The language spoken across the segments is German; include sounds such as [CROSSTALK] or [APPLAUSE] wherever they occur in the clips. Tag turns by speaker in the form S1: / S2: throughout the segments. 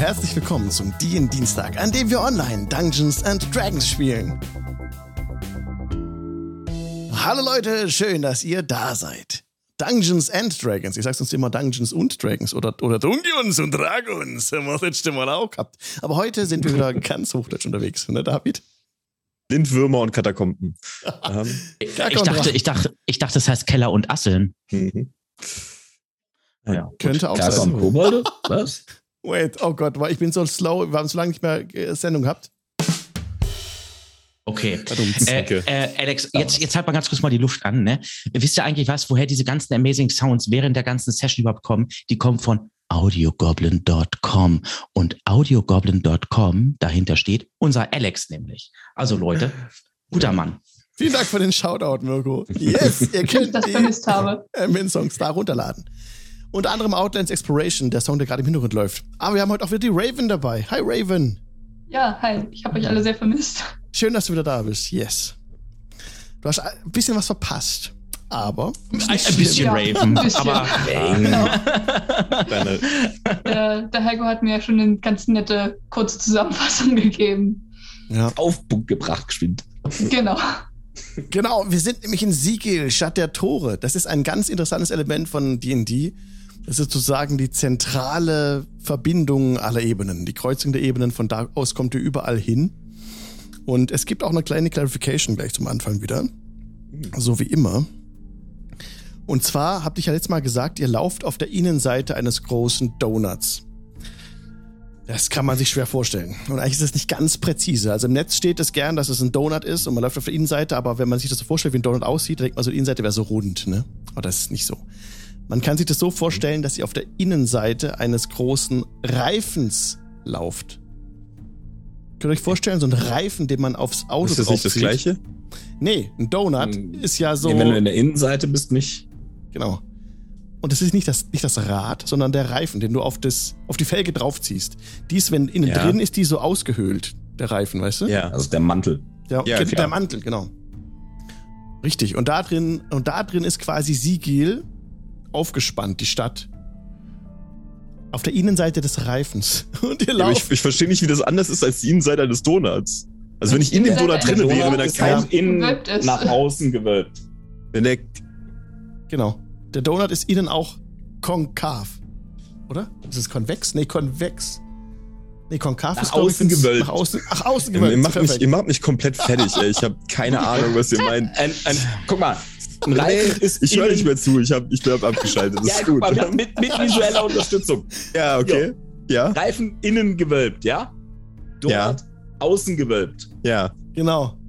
S1: herzlich willkommen zum DIN Dienstag, an dem wir online Dungeons and Dragons spielen. Hallo Leute, schön, dass ihr da seid. Dungeons and Dragons. Ich sag's uns immer Dungeons und Dragons oder, oder Dungeons und Dragons. Haben wir das letzte Mal auch gehabt. Aber heute sind wir wieder [LAUGHS] ganz hochdeutsch unterwegs, ne, David?
S2: Lindwürmer und Katakomben. [LAUGHS]
S3: Ähm, ich, dachte, ich, dachte, ich dachte, das heißt Keller und Asseln. Mhm.
S1: Ja, Könnte auch sein.
S3: Und Kobolde? [LAUGHS] Was?
S1: Wait, oh Gott, ich bin so slow. Wir haben so lange nicht mehr äh, Sendung gehabt.
S3: Okay. Äh, äh, Alex, jetzt, jetzt halt mal ganz kurz mal die Luft an. Ne? Wisst ihr eigentlich was, woher diese ganzen Amazing Sounds während der ganzen Session überhaupt kommen? Die kommen von audiogoblin.com. Und audiogoblin.com, dahinter steht unser Alex nämlich. Also Leute, guter Mann.
S1: Vielen Dank für den Shoutout, Mirko. Yes, ihr könnt das vermisst habe. Min-Songs da runterladen. Unter anderem Outlands Exploration, der Song, der gerade im Hintergrund läuft. Aber wir haben heute auch wieder die Raven dabei. Hi, Raven.
S4: Ja, hi. Ich habe euch alle sehr vermisst.
S1: Schön, dass du wieder da bist. Yes. Du hast ein bisschen was verpasst. Aber.
S3: Ein, ein bisschen ja, Raven. Ein bisschen. Aber.
S4: Genau. der, der Heiko hat mir ja schon eine ganz nette kurze Zusammenfassung gegeben.
S3: Ja. Auf Punkt gebracht, geschwind.
S4: Genau.
S1: Genau, wir sind nämlich in Siegel, Stadt der Tore. Das ist ein ganz interessantes Element von D&D. Das ist sozusagen die zentrale Verbindung aller Ebenen, die Kreuzung der Ebenen. Von da aus kommt ihr überall hin. Und es gibt auch eine kleine Clarification gleich zum Anfang wieder. So wie immer. Und zwar habt ihr ja letztes Mal gesagt, ihr lauft auf der Innenseite eines großen Donuts. Das kann man sich schwer vorstellen. Und eigentlich ist es nicht ganz präzise. Also im Netz steht es gern, dass es ein Donut ist und man läuft auf der Innenseite, aber wenn man sich das so vorstellt, wie ein Donut aussieht, denkt man so, die Innenseite wäre so rund, ne? Aber das ist nicht so. Man kann sich das so vorstellen, dass ihr auf der Innenseite eines großen Reifens lauft. Könnt ihr euch vorstellen, so ein Reifen, den man aufs Auto
S2: Ist das nicht das gleiche?
S1: Nee, ein Donut hm. ist ja so. Nee,
S3: wenn du in der Innenseite bist, nicht.
S1: Genau. Und das ist nicht das, nicht das Rad, sondern der Reifen, den du auf, das, auf die Felge draufziehst. Die ist, wenn innen ja. drin ist, die so ausgehöhlt, der Reifen, weißt du?
S3: Ja, also der Mantel.
S1: Der, ja, der Mantel, genau. Richtig. Und da drin, und da drin ist quasi Sigil aufgespannt, die Stadt. Auf der Innenseite des Reifens. [LAUGHS]
S2: Und ihr lauft. Ja, ich, ich verstehe nicht, wie das anders ist als die Innenseite eines Donuts. Also wenn ich in dem Donut drin wäre, wenn er kein
S3: innen nach außen gewölbt.
S2: Wenn der
S1: Genau. Der Donut ist innen auch konkav. Oder? Ist es konvex? Nee, konvex. Nee, konkav
S3: nach ist außen gewölbt.
S1: Nach außen, ach, außen gewölbt.
S2: Ihr macht, mich, ihr macht mich komplett fertig, ey. Ich habe keine [LAUGHS] Ahnung, was ihr meint.
S3: Ein, ein, guck mal, ein
S2: Reifen ist. Ich höre nicht mehr zu, ich habe ich hab abgeschaltet. Das ja, ist gut. Mal,
S3: mit, mit, visueller [LAUGHS] Unterstützung.
S2: Ja, okay. Jo. Ja.
S3: Reifen innen gewölbt, ja?
S2: Donut ja.
S3: außen gewölbt.
S2: Ja.
S1: Genau.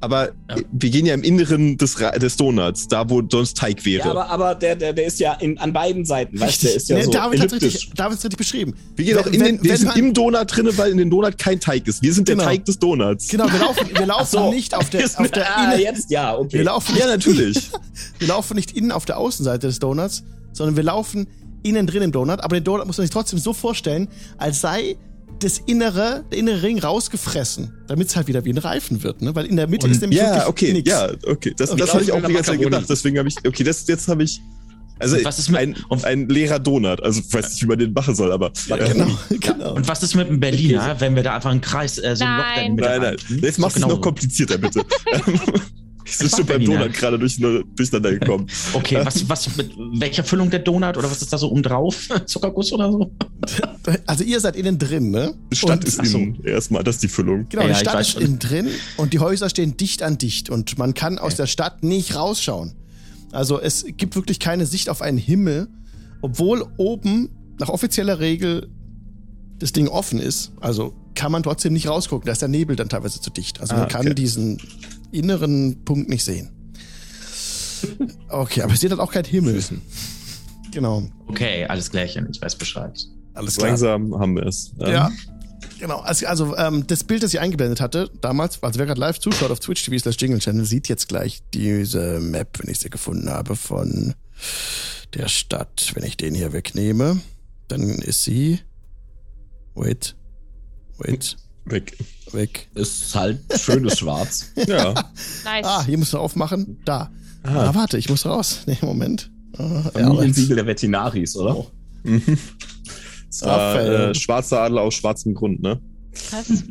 S2: Aber ja. wir gehen ja im Inneren des, des Donuts, da wo sonst Teig wäre. Ja,
S3: aber, aber der, der, der ist ja in, an beiden Seiten, weißt du? Der ist ja nee, so
S1: David hat richtig, David richtig beschrieben.
S2: Wir gehen wenn, auch in wenn, den, wir sind im Donut drin, weil in den Donut kein Teig ist. Wir sind genau. der Teig des Donuts.
S1: Genau, wir laufen, wir [LAUGHS] laufen so. nicht auf der, auf der
S3: ah, Innen, jetzt ja, okay.
S1: Wir laufen
S2: nicht, ja, natürlich. [LAUGHS]
S1: wir laufen nicht innen auf der Außenseite des Donuts, sondern wir laufen innen drin im Donut. Aber den Donut muss man sich trotzdem so vorstellen, als sei das innere, der innere Ring rausgefressen, damit es halt wieder wie ein Reifen wird, ne? Weil in der Mitte und, ist nämlich
S2: ja, okay, nix. Ja, okay, das, das habe ich auch die ganze Zeit gedacht. Deswegen habe ich, okay, das jetzt habe ich. Also was ist mit, ein, ein leerer Donut. Also ich weiß nicht, wie man den machen soll, aber.
S1: Ja, genau, [LAUGHS] genau.
S3: Und was ist mit dem Berliner, wenn wir da einfach einen Kreis, äh, so ein
S4: Loch in
S2: der Mitte Nein, nein, nein. Jetzt machst du es noch komplizierter, bitte. [LAUGHS] Ich sind schon beim Donut gerade durch, durcheinander gekommen. [LAUGHS]
S3: Okay, was, was, mit welcher Füllung der Donut oder was ist da so oben drauf? [LAUGHS] Zuckerguss oder so? [LAUGHS]
S1: Also ihr seid innen drin, ne?
S2: Die Stadt und, ist innen so. erstmal, das ist die Füllung.
S1: Genau, ja, die Stadt ist innen drin und die Häuser stehen dicht an dicht und man kann aus der Stadt nicht rausschauen. Also es gibt wirklich keine Sicht auf einen Himmel, obwohl oben nach offizieller Regel das Ding offen ist. Also kann man trotzdem nicht rausgucken. Da ist der Nebel dann teilweise zu dicht. Also man ah, okay. kann diesen inneren Punkt nicht sehen. Okay, aber es sieht halt auch kein Himmel. Genau.
S3: Okay, alles klärchen, ich weiß Bescheid.
S2: Alles klar. Langsam haben wir es.
S1: Ähm. Ja. Genau, also, also ähm, das Bild, das ich eingeblendet hatte, damals, also wer gerade live zuschaut auf Twitch TV slash Jingle Channel, sieht jetzt gleich diese Map, wenn ich sie gefunden habe, von der Stadt. Wenn ich den hier wegnehme, dann ist sie. Wait. Wait.
S2: Weg.
S1: Weg.
S3: Ist halt schönes Schwarz. [LAUGHS]
S2: ja.
S1: Nice. Ah, hier musst du aufmachen. Da. Ah, warte, ich muss raus. Nee, Moment.
S3: Ah, Familiensiegel der Vetinaris, oder? Oh. [LAUGHS]
S2: Mhm. Äh, schwarzer Adler aus schwarzem Grund, ne? Was? [LAUGHS]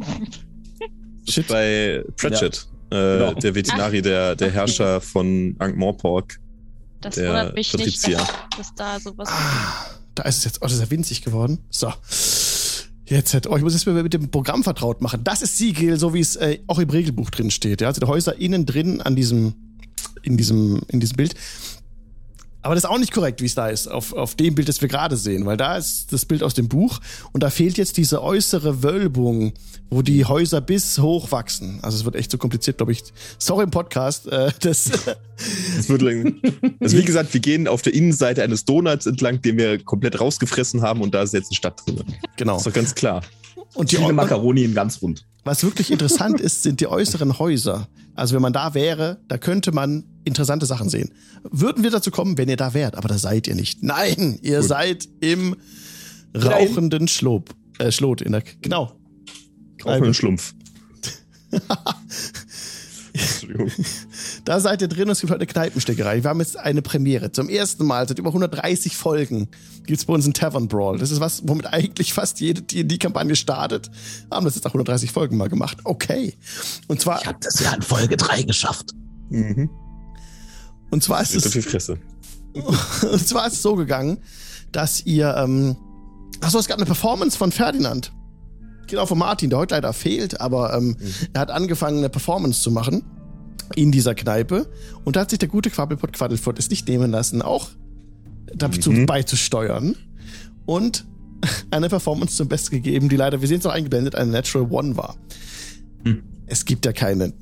S2: Shit. Bei Pratchett, ja. äh, genau. der Veterinari, der, der Herrscher von Ankh-Morpork.
S5: Das der wundert mich Patrizier. nicht, dass, dass da sowas. Ah,
S1: da ist es jetzt. Oh, das ist ja winzig geworden. So. Jetzt, oh, ich muss jetzt mit dem Programm vertraut machen. Das ist Siegel, so wie es äh, auch im Regelbuch drin steht. Ja? Also die Häuser innen drin an diesem, in diesem, in diesem Bild. Aber das ist auch nicht korrekt, wie es da ist, auf, auf dem Bild, das wir gerade sehen, weil da ist das Bild aus dem Buch und da fehlt jetzt diese äußere Wölbung, wo die Häuser bis hoch wachsen. Also es wird echt so kompliziert, glaube ich. Sorry im Podcast. Äh, das, [LAUGHS]
S2: das wird Also wie gesagt, wir gehen auf der Innenseite eines Donuts entlang, den wir komplett rausgefressen haben und da ist jetzt eine Stadt drin.
S1: Genau. Das
S2: ist doch ganz klar.
S1: Und die Macaroni in ganz rund. Was wirklich interessant ist, sind die äußeren Häuser. Also wenn man da wäre, da könnte man interessante Sachen sehen. Würden wir dazu kommen, wenn ihr da wärt, aber da seid ihr nicht. Nein, ihr Gut. seid im rauchenden Schlob, äh, Schlot in der, genau.
S2: Rauchenden Schlumpf. [LAUGHS]
S1: Entschuldigung. Da seid ihr drin und es gibt heute eine Kneipensteckerei. Wir haben jetzt eine Premiere. Zum ersten Mal seit über 130 Folgen gibt es bei uns einen Tavern Brawl. Das ist was, womit eigentlich fast jede D&D-Kampagne startet. Haben das jetzt nach 130 Folgen mal gemacht. Okay. Und zwar.
S3: Ich habe das ja in Folge 3 geschafft. Mhm.
S1: Und zwar ist es. [LAUGHS] Und zwar ist es so gegangen, dass ihr. Ähm, Achso, es gab eine Performance von Ferdinand. Genau, von Martin, der heute leider fehlt, aber ähm, mhm. er hat angefangen, eine Performance zu machen in dieser Kneipe. Und da hat sich der gute Quabbelpott Quaddelfurt es nicht nehmen lassen, auch dazu mhm. beizusteuern. Und [LAUGHS] eine Performance zum Besten gegeben, die leider, wir sehen es auch eingeblendet, eine Natural One war. Mhm. Es gibt ja keine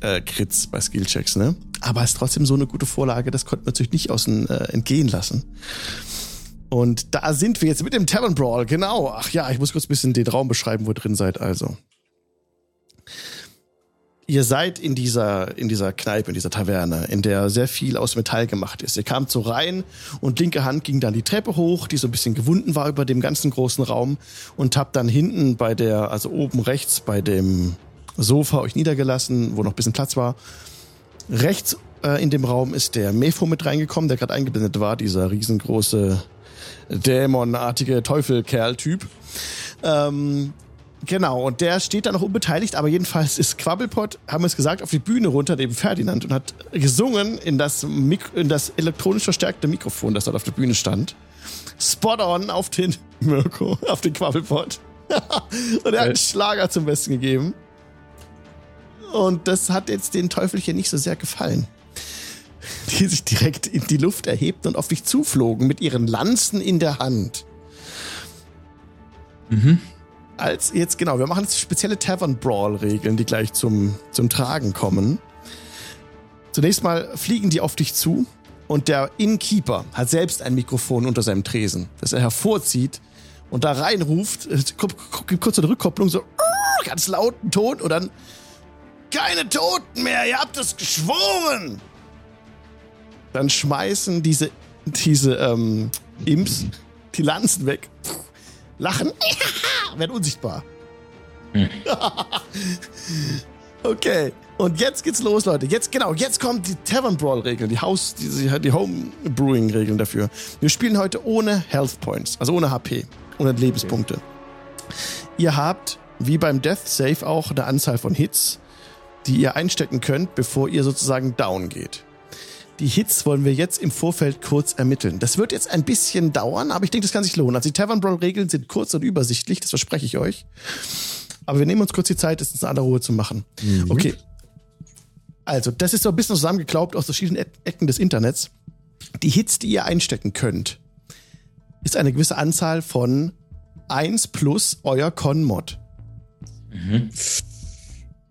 S1: äh, Crits bei Skillchecks, ne? Aber es ist trotzdem so eine gute Vorlage, das konnte man natürlich nicht außen äh, entgehen lassen. Und da sind wir jetzt mit dem Tavern Brawl, genau. Ach ja, ich muss kurz ein bisschen den Raum beschreiben, wo ihr drin seid, also ihr seid in dieser, in dieser Kneipe, in dieser Taverne, in der sehr viel aus Metall gemacht ist. Ihr kamt so rein und linke Hand ging dann die Treppe hoch, die so ein bisschen gewunden war über dem ganzen großen Raum und habt dann hinten bei der, also oben rechts bei dem Sofa euch niedergelassen, wo noch ein bisschen Platz war. Rechts äh, in dem Raum ist der Mefo mit reingekommen, der gerade eingeblendet war, dieser riesengroße dämonartige Teufelkerl-Typ. Ähm, Genau, und der steht da noch unbeteiligt, aber jedenfalls ist Quabbelpot, haben wir es gesagt, auf die Bühne runter neben Ferdinand und hat gesungen in das, Mik in das elektronisch verstärkte Mikrofon, das dort auf der Bühne stand. Spot on auf den [LAUGHS] Mirko, auf den Quabbelpot. [LAUGHS] und er hat einen Schlager zum Besten gegeben. Und das hat jetzt den Teufelchen nicht so sehr gefallen. Die sich direkt in die Luft erhebten und auf dich zuflogen mit ihren Lanzen in der Hand. Mhm als jetzt, genau, wir machen jetzt spezielle Tavern Brawl-Regeln, die gleich zum, zum Tragen kommen. Zunächst mal fliegen die auf dich zu und der Innkeeper hat selbst ein Mikrofon unter seinem Tresen, das er hervorzieht und da reinruft, äh, gibt kurz eine Rückkopplung, so ganz lauten Ton und dann keine Toten mehr, ihr habt es geschworen. Dann schmeißen diese, diese ähm, Imps die Lanzen weg lachen, [LAUGHS] werden unsichtbar. Hm. [LAUGHS] okay. Und jetzt geht's los, Leute. Jetzt, genau, jetzt kommt die Tavern Brawl Regeln, die Haus, die, die Home Brewing Regeln dafür. Wir spielen heute ohne Health Points, also ohne HP, ohne Lebenspunkte. Okay. Ihr habt, wie beim Death Save, auch eine Anzahl von Hits, die ihr einstecken könnt, bevor ihr sozusagen down geht. Die Hits wollen wir jetzt im Vorfeld kurz ermitteln. Das wird jetzt ein bisschen dauern, aber ich denke, das kann sich lohnen. Also die Tavern Brawl Regeln sind kurz und übersichtlich, das verspreche ich euch. Aber wir nehmen uns kurz die Zeit, das in aller Ruhe zu machen. Mhm. Okay. Also, das ist so ein bisschen zusammengeklaubt aus verschiedenen Ecken des Internets. Die Hits, die ihr einstecken könnt, ist eine gewisse Anzahl von 1 plus euer Con-Mod.
S2: Mhm.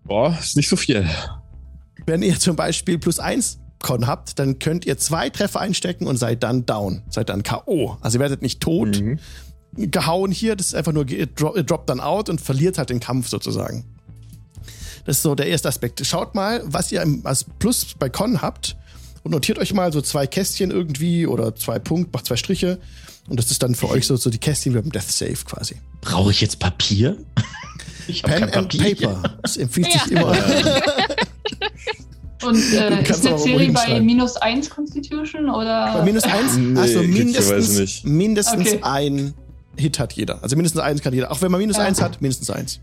S2: Boah, ist nicht so viel.
S1: Wenn ihr zum Beispiel plus 1 Con habt, dann könnt ihr zwei Treffer einstecken und seid dann down, seid dann K.O. Also ihr werdet nicht tot mhm. gehauen hier, das ist einfach nur, ihr droppt dann out und verliert halt den Kampf sozusagen. Das ist so der erste Aspekt. Schaut mal, was ihr als Plus bei Con habt und notiert euch mal so zwei Kästchen irgendwie oder zwei Punkte, macht zwei Striche und das ist dann für euch so, so die Kästchen wie beim Death Save quasi.
S3: Brauche ich jetzt Papier?
S1: Ich Pen and Paper. Das empfiehlt ja. sich immer.
S4: Und äh, ist der Serie bei minus 1 Constitution oder?
S1: Bei minus 1? Nee, Achso, mindestens, mindestens okay. ein Hit hat jeder. Also mindestens eins kann jeder. Auch wenn man minus eins hat, mindestens eins.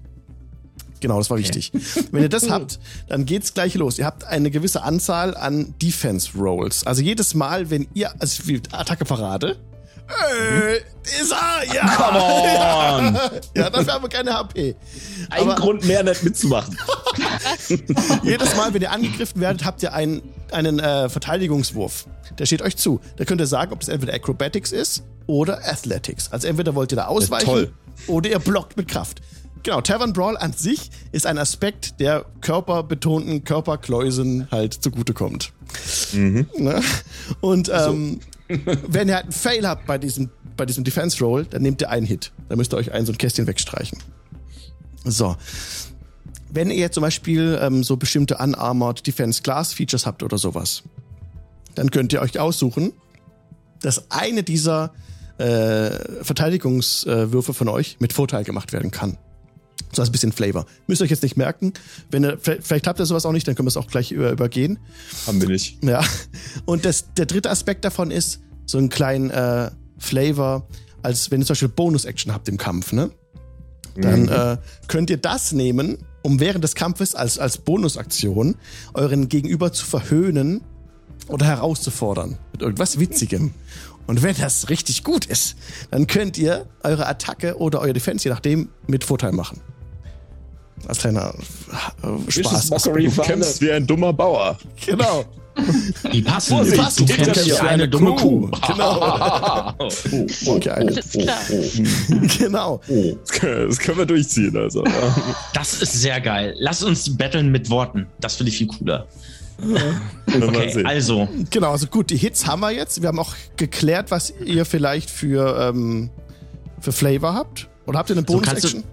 S1: Genau, das war okay. wichtig. Wenn ihr das habt, dann geht's gleich los. Ihr habt eine gewisse Anzahl an Defense Rolls. Also jedes Mal, wenn ihr, also Attacke Parade, äh, ist er, ja.
S6: Come on. [LAUGHS]
S1: ja, dafür haben wir keine HP.
S6: Ein Aber Grund mehr, nicht mitzumachen. [LAUGHS]
S1: jedes Mal, wenn ihr angegriffen werdet, habt ihr einen, einen äh, Verteidigungswurf. Der steht euch zu. Da könnt ihr sagen, ob das entweder Acrobatics ist oder Athletics. Also entweder wollt ihr da ausweichen ja, oder ihr blockt mit Kraft. Genau, Tavern Brawl an sich ist ein Aspekt, der körperbetonten Körperkläusen halt zugutekommt. Mhm. Ne? Und ähm, so. [LAUGHS] wenn ihr halt einen Fail habt bei diesem, bei diesem Defense Roll, dann nehmt ihr einen Hit. Dann müsst ihr euch ein so ein Kästchen wegstreichen. So. Wenn ihr zum Beispiel ähm, so bestimmte Unarmored Defense Glass Features habt oder sowas, dann könnt ihr euch aussuchen, dass eine dieser äh, Verteidigungswürfe von euch mit Vorteil gemacht werden kann. So ein bisschen Flavor. Müsst ihr euch jetzt nicht merken. Wenn ihr, vielleicht habt ihr sowas auch nicht, dann können wir es auch gleich über, übergehen.
S2: Haben wir nicht.
S1: Ja. Und das, der dritte Aspekt davon ist so ein kleinen äh, Flavor, als wenn ihr zum Beispiel Bonus-Action habt im Kampf, ne? Dann mhm. äh, könnt ihr das nehmen, um während des Kampfes als, als Bonusaktion euren Gegenüber zu verhöhnen oder herauszufordern. Mit irgendwas Witzigem. Und wenn das richtig gut ist, dann könnt ihr eure Attacke oder euer Defense, je nachdem, mit Vorteil machen. Als kleiner äh, Spaß.
S2: Du kämpfst wie ein dummer Bauer.
S1: Genau.
S3: Die passen, die passen.
S1: Du kämpfst wie eine dumme Kuh.
S2: Genau. [LAUGHS] oh, okay, Alles klar.
S1: genau.
S2: Das können wir durchziehen. Also.
S3: Das ist sehr geil. Lass uns battlen mit Worten. Das finde ich viel cooler. Okay, also.
S1: Genau, also gut, die Hits haben wir jetzt. Wir haben auch geklärt, was ihr vielleicht für, ähm, für Flavor habt. Oder habt ihr eine Bonus-Action?
S3: So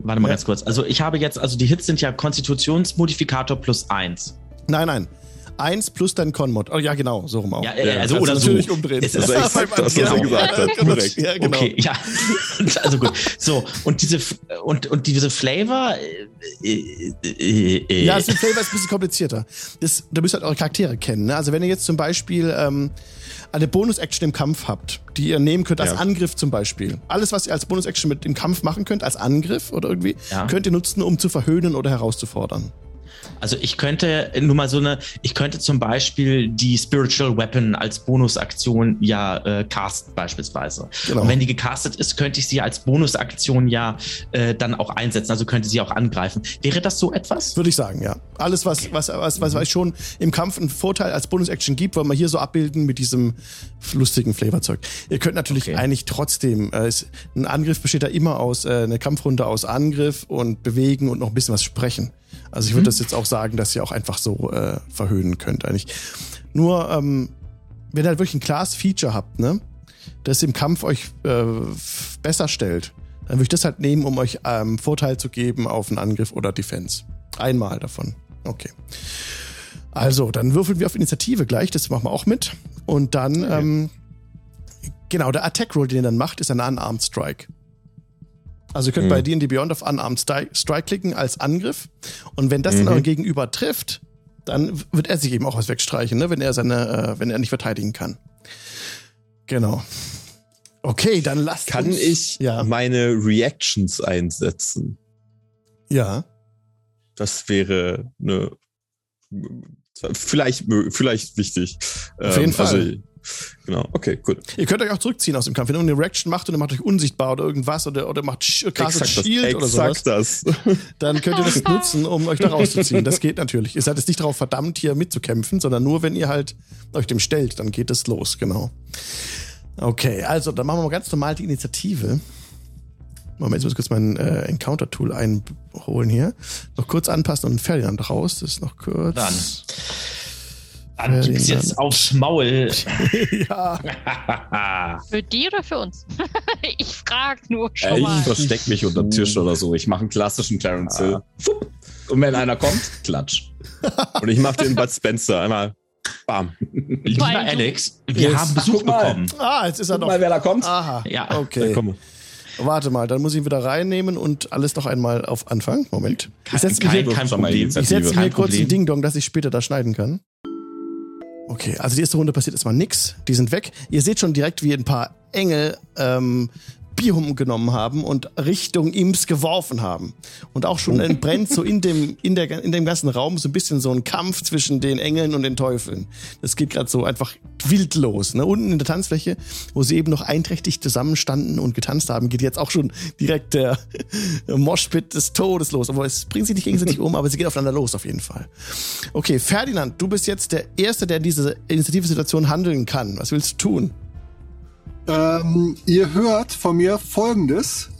S3: warte mal ja. ganz kurz. Also ich habe jetzt, also die Hits sind ja Konstitutionsmodifikator plus 1.
S1: Nein, nein. 1 plus dein Con-Mod. Oh ja, genau, so rum auch.
S3: Ja, äh, also, oder so.
S1: natürlich umdrehen.
S2: Es ist [LAUGHS] das exakt das, was er gesagt hat. Korrekt.
S3: Ja, genau. Okay, ja. [LAUGHS] also gut. So, und diese, und, und diese Flavor. Äh,
S1: äh, äh, ja, das Flavor ist ein bisschen komplizierter. Das, da müsst ihr halt eure Charaktere kennen. Ne? Also, wenn ihr jetzt zum Beispiel ähm, eine Bonus-Action im Kampf habt, die ihr nehmen könnt als ja. Angriff zum Beispiel. Alles, was ihr als Bonus-Action mit im Kampf machen könnt, als Angriff oder irgendwie, ja. könnt ihr nutzen, um zu verhöhnen oder herauszufordern.
S3: Also ich könnte nur mal so eine, ich könnte zum Beispiel die Spiritual Weapon als Bonusaktion ja äh, casten beispielsweise. Genau. Und wenn die gecastet ist, könnte ich sie als Bonusaktion ja äh, dann auch einsetzen, also könnte sie auch angreifen. Wäre das so etwas?
S1: Würde ich sagen, ja. Alles, was, was, was, was, was schon im Kampf einen Vorteil als Bonus-Action gibt, wollen wir hier so abbilden mit diesem lustigen Flavorzeug. Ihr könnt natürlich okay. eigentlich trotzdem, äh, ein Angriff besteht ja immer aus, äh, eine Kampfrunde aus Angriff und Bewegen und noch ein bisschen was sprechen. Also ich würde mhm. das jetzt auch sagen, dass ihr auch einfach so äh, verhöhnen könnt eigentlich. Nur, ähm, wenn ihr halt wirklich ein klares Feature habt, ne, das im Kampf euch äh, besser stellt, dann würde ich das halt nehmen, um euch ähm, Vorteil zu geben auf einen Angriff oder Defense. Einmal davon. Okay. Also, dann würfeln wir auf Initiative gleich, das machen wir auch mit. Und dann, okay. ähm, genau, der Attack-Roll, den ihr dann macht, ist ein Unarmed Strike. Also ihr könnt mhm. bei D&D Beyond auf Unarmed Strike klicken als Angriff. Und wenn das mhm. dann euer Gegenüber trifft, dann wird er sich eben auch was wegstreichen, ne? wenn er seine, äh, wenn er nicht verteidigen kann. Genau. Okay, dann lasst
S2: Kann
S1: uns,
S2: ich ja. meine Reactions einsetzen?
S1: Ja.
S2: Das wäre eine vielleicht vielleicht wichtig.
S1: Auf jeden ähm, Fall. Also,
S2: Genau, okay, gut.
S1: Ihr könnt euch auch zurückziehen aus dem Kampf. Wenn ihr eine Reaction macht und ihr macht euch unsichtbar oder irgendwas oder, oder macht Castle Shield
S2: das,
S1: oder sowas,
S2: das. [LAUGHS]
S1: dann könnt ihr das [LAUGHS] nutzen, um euch da rauszuziehen. Das geht natürlich. Ihr seid jetzt nicht darauf verdammt, hier mitzukämpfen, sondern nur, wenn ihr halt euch dem stellt, dann geht es los, genau. Okay, also dann machen wir mal ganz normal die Initiative. Moment, jetzt muss ich kurz mein äh, Encounter-Tool einholen hier. Noch kurz anpassen und Ferdinand raus. Das ist noch kurz.
S3: Dann. Dann gibt's jetzt aufs Maul. [LAUGHS]
S5: ja. [LAUGHS] für die oder für uns? [LAUGHS] ich frag nur schon
S6: äh,
S5: mal.
S6: Ich versteck mich unter dem Tisch oder so. Ich mache einen klassischen Clarence Hill. Und wenn einer kommt, klatsch.
S2: Und ich mache den Bud Spencer einmal. Bam.
S3: Lieber Alex, wir yes. haben Besuch bekommen.
S1: Ah, jetzt ist er
S6: Guck mal, wer da kommt.
S1: Aha.
S3: Ja.
S1: Okay. Warte mal, dann muss ich ihn wieder reinnehmen und alles noch einmal auf Anfang. Moment. Ich setze mir
S3: kein Problem.
S1: Ich setze mir kurz ein Ding-Dong, dass ich später da schneiden kann. Okay, also die erste Runde passiert erstmal nix. Die sind weg. Ihr seht schon direkt, wie ein paar Engel ähm, Bier genommen haben und Richtung Imps geworfen haben. Und auch schon entbrennt so in dem, in, der, in dem ganzen Raum so ein bisschen so ein Kampf zwischen den Engeln und den Teufeln. Das geht gerade so einfach wild los. Ne? Unten in der Tanzfläche, wo sie eben noch einträchtig zusammenstanden und getanzt haben, geht jetzt auch schon direkt der [LAUGHS] Moshpit des Todes los. Aber es bringt sich nicht gegenseitig um, aber sie geht aufeinander los auf jeden Fall. Okay, Ferdinand, du bist jetzt der Erste, der in diese Initiativsituation handeln kann. Was willst du tun?
S7: Ähm, ihr hört von mir folgendes.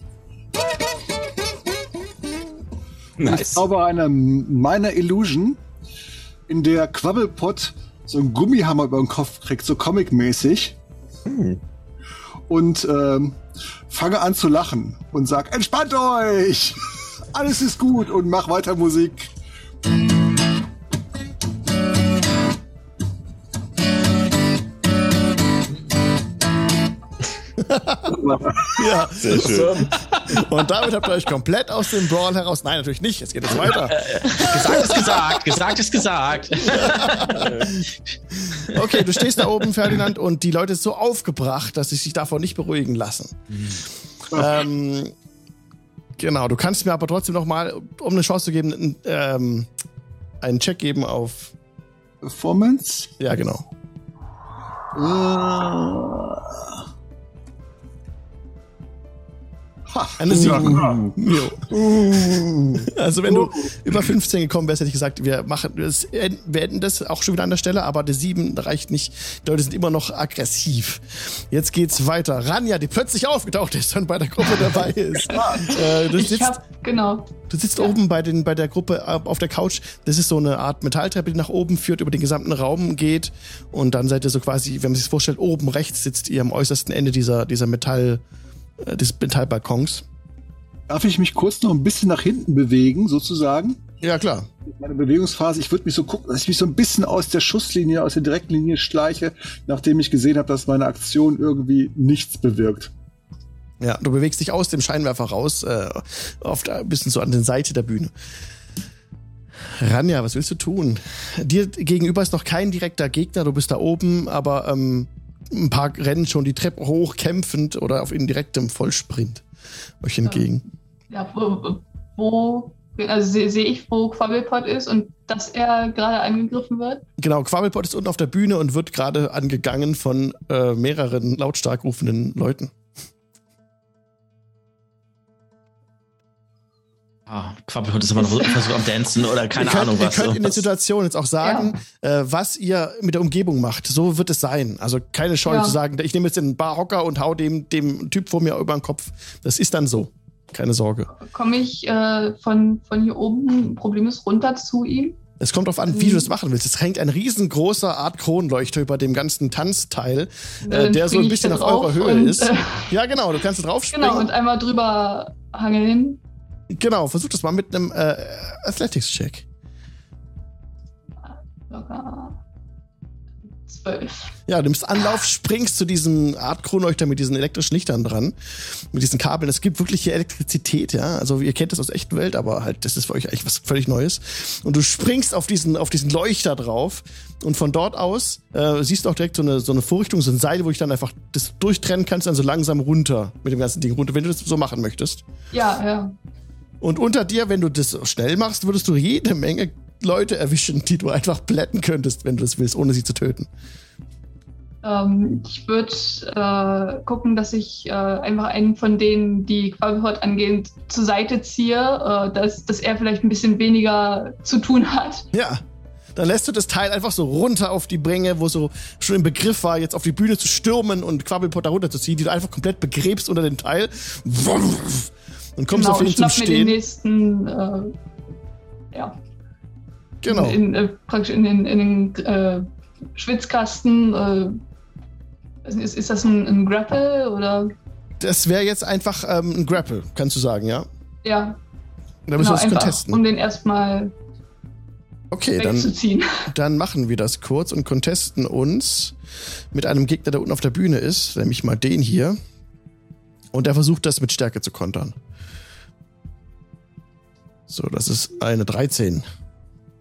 S7: Nice. Ich zauber eine meiner Illusion, in der Quabbelpot so einen Gummihammer über den Kopf kriegt, so comic-mäßig. Hm. Und ähm, fange an zu lachen und sag, entspannt euch! [LAUGHS] Alles ist gut und mach weiter Musik. [LAUGHS]
S1: ja, sehr schön. Und damit habt ihr euch komplett aus dem Brawl heraus. Nein, natürlich nicht. Es geht jetzt weiter.
S3: gesagt ist gesagt. Gesagt ist gesagt. [LAUGHS]
S1: okay, du stehst da oben, Ferdinand, und die Leute sind so aufgebracht, dass sie sich davon nicht beruhigen lassen. Mhm. Ähm, genau, du kannst mir aber trotzdem noch mal, um eine Chance zu geben, ähm, einen Check geben auf
S7: Performance.
S1: Ja, genau. Uh. [LAUGHS] Eine 7. Uh. Also wenn du über 15 gekommen wärst, hätte ich gesagt, wir machen das, wir hätten das auch schon wieder an der Stelle, aber der 7 reicht nicht. Die Leute sind immer noch aggressiv. Jetzt geht's weiter. Ranja, die plötzlich aufgetaucht ist und bei der Gruppe dabei [LAUGHS] ist.
S4: äh, du sitzt, hab, genau.
S1: Du sitzt ja. oben bei, den, bei der Gruppe äh, auf der Couch. Das ist so eine Art Metalltreppe, die nach oben führt, über den gesamten Raum geht. Und dann seid ihr so quasi, wenn man sich das vorstellt, oben rechts sitzt ihr am äußersten Ende dieser, dieser Metall- äh, des Metallbalkons.
S7: Darf ich mich kurz noch ein bisschen nach hinten bewegen, sozusagen?
S1: Ja, klar.
S7: Meine Bewegungsphase, ich würde mich so gucken, dass ich mich so ein bisschen aus der Schusslinie, aus der Direktlinie schleiche, nachdem ich gesehen habe, dass meine Aktion irgendwie nichts bewirkt.
S1: Ja, du bewegst dich aus dem Scheinwerfer raus, äh, der, ein bisschen so an der Seite der Bühne. Ranja, was willst du tun? Dir gegenüber ist noch kein direkter Gegner, du bist da oben, aber ähm, ein paar rennen schon die Treppe hoch, kämpfend oder auf indirektem Vollsprint euch entgegen.
S4: Ja, wo, wo also sehe seh ich, wo Quabbelpot ist und dass er gerade angegriffen wird?
S1: Genau, Quabbelpot ist unten auf der Bühne und wird gerade angegangen von äh, mehreren lautstark rufenden Leuten.
S3: Ah, Quappelhund ist aber noch so am Dancen oder keine
S1: könnt,
S3: Ahnung was.
S1: Ihr könnt in der Situation jetzt auch sagen, ja. äh, was ihr mit der Umgebung macht. So wird es sein. Also keine Scheu ja. zu sagen, ich nehme jetzt den Barhocker und hau dem, dem Typ vor mir über den Kopf. Das ist dann so. Keine Sorge.
S4: Komme ich äh, von, von hier oben problemlos runter zu ihm?
S1: Es kommt darauf an, wie du das machen willst. Es hängt ein riesengroßer Art Kronleuchter über dem ganzen Tanzteil, äh, der so ein bisschen auf eurer Höhe und, ist. Äh, ja, genau, du kannst drauf springen.
S4: Genau, und einmal drüber hangeln.
S1: Genau, versuch das mal mit einem äh, Athletics-Check.
S4: Locker. Zwölf.
S1: Ja, du nimmst Anlauf, springst zu diesem Art Kronleuchter mit diesen elektrischen Lichtern dran, mit diesen Kabeln. Es gibt wirklich hier Elektrizität, ja. Also ihr kennt das aus echten Welt, aber halt, das ist für euch eigentlich was völlig Neues. Und du springst auf diesen, auf diesen Leuchter drauf und von dort aus äh, siehst du auch direkt so eine, so eine Vorrichtung, so ein Seil, wo ich dann einfach das durchtrennen kannst, dann so langsam runter mit dem ganzen Ding runter, wenn du das so machen möchtest.
S4: Ja, ja.
S1: Und unter dir, wenn du das schnell machst, würdest du jede Menge Leute erwischen, die du einfach plätten könntest, wenn du das willst, ohne sie zu töten.
S4: Ähm, ich würde äh, gucken, dass ich äh, einfach einen von denen, die Quabbelpot angehen, zur Seite ziehe, äh, dass, dass er vielleicht ein bisschen weniger zu tun hat.
S1: Ja. Dann lässt du das Teil einfach so runter auf die Bränge, wo so schon im Begriff war, jetzt auf die Bühne zu stürmen und Quabbelpot da runterzuziehen, die du einfach komplett begräbst unter dem Teil. Und kommst genau, auf ihn zum Stehen. Mir den
S4: nächsten, äh, ja.
S1: Genau.
S4: In, in, äh, praktisch in den, in den äh, Schwitzkasten. Äh, ist, ist das ein, ein Grapple oder?
S1: Das wäre jetzt einfach ähm, ein Grapple, kannst du sagen, ja?
S4: Ja.
S1: Da müssen genau, wir es contesten.
S4: Um den erstmal
S1: okay, dann, [LAUGHS] dann machen wir das kurz und contesten uns mit einem Gegner, der unten auf der Bühne ist, nämlich mal den hier. Und der versucht das mit Stärke zu kontern. So, das ist eine 13.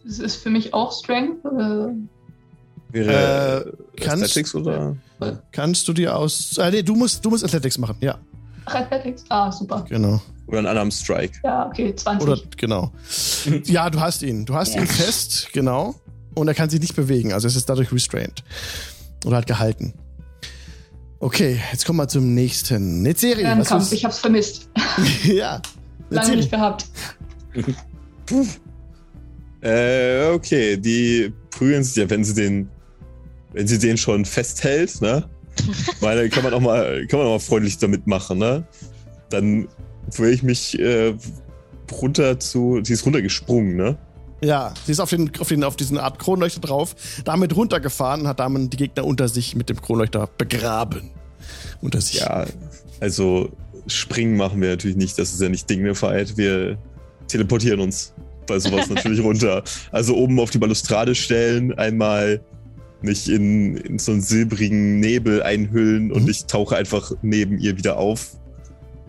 S4: Das ist für mich auch Strength. Oder?
S1: Wäre äh, kannst, Athletics oder? Kannst du dir aus. Äh, nee, du musst, du musst Athletics machen, ja.
S4: Ach, Athletics. Ah, super.
S1: Genau.
S2: Oder ein Unarmed Strike.
S4: Ja, okay, 20.
S1: Oder, genau. [LAUGHS] Ja, du hast ihn. Du hast ihn fest, genau. Und er kann sich nicht bewegen. Also es ist dadurch restrained. Oder halt gehalten. Okay, jetzt kommen wir zum nächsten. Netzeri, was
S4: Kampf,
S1: ist-
S4: ich hab's vermisst. [LAUGHS]
S1: ja.
S4: Lange nicht gehabt. [LAUGHS]
S2: Äh, okay, die prügeln sich ja, wenn sie den, wenn sie den schon festhält, ne? Meine, [LAUGHS] kann man auch mal, kann man auch mal freundlich damit machen, ne? Dann will ich mich äh, runter zu, sie ist runtergesprungen, ne?
S1: Ja, sie ist auf, den, auf, den, auf diesen Art Kronleuchter drauf, damit runtergefahren, hat damit die Gegner unter sich mit dem Kronleuchter begraben. Unter sich.
S2: Ja, also springen machen wir natürlich nicht, das ist ja nicht dignified. Wir teleportieren uns bei sowas [LAUGHS] natürlich runter. Also oben auf die Balustrade stellen, einmal mich in, in so einen silbrigen Nebel einhüllen und
S1: Mhm.
S2: ich tauche einfach neben ihr wieder auf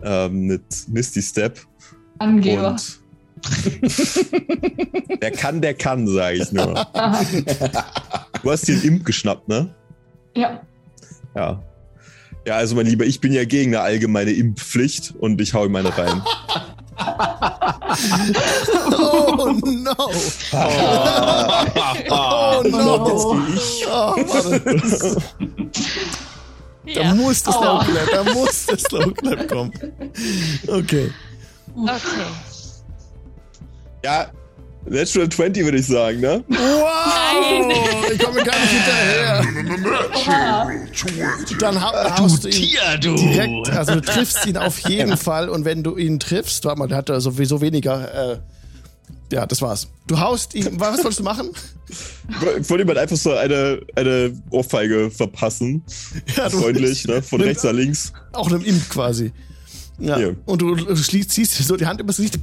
S2: ähm, mit Misty Step.
S4: Angeber.
S2: Und [LAUGHS] wer kann, der kann, sage ich nur. [LAUGHS] Du hast den Imp geschnappt, ne?
S4: Ja.
S2: Ja. Ja, also mein Lieber, ich bin ja gegen eine allgemeine Impfpflicht und ich hau ihm meine rein. [LAUGHS]
S1: Oh no! Oh no! Oh, warte. Da
S5: Ja.
S1: muss das
S4: Aua.
S1: Slow Clap, da muss das Slow Clap kommen. Okay.
S5: Okay.
S2: Ja, Natural 20 würde ich sagen, ne?
S1: Wow! Ich komme gar nicht hinterher. [LAUGHS] Dann ha haust du ihn
S3: Tier, du!
S1: direkt, also du triffst ihn auf jeden Fall und wenn du ihn triffst, warte mal, der hat da sowieso weniger, äh, ja, das war's. Du haust ihn, was wolltest du machen?
S2: Ich wollte ihm halt einfach so eine, eine Ohrfeige verpassen.
S1: Ja, du-
S2: Freundlich, ne? Von
S1: Nimm-
S2: rechts nach links.
S1: Auch einem Imp quasi. Ja.
S2: Ja.
S1: Und du schließt, ziehst so die Hand übers Gesicht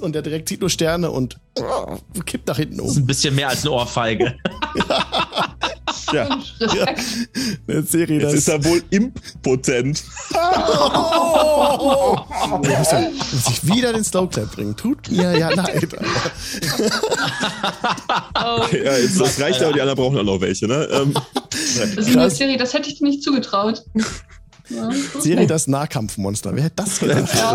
S1: und der direkt zieht nur Sterne und kippt nach hinten
S3: Das ist
S1: um.
S3: ein bisschen mehr als eine Ohrfeige. [LAUGHS]
S2: Ja,
S4: Respekt.
S1: Eine Serie,
S2: jetzt
S1: das
S2: ist er wohl impotent.
S1: Oh, muss, ja, muss ich wieder den Slowclap bringen. Tut mir ja leid.
S5: Oh,
S2: Ja, jetzt, das reicht aber, die anderen brauchen auch noch welche, ne? Ähm,
S4: Das ist eine Serie, das hätte ich dir nicht zugetraut. Ja.
S1: Serie das Nahkampfmonster. Wer hätte das gedacht?
S4: Ja.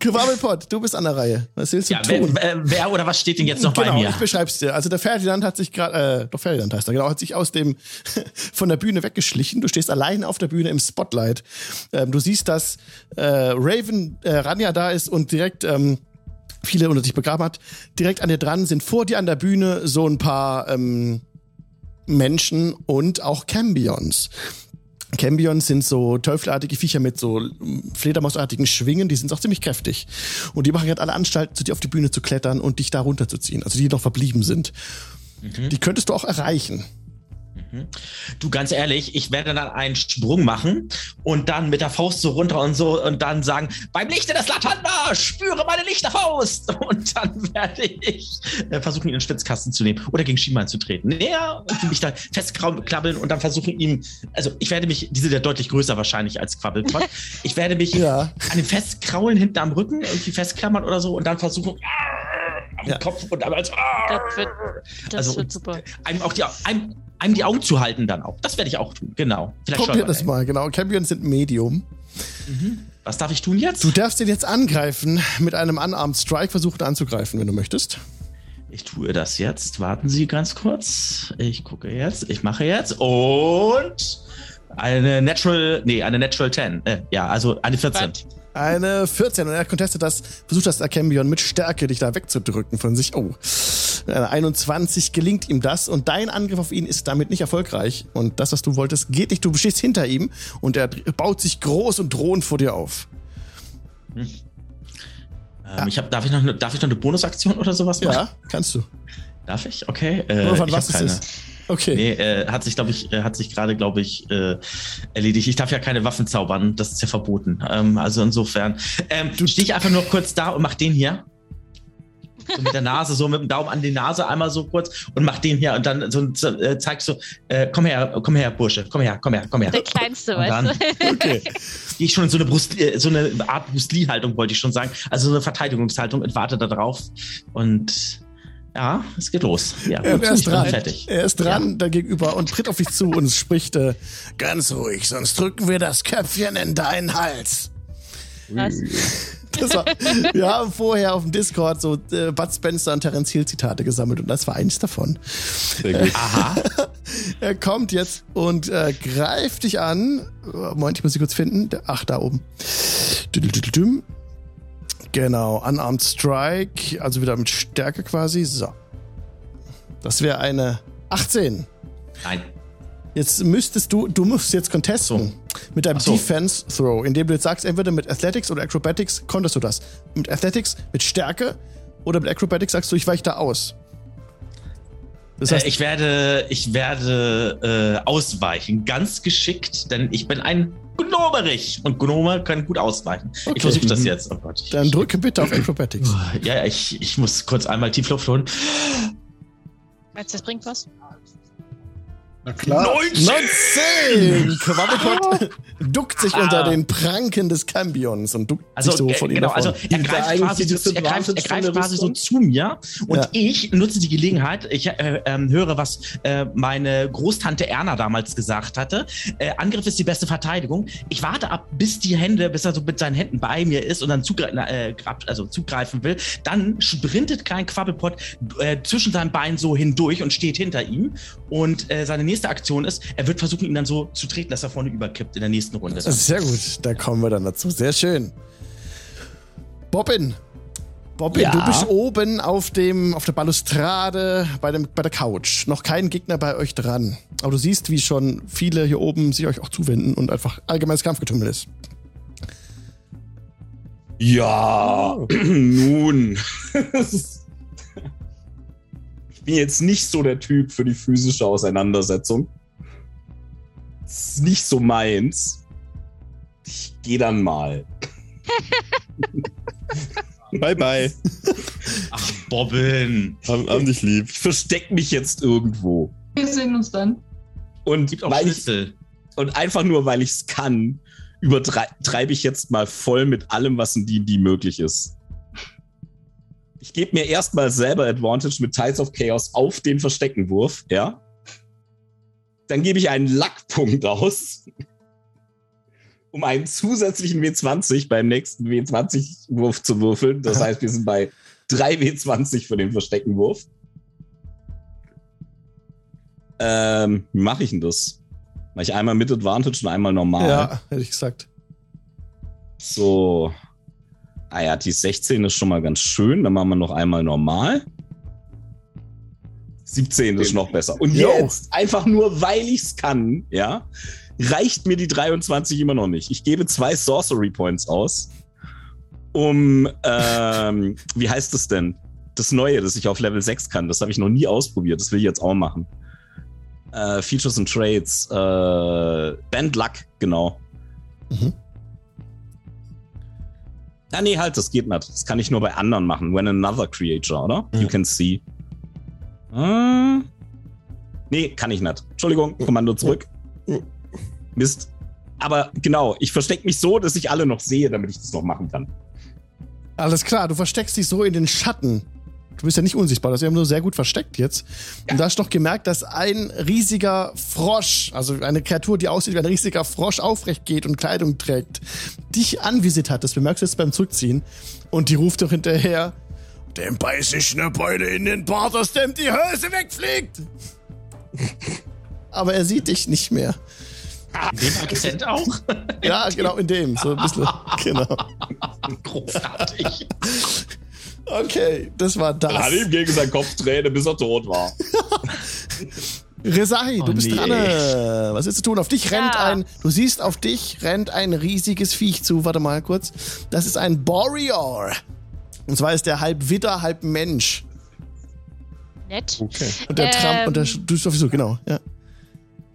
S1: Quabbelpot, du bist an der Reihe. Was willst du
S3: Ja,
S1: tun?
S3: wer, wer, wer oder was steht denn jetzt noch bei
S1: genau,
S3: mir?
S1: ich beschreib's dir. Also der Ferdinand hat sich gerade, äh, doch Ferdinand heißt er, genau, hat sich aus dem, [LAUGHS] von der Bühne weggeschlichen. Du stehst allein auf der Bühne im Spotlight. Ähm, du siehst, dass äh, Raven, äh, Ranja da ist und direkt, ähm, viele unter sich begraben hat. Direkt an dir dran sind vor dir an der Bühne so ein paar ähm, Menschen und auch Cambions. Cambions sind so teufelartige Viecher mit so fledermausartigen Schwingen, die sind auch ziemlich kräftig. Und die machen gerade alle Anstalten, zu dir auf die Bühne zu klettern und dich da runterzuziehen, also die noch verblieben sind. Die könntest du auch erreichen.
S3: Du, ganz ehrlich, ich werde dann einen Sprung machen und dann mit der Faust so runter und so und dann sagen, beim Lichte des Latanda, spüre meine Lichterfaust. [LAUGHS] Und dann werde ich äh, versuchen, ihn in den Schwitzkasten zu nehmen oder gegen Schienbein zu treten. Näher und mich da festklabbeln und dann versuchen, ihm, also ich werde mich, die sind ja deutlich größer wahrscheinlich als Quabbelpot, [LAUGHS] ich werde mich
S1: Ja.
S3: an dem festkraulen hinten am Rücken, irgendwie festklammern oder so und dann versuchen, am
S1: Ja.
S3: Kopf und einmal so,
S5: das wird, das
S3: Also,
S5: wird super.
S3: einem auch die, einem, einem die Augen zu halten dann auch. Das werde ich auch tun, genau. Vielleicht
S1: Probier das mal, genau. Cambions sind Medium.
S3: Was darf ich tun jetzt?
S1: Du darfst ihn jetzt angreifen, mit einem Unarmed Strike versuchen anzugreifen, wenn du möchtest.
S3: Ich tue das jetzt. Warten Sie ganz kurz. Ich gucke jetzt. Ich mache jetzt. Und eine Natural, nee, eine Natural 10. Äh, ja, also eine 14.
S5: Was?
S1: Eine 14 und er contestet das, versucht das Cambion mit Stärke dich da wegzudrücken von sich. Oh, eine 21 gelingt ihm das und dein Angriff auf ihn ist damit nicht erfolgreich. Und das, was du wolltest, geht nicht. Du stehst hinter ihm und er baut sich groß und drohend vor dir auf.
S3: Ähm, ich hab, darf, ich noch eine, darf ich noch eine Bonusaktion oder sowas machen?
S1: Ja, kannst du.
S3: Darf ich? Okay. Äh,
S1: Nur von was
S3: hab
S1: es ist. Okay.
S3: Nee, äh, hat sich, glaube ich, äh, hat sich gerade, glaube ich, äh, erledigt. Ich darf ja keine Waffen zaubern, das ist ja verboten. Ähm, also insofern ähm, stehe ich einfach nur kurz da und mach den hier. So mit der Nase, so mit dem Daumen an die Nase einmal so kurz und mach den hier und dann so, so äh, zeigst du, äh, komm her, komm her, Bursche, komm her, komm her, komm her.
S5: Der Kleinste,
S3: Und dann-
S5: weißt du? [LAUGHS]
S1: Okay.
S3: Gehe ich schon in so eine Brust, äh, so eine Art Brust Lee-Haltung, wollte ich schon sagen. Also so eine Verteidigungshaltung und warte da drauf. Und Ja, es geht los. Ja,
S1: er, er ist dran.
S3: Fertig.
S1: Er ist dran ja. dagegenüber und tritt auf dich zu und spricht äh, ganz ruhig, sonst drücken wir das Köpfchen in deinen Hals. Was? Das war, wir haben vorher auf dem Discord so äh, Bud Spencer und Terence Hill Zitate gesammelt und das war eins davon.
S3: Gut. Aha. [LAUGHS]
S1: er kommt jetzt und äh, greift dich an. Moment, ich muss sie kurz finden. Ach, da oben. Genau, Unarmed Strike, also wieder mit Stärke quasi. So. Das wäre eine 18.
S3: Nein.
S1: Jetzt müsstest du, du musst jetzt contesten so. mit deinem so. Defense Throw, indem du jetzt sagst, entweder mit Athletics oder Acrobatics konntest du das. Mit Athletics, mit Stärke oder mit Acrobatics sagst du, ich weiche da aus.
S3: Das heißt, äh, ich werde, ich werde äh, ausweichen, ganz geschickt, denn ich bin ein Gnomerich und Gnome können gut ausweichen. Okay. Ich versuche das mhm. jetzt. Oh Gott, ich,
S1: Dann drücke bitte auf Acrobatics.
S3: Ja, ja, ich, ich muss kurz einmal tief Luft holen.
S5: Meinst du, das bringt was?
S1: Na klar. 19! 19! Quabbelpot duckt sich ah. unter den Pranken des Cambions und duckt
S3: also,
S1: sich so von
S3: äh, genau, ihm Also er greift, quasi, so, er greift, er greift quasi so zu mir und ja. ich nutze die Gelegenheit, ich äh, äh, höre, was äh, meine Großtante Erna damals gesagt hatte. Äh, Angriff ist die beste Verteidigung. Ich warte ab, bis die Hände, bis er so mit seinen Händen bei mir ist und dann zugre äh, also zugreifen will. Dann sprintet Klein Quabbelpot zwischen seinen Beinen so hindurch und steht hinter ihm und seine nächste Aktion ist, er wird versuchen, ihn dann so zu treten, dass er vorne überkippt in der nächsten Runde.
S1: Sehr gut, da kommen wir dann dazu. Sehr schön. Bobbin. Bobbin, ja. du bist oben auf, dem, auf der Balustrade bei, dem, bei der Couch. Noch kein Gegner bei euch dran. Aber du siehst, wie schon viele hier oben sich euch auch zuwenden und einfach allgemeines Kampfgetümmel ist.
S6: Ja, [CLEARS THROAT] nun. [LAUGHS] bin jetzt nicht so der Typ für die physische Auseinandersetzung. Das ist nicht so meins. Ich gehe dann mal. [LAUGHS]
S2: bye, bye.
S3: Ach, Bobbin.
S2: Haben, haben dich lieb.
S6: Ich versteck mich jetzt irgendwo.
S4: Wir sehen uns dann.
S6: Und, Gibt auch weil ich, und einfach nur, weil ich es kann, übertreibe ich jetzt mal voll mit allem, was in D&D möglich ist. Ich gebe mir erstmal selber Advantage mit Tides of Chaos auf den Versteckenwurf, ja. Dann gebe ich einen Lackpunkt aus, um einen zusätzlichen W20 beim nächsten W20-Wurf zu würfeln. Das heißt, wir sind bei 3 W20 für den Versteckenwurf. Ähm, wie mache ich denn das? Mache ich einmal mit Advantage und einmal normal?
S1: Ja, hätte ich gesagt.
S6: So, Ah ja, die 16 ist schon mal ganz schön. Dann machen wir noch einmal normal. 17 ist noch besser. Und jo. jetzt, einfach nur, weil ich es kann, ja, reicht mir die 23 immer noch nicht. Ich gebe zwei Sorcery Points aus, um, ähm, [LAUGHS] wie heißt das denn? Das Neue, das ich auf Level 6 kann. Das habe ich noch nie ausprobiert. Das will ich jetzt auch machen. Äh, Features and Trades. Äh, Band Luck, genau. Mhm. Ah, nee, halt, das geht nicht. Das kann ich nur bei anderen machen. When another creature, oder? Mhm. You can see. Hm. Nee, kann ich nicht. Entschuldigung, Kommando zurück. Mist. Aber genau, ich verstecke mich so, dass ich alle noch sehe, damit ich das noch machen kann.
S1: Alles klar, du versteckst dich so in den Schatten Du bist ja nicht unsichtbar, das ist ja nur sehr gut versteckt jetzt. Und da hast du doch gemerkt, dass ein riesiger Frosch, also eine Kreatur, die aussieht wie ein riesiger Frosch, aufrecht geht und Kleidung trägt, dich anvisiert hat. Das bemerkst du jetzt beim Zurückziehen. Und die ruft doch hinterher, dem beiß ich eine Beute in den Bart, dass dem die Hülse wegfliegt. Aber er sieht dich nicht mehr.
S3: In dem Akzent auch?
S1: Ja, genau, in dem. So ein bisschen. [LAUGHS] Genau.
S3: Großartig.
S1: Okay, das war das.
S6: Er hat ihm gegen seinen Kopf Träne, bis er tot war. [LAUGHS]
S1: Resahi, du oh, bist nee. dran. Äh, was ist zu tun? Auf dich rennt ja. ein, du siehst, auf dich rennt ein riesiges Viech zu. Warte mal kurz. Das ist ein Boreor. Und zwar ist der halb Widder, halb Mensch.
S5: Nett.
S1: Okay. Und der ähm, Trump und der, du sowieso, genau, ja.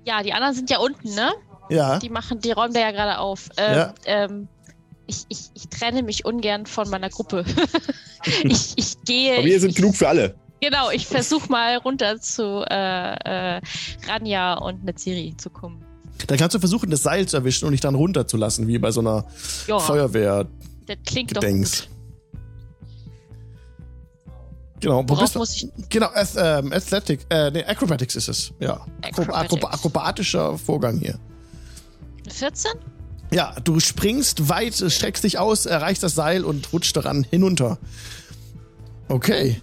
S5: Ja, die anderen sind ja unten, ne?
S1: Ja.
S5: Die machen, die räumen da ja gerade auf. Ähm, ja. Ähm, ich, ich, ich trenne mich ungern von meiner Gruppe. [LAUGHS] ich, ich gehe.
S2: Aber wir sind
S5: ich,
S2: genug für alle.
S5: Genau, ich versuche mal runter zu äh, äh, Ranja und Neziri zu kommen.
S1: Dann kannst du versuchen, das Seil zu erwischen und dich dann runterzulassen, wie bei so einer ja, Feuerwehr.
S5: Das klingt Gedenks. doch gut.
S1: Genau, wo bist du? muss ich? Genau, Ath ähm, Athletic, äh, nee, Acrobatics ist es. Ja. Acrobatics. akrobatischer Vorgang hier.
S5: 14?
S1: Ja, du springst weit, streckst dich aus, erreichst das Seil und rutscht daran hinunter. Okay.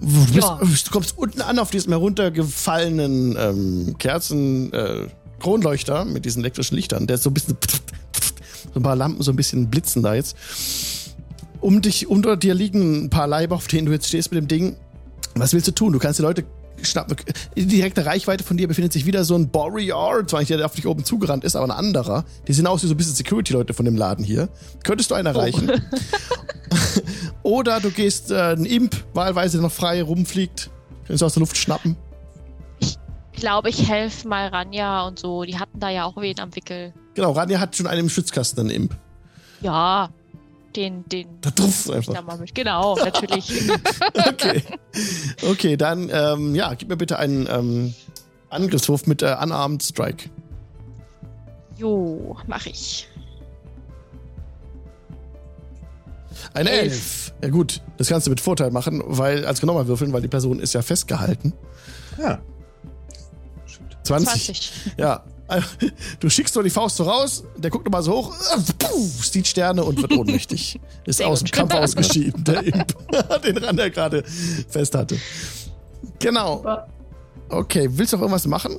S1: Du, bist, ja. du kommst unten an auf diesem heruntergefallenen ähm, Kerzen äh, Kronleuchter mit diesen elektrischen Lichtern. Der ist so ein bisschen so ein paar Lampen so ein bisschen blitzen da jetzt. Um dich unter dir liegen ein paar Leiber, auf denen du jetzt stehst mit dem Ding. Was willst du tun? Du kannst die Leute schnappen. In direkter Reichweite von dir befindet sich wieder so ein Boreal, zwar nicht der, der auf dich oben zugerannt ist, aber ein anderer. Die sehen aus wie so ein bisschen Security-Leute von dem Laden hier. Könntest du einen oh. erreichen? Oh. [LAUGHS] Oder du gehst äh, ein Imp, wahlweise der noch frei rumfliegt. Kannst du aus der Luft schnappen.
S5: Ich glaube, ich helfe mal Ranja und so. Die hatten da ja auch wen am Wickel.
S1: Genau, Ranja hat schon einen im Schützkasten, einen Imp.
S5: Ja, den, den.
S1: Da einfach. Da mal
S5: mit. Genau, [LAUGHS] natürlich.
S1: okay. Okay, dann, ähm, ja, gib mir bitte einen ähm, Angriffswurf mit äh, Unarmed Strike.
S5: Jo, mach ich.
S1: Eine Elf. Elf. Ja gut, das kannst du mit Vorteil machen, weil als genommen würfeln, weil die Person ist ja festgehalten.
S2: Ja.
S1: 20. 20. Ja, [LAUGHS] Du schickst nur die Faust so raus, der guckt nochmal so hoch, sieht Sterne und wird ohnmächtig. [LAUGHS] Ist aus dem Kampf ausgeschieden, der Imp, [LAUGHS] den Rand er gerade fest hatte. Genau. Okay, willst du noch irgendwas machen?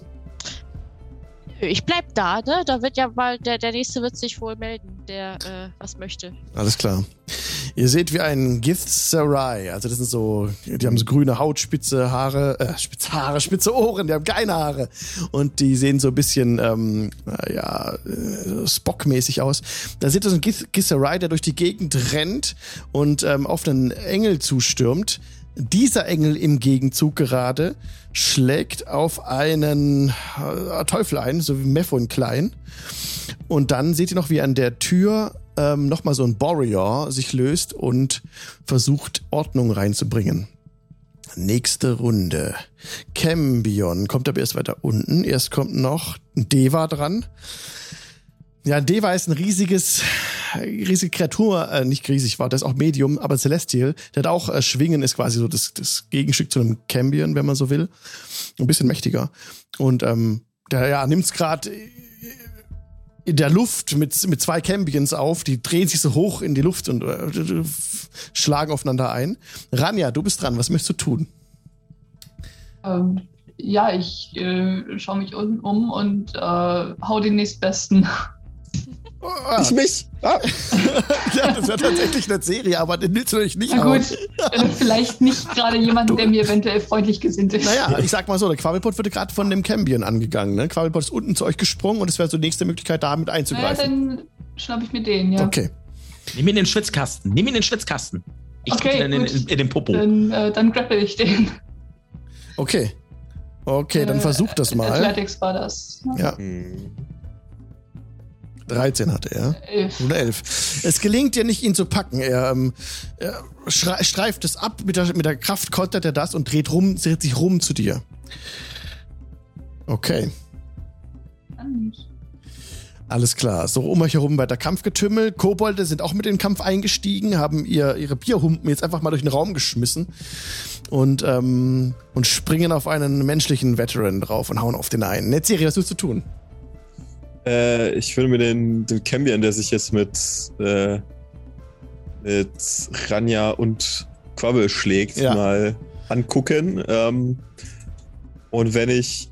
S5: Ich bleib da, ne? Da wird ja mal, der, der nächste wird sich wohl melden, der äh, was möchte.
S1: Alles klar. Ihr seht wie ein Githzerai. Also das sind so, die haben so grüne Haut, spitze Haare, äh, spitze Haare, spitze Ohren, die haben keine Haare. Und die sehen so ein bisschen, ähm, ja, äh, Spock-mäßig aus. Da seht ihr so ein Githzerai, der durch die Gegend rennt und ähm, auf einen Engel zustürmt. Dieser Engel im Gegenzug gerade schlägt auf einen äh, Teufel ein, so wie Mephon klein. Und dann seht ihr noch, wie an der Tür ähm, nochmal so ein Boreor sich löst und versucht, Ordnung reinzubringen. Nächste Runde. Cambion kommt aber erst weiter unten. Erst kommt noch Deva dran. Ja, Deva ist ein riesiges, riesige Kreatur, äh, nicht riesig war, das ist auch Medium, aber Celestial. Der hat auch äh, Schwingen, ist quasi so das, das Gegenstück zu einem Cambion, wenn man so will. Ein bisschen mächtiger. Und ähm, der ja, nimmt's gerade in der Luft mit, mit zwei Cambions auf, die drehen sich so hoch in die Luft und äh, schlagen aufeinander ein. Ranja, du bist dran, was möchtest du tun?
S4: Ähm, ja, ich äh, schaue mich unten um und äh, hau den nächstbesten.
S1: Ah. Ich mich. Ah. [LAUGHS] ja, das wäre tatsächlich eine Serie, aber den willst du natürlich nicht
S4: Na gut, äh, vielleicht nicht gerade jemanden, der mir eventuell freundlich gesinnt ist.
S1: Naja, ich sag mal so, der Quabbelpot wird gerade von dem Cambion angegangen. Ne? Quabbelpot ist unten zu euch gesprungen und es wäre so die nächste Möglichkeit, damit einzugreifen. Ja,
S4: dann schnapp ich mir den, ja.
S1: Okay.
S3: Nimm ihn in den Schwitzkasten. Nimm ihn in den Schwitzkasten. Ich okay, ihn in, in, in, den Popo.
S4: Dann, äh, dann grapple ich den.
S1: Okay. Okay, dann versuch das mal.
S4: Athletics war das.
S1: Ja. Hm. 13 hatte er. 11. Oder 11. Es gelingt dir nicht, ihn zu packen. Er, ähm, er streift es ab, mit der, mit der Kraft kontert er das und dreht rum, dreht sich rum zu dir. Okay. Alles klar. So um euch herum weiter Kampfgetümmel. Kobolde sind auch mit in den Kampf eingestiegen, haben ihr, ihre Bierhumpen jetzt einfach mal durch den Raum geschmissen und, ähm, und springen auf einen menschlichen Veteran drauf und hauen auf den einen. Netzeri, was willst du tun?
S2: Äh, ich würde mir den, den Cambion, der sich jetzt mit, äh, mit Ranja und Quabbel schlägt, ja. mal angucken. Ähm, und wenn ich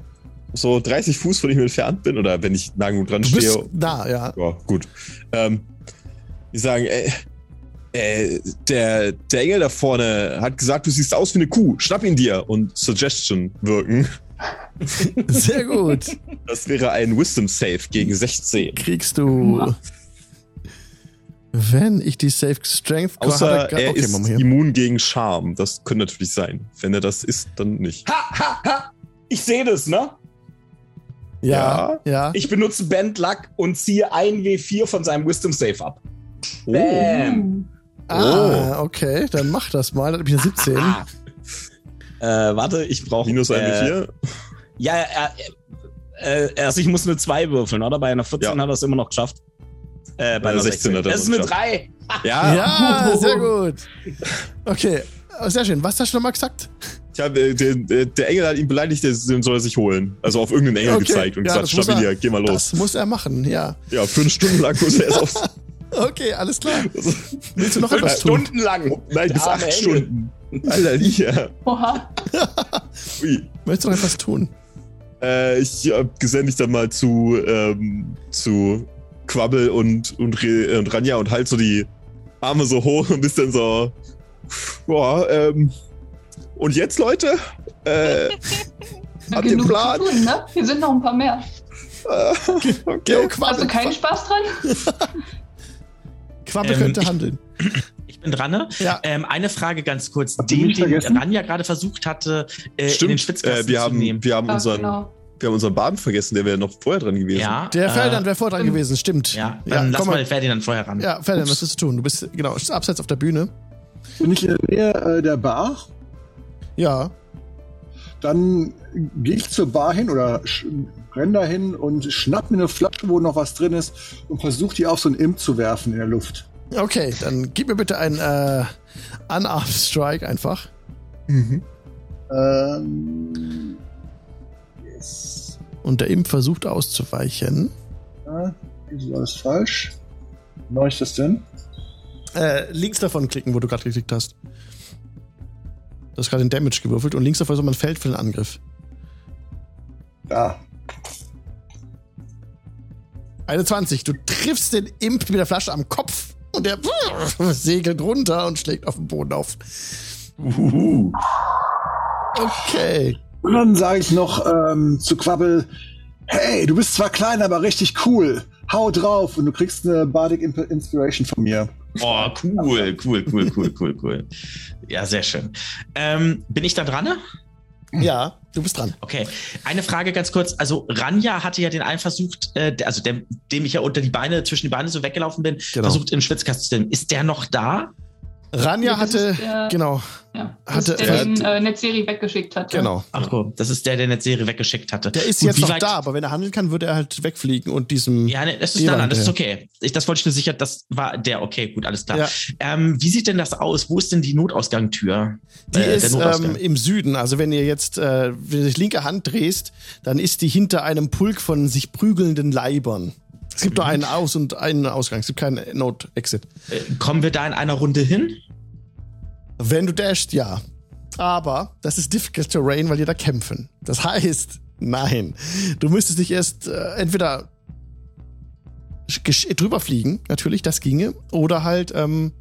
S2: so 30 Fuß von ihm entfernt bin, oder wenn ich nah genug dran du stehe.
S1: Bist da, ja.
S2: Ja, gut. Ähm, die sagen, äh, äh, der, der Engel da vorne hat gesagt, du siehst aus wie eine Kuh. Schnapp ihn dir und Suggestion wirken. [LAUGHS]
S1: Sehr gut.
S2: Das wäre ein Wisdom Save gegen 16.
S1: Kriegst du. Wenn ich die Safe Strength
S2: Außer er, er okay, ist immun gegen Charme. Das könnte natürlich sein. Wenn er das ist, dann nicht.
S6: Ha, ha, ha! Ich sehe das, ne?
S1: Ja, ja.
S6: Ich benutze Band Luck und ziehe ein W4 von seinem Wisdom Save ab.
S1: Oh. Bam. Ah, oh. okay. Dann mach das mal. Dann habe ich eine 17.
S6: Äh, warte, ich brauche.
S2: Minus ein äh, 4?
S6: Ja, er, äh, also ich muss eine 2 würfeln, oder? Bei einer 14 ja. hat er es immer noch geschafft.
S2: Äh, bei, einer 16, 16 hat er
S6: Das ist eine 3.
S1: Ja, ja [LAUGHS] sehr gut. Okay, sehr schön. Was hast du nochmal gesagt?
S2: Ja, der, der, Engel hat ihn beleidigt, den soll er sich holen. Also auf irgendeinen Engel okay. gezeigt und ja, gesagt, Stabilier, geh mal los.
S1: Das muss er machen, ja.
S2: Ja, fünf Stunden lang muss er es auf. [LAUGHS]
S1: Okay, alles klar. [LAUGHS] Willst du noch fünf etwas
S2: tun? Stunden lang. Nein, bis acht Engel. Stunden. [LAUGHS] Alter, Liga. Oha. [LAUGHS]
S1: Ui. Möchtest du noch etwas tun?
S2: Äh, ich hab gesende dich dann mal zu, ähm, zu Quabbel und, und, und Ranja und halt so die Arme so hoch und bist dann so, boah, ähm, und jetzt, Leute? Äh, [LAUGHS]
S4: habt ihr einen Plan? Tun, ne? Hier sind noch ein paar mehr.
S1: Äh, okay,
S4: Hast du keinen Spaß dran?
S1: Quabbel ähm, könnte handeln.
S3: Ich bin dran. Ne?
S1: Ja.
S3: Ähm, eine Frage ganz kurz. Den, den Ranja gerade versucht hatte, äh, in den Schwitzkasten
S2: äh, wir haben, zu nehmen. Wir haben unseren... Genau. Wir haben unseren Baden vergessen, der wäre noch vorher dran gewesen.
S1: Ja, der Ferdinand wäre vorher dran gewesen, stimmt.
S3: Ja, dann ja, lass mal Ferdinand vorher ran.
S1: Ja, Ferdinand, was willst du tun? Du bist genau abseits auf der Bühne.
S7: Bin ich in der Nähe äh, der Bar?
S1: Ja.
S7: Dann gehe ich zur Bar hin oder renn da hin und schnapp mir eine Flasche, wo noch was drin ist und versuche die auf so ein Imp zu werfen in der Luft.
S1: Okay, dann gib mir bitte einen äh, Unarmed Strike einfach. Mhm. Ähm, yes. Und der Imp versucht auszuweichen.
S7: Ja, ist alles falsch. Mache ich das denn?
S1: Äh, links davon klicken, wo du gerade geklickt hast. Du hast gerade den Damage gewürfelt und links davon ist immer ein Feld für den Angriff.
S7: Ja.
S1: Eine 20. Du triffst den Imp mit der Flasche am Kopf und der [LAUGHS] segelt runter und schlägt auf den Boden auf. Uhuhu. Okay.
S7: Und dann sage ich noch ähm, zu Quabbel, hey, du bist zwar klein, aber richtig cool. Hau drauf und du kriegst eine Bardic Inspiration von mir.
S3: Oh, cool, cool, cool, cool, cool, cool. Ja, sehr schön. Ähm, bin ich da dran?
S1: Ja, du bist dran.
S3: Okay. Eine Frage ganz kurz. Also Ranja hatte ja den einen versucht, äh, also dem, dem ich ja unter die Beine, zwischen die Beine so weggelaufen bin, genau. versucht in den Schwitzkasten zu stellen. Ist der noch da?
S1: Ranja hatte, der, genau.
S4: Ja, hatte, der den äh, Netzeri weggeschickt hat.
S1: Genau.
S3: Ach cool, das ist der, der Netzeri weggeschickt hatte.
S1: Der ist Gut, jetzt noch da, aber wenn er handeln kann, würde er halt wegfliegen und diesem.
S3: Ja, ne, das ist, nein, nein, das ist okay. Ich, das wollte ich nur sicher, das war der, okay, gut, alles klar. Ja. Ähm, wie sieht denn das aus? Wo ist denn die Notausgangtür?
S1: Die äh, ist ähm, im Süden. Also wenn ihr jetzt, äh, wenn du die linke Hand drehst, dann ist die hinter einem Pulk von sich prügelnden Leibern. Es gibt nur einen Aus- und einen Ausgang. Es gibt keinen Note-Exit.
S3: Äh, kommen wir da in einer Runde hin?
S1: Wenn du dashst, ja. Aber das ist difficult terrain, weil die da kämpfen. Das heißt, nein. Du müsstest dich erst äh, entweder drüber fliegen, natürlich, das ginge. Oder halt, ähm,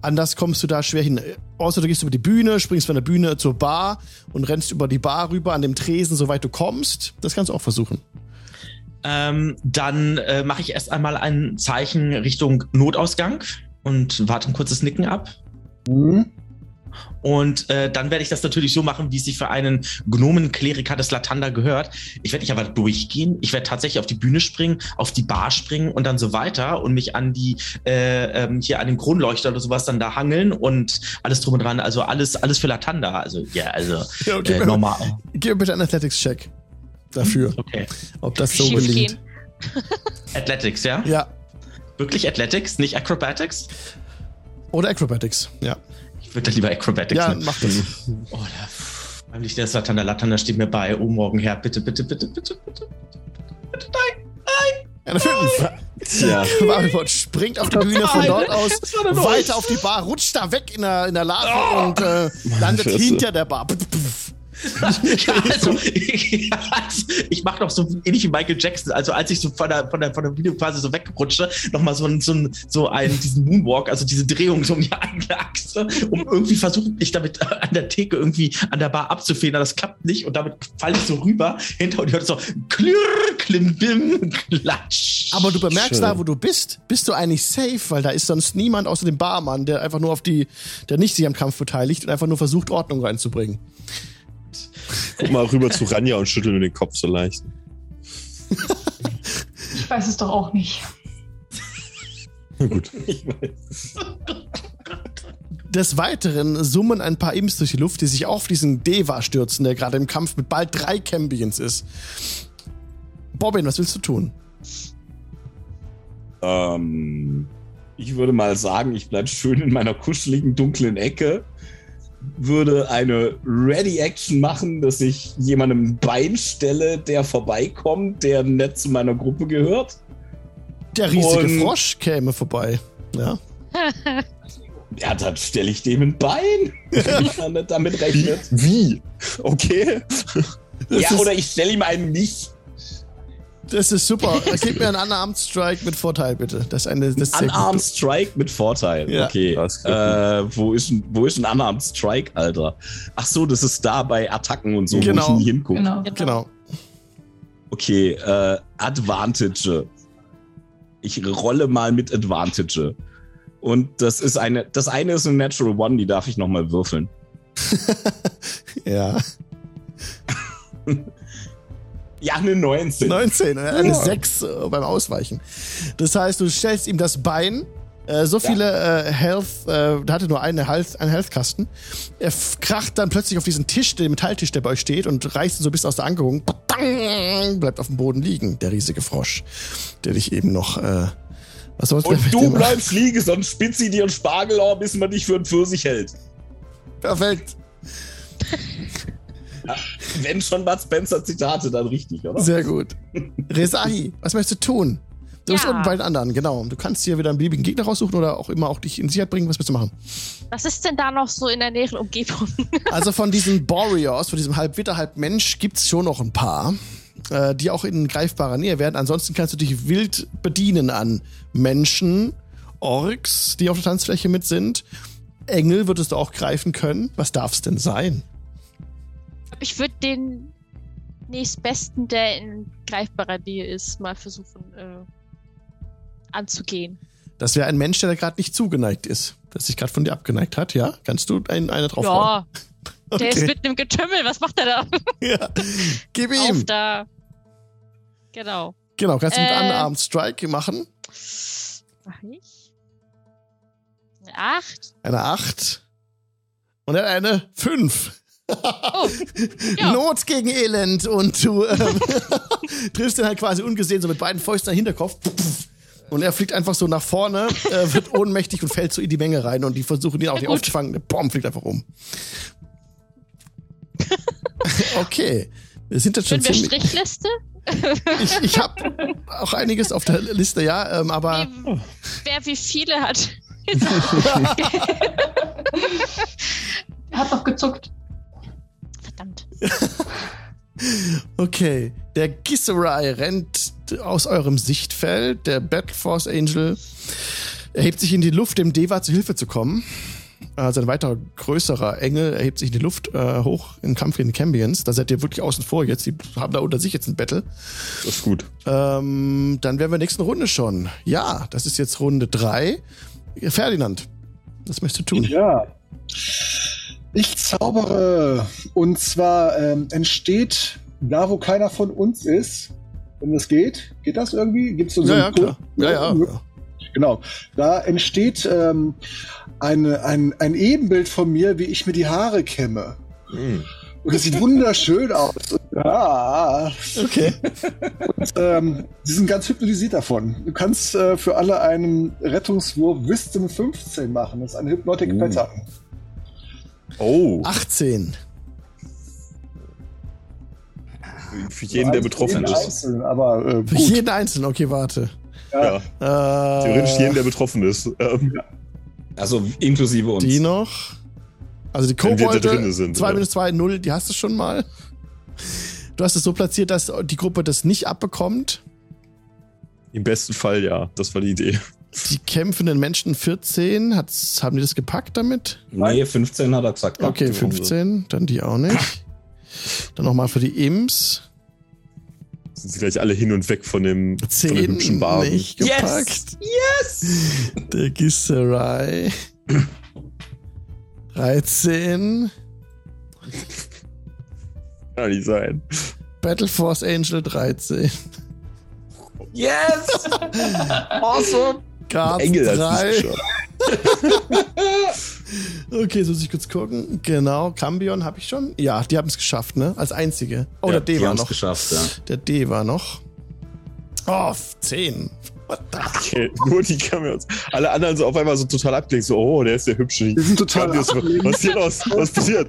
S1: anders kommst du da schwer hin. Außer du gehst über die Bühne, springst von der Bühne zur Bar und rennst über die Bar rüber an dem Tresen, soweit du kommst. Das kannst du auch versuchen.
S3: Ähm, dann äh, mache ich erst einmal ein Zeichen Richtung Notausgang und warte ein kurzes Nicken ab. Mhm. Und äh, dann werde ich das natürlich so machen, wie es sich für einen Gnomenkleriker des Latanda gehört. Ich werde nicht aber durchgehen. Ich werde tatsächlich auf die Bühne springen, auf die Bar springen und dann so weiter und mich an die äh, ähm, hier an den Kronleuchter oder sowas dann da hangeln und alles drum und dran. Also alles, alles für Latanda. Also ja, also ja, okay, äh, normal.
S1: Gib mir bitte einen Athletics-Check dafür.
S3: Okay.
S1: Ob das so gelingt. [LAUGHS]
S3: Athletics, ja?
S1: Ja.
S3: Wirklich Athletics, nicht Acrobatics?
S1: Oder Acrobatics, ja.
S3: Ich würde lieber Acrobatics
S1: Ja, nehmen. mach das. [LAUGHS] Oh,
S3: der, beim Licht der Satan, Latana steht mir bei. Oh, morgen her. Bitte, bitte, bitte, bitte, bitte, bitte, bitte, nein, nein.
S1: Eine 5. Tja. Maribot springt auf die Bühne von dort aus, weiter auf die Bar, rutscht da weg in der, in der Larve oh. und äh, landet hinter der Bar.
S3: also, [LAUGHS] ich, also, ich mache noch so ähnlich wie Michael Jackson. Also als ich so von der, von der, von der Video quasi so weggerutschte, nochmal so, so, so einen, diesen Moonwalk, also diese Drehung so um die eigene Achse, um irgendwie versuchen, mich damit an der Theke irgendwie an der Bar abzufedern. Das klappt nicht und damit falle ich so rüber hinter und hört so klirr, klimbim, klatsch.
S1: Aber du bemerkst Schön. da, wo du bist, bist du eigentlich safe, weil da ist sonst niemand außer dem Barmann, der einfach nur auf die, der nicht sich am Kampf beteiligt und einfach nur versucht, Ordnung reinzubringen.
S2: Guck mal rüber zu Ranja und schüttel nur den Kopf so leicht.
S4: Ich weiß es doch auch nicht.
S2: Na gut.
S1: Des Weiteren summen ein paar Imps durch die Luft, die sich auf diesen Deva stürzen, der gerade im Kampf mit bald drei Cambions ist. Bobbin, was willst du tun?
S6: Ähm, ich würde mal sagen, ich bleibe schön in meiner kuscheligen, dunklen Ecke würde eine Ready-Action machen, dass ich jemandem ein Bein stelle, der vorbeikommt, der nett zu meiner Gruppe gehört.
S1: Der riesige Und Frosch käme vorbei. Ja. [LAUGHS]
S6: Ja, dann stelle ich dem ein Bein, wenn ich nicht damit rechnet.
S2: Wie? Okay.
S6: Das ja, oder ich stelle ihm einen nicht.
S1: Das ist super. [LAUGHS] Gib mir einen Unarmed Strike mit Vorteil, bitte. Das ist eine, das
S6: ist Unarmed Strike mit Vorteil. Ja. Okay. Äh, wo, ist ein, wo ist ein Unarmed Strike, Alter? Ach so, das ist da bei Attacken und so,
S1: genau.
S6: wo ich nie hingucke.
S1: Genau. genau.
S6: Okay, äh, Advantage. Ich rolle mal mit Advantage. Und das ist eine, das eine ist eine Natural One, die darf ich nochmal würfeln. [LAUGHS]
S1: ja. [LAUGHS]
S6: ja, eine 19.
S1: 19, eine ja. 6 äh, beim Ausweichen. Das heißt, du stellst ihm das Bein, äh, so viele ja. äh, Health, äh, da hatte nur eine Health, einen Health-Kasten. Er kracht dann plötzlich auf diesen Tisch, den Metalltisch, der bei euch steht, und reißt ihn so bisschen aus der Ankerung. Bleibt auf dem Boden liegen, der riesige Frosch, der dich eben noch äh,
S6: was soll's Und du bleibst liegen, sonst spitzt sie dir ein Spargelohr, bis man dich für einen Pfirsich hält.
S1: Perfekt.
S6: Ja, wenn schon Bud Spencer Zitate, dann richtig, oder?
S1: Sehr gut. Resahi, was möchtest du tun? Du ja. bist unten bei den anderen, genau. Du kannst hier wieder einen beliebigen Gegner raussuchen oder auch immer auch dich in Sicherheit bringen. Was willst du machen?
S5: Was ist denn da noch so in der näheren Umgebung? [LAUGHS]
S1: also von diesen Boreos, von diesem halb Witter, halb Mensch, gibt es schon noch ein paar äh, die auch in greifbarer Nähe werden. Ansonsten kannst du dich wild bedienen an Menschen, Orks, die auf der Tanzfläche mit sind. Engel würdest du auch greifen können. Was darf es denn sein?
S5: Ich würde den nächstbesten, der in greifbarer Nähe ist, mal versuchen äh, anzugehen.
S1: Das wäre ein Mensch, der gerade nicht zugeneigt ist, der sich gerade von dir abgeneigt hat, ja? Kannst du einen, einer drauf Ja,
S5: Okay. Der ist mitten im Getümmel, was macht er da? [LAUGHS]
S1: Ja, gib ihm.
S5: Auf da. Genau.
S1: Genau, kannst du mit äh, Unarmed Strike machen?
S5: Mach ich. Eine 8.
S1: Eine 8. Und er hat eine 5. Oh, [LAUGHS] ja. Not gegen Elend und du ähm, [LAUGHS] triffst ihn halt quasi ungesehen so mit beiden Fäusten Hinterkopf. Und er fliegt einfach so nach vorne, äh, wird [LAUGHS] ohnmächtig und fällt so in die Menge rein und die versuchen ihn auch nicht aufzufangen. Der Bomb fliegt einfach um. Okay. Wir sind jetzt schon
S5: Sind wir Strichliste?
S1: ich ich habe auch einiges auf der Liste, ja, ähm, aber.
S5: Wie, wer wie viele hat.
S4: er hat doch gezuckt. [LAUGHS]
S1: Okay. Der Gisserai rennt aus eurem Sichtfeld. Der Battle Force Angel erhebt sich in die Luft, dem Deva zu Hilfe zu kommen. Also ein weiterer größerer Engel erhebt sich in die Luft äh, hoch im Kampf gegen die Cambions. Da seid ihr wirklich außen vor jetzt. Die haben da unter sich jetzt ein Battle.
S2: Das ist gut.
S1: Ähm, dann wären wir in der nächsten Runde schon. Ja, das ist jetzt Runde 3. Ferdinand, was möchtest du tun?
S7: Ja. Ich zaubere. Und zwar ähm, entsteht da, wo keiner von uns ist, wenn das geht. Geht das irgendwie? Gibt es so,
S1: ja,
S7: so
S1: ja, klar. Ja, ja, ja.
S7: Genau. Da entsteht ähm, eine, ein, ein Ebenbild von mir, wie ich mir die Haare kämme. Mm. Und das sieht wunderschön aus. Ja.
S1: Okay.
S7: Und, ähm, sie sind ganz hypnotisiert davon. Du kannst äh, für alle einen Rettungswurf Wisdom 15 machen. Das ist ein Hypnotic uh. Pattern.
S1: Oh. 18.
S2: Für jeden, der betroffen ist.
S7: Einzelnen, aber,
S1: äh, Für jeden Einzelnen, okay, warte.
S2: Ja. ja. Äh, Theoretisch jeden, der betroffen ist. Ähm. Ja.
S6: Also inklusive uns.
S1: Die noch. Also die Kobolde, 2 minus 2, 0, die hast du schon mal. Du hast es so platziert, dass die Gruppe das nicht abbekommt.
S2: Im besten Fall ja, das war die Idee.
S1: Die kämpfenden Menschen 14, hat's, haben die das gepackt damit?
S6: Nee, 15 hat er gesagt.
S1: Okay, 15, dann die auch nicht. Dann nochmal für die Imps.
S2: Sind sie gleich alle hin und weg von dem,
S1: Zehn von dem hübschen Barben. nicht
S6: gepackt. Yes! yes!
S1: Der Gisserei. 13.
S2: Kann nicht sein.
S1: Battle Force Angel 13.
S6: Yes! [LAUGHS] awesome!
S1: Guards Engel 3. [LAUGHS] okay, so muss ich kurz gucken. Genau, Cambion habe ich schon. Ja, die haben es geschafft, ne? Als einzige. Oh, ja, der D war noch.
S6: geschafft, ja.
S1: Der D war noch. Oh, 10.
S2: Okay, nur die Cameos. Alle anderen so auf einmal so total abgelenkt, so, oh, der ist der hübsche.
S7: Die sind total
S2: was, was ist hier los? Was passiert?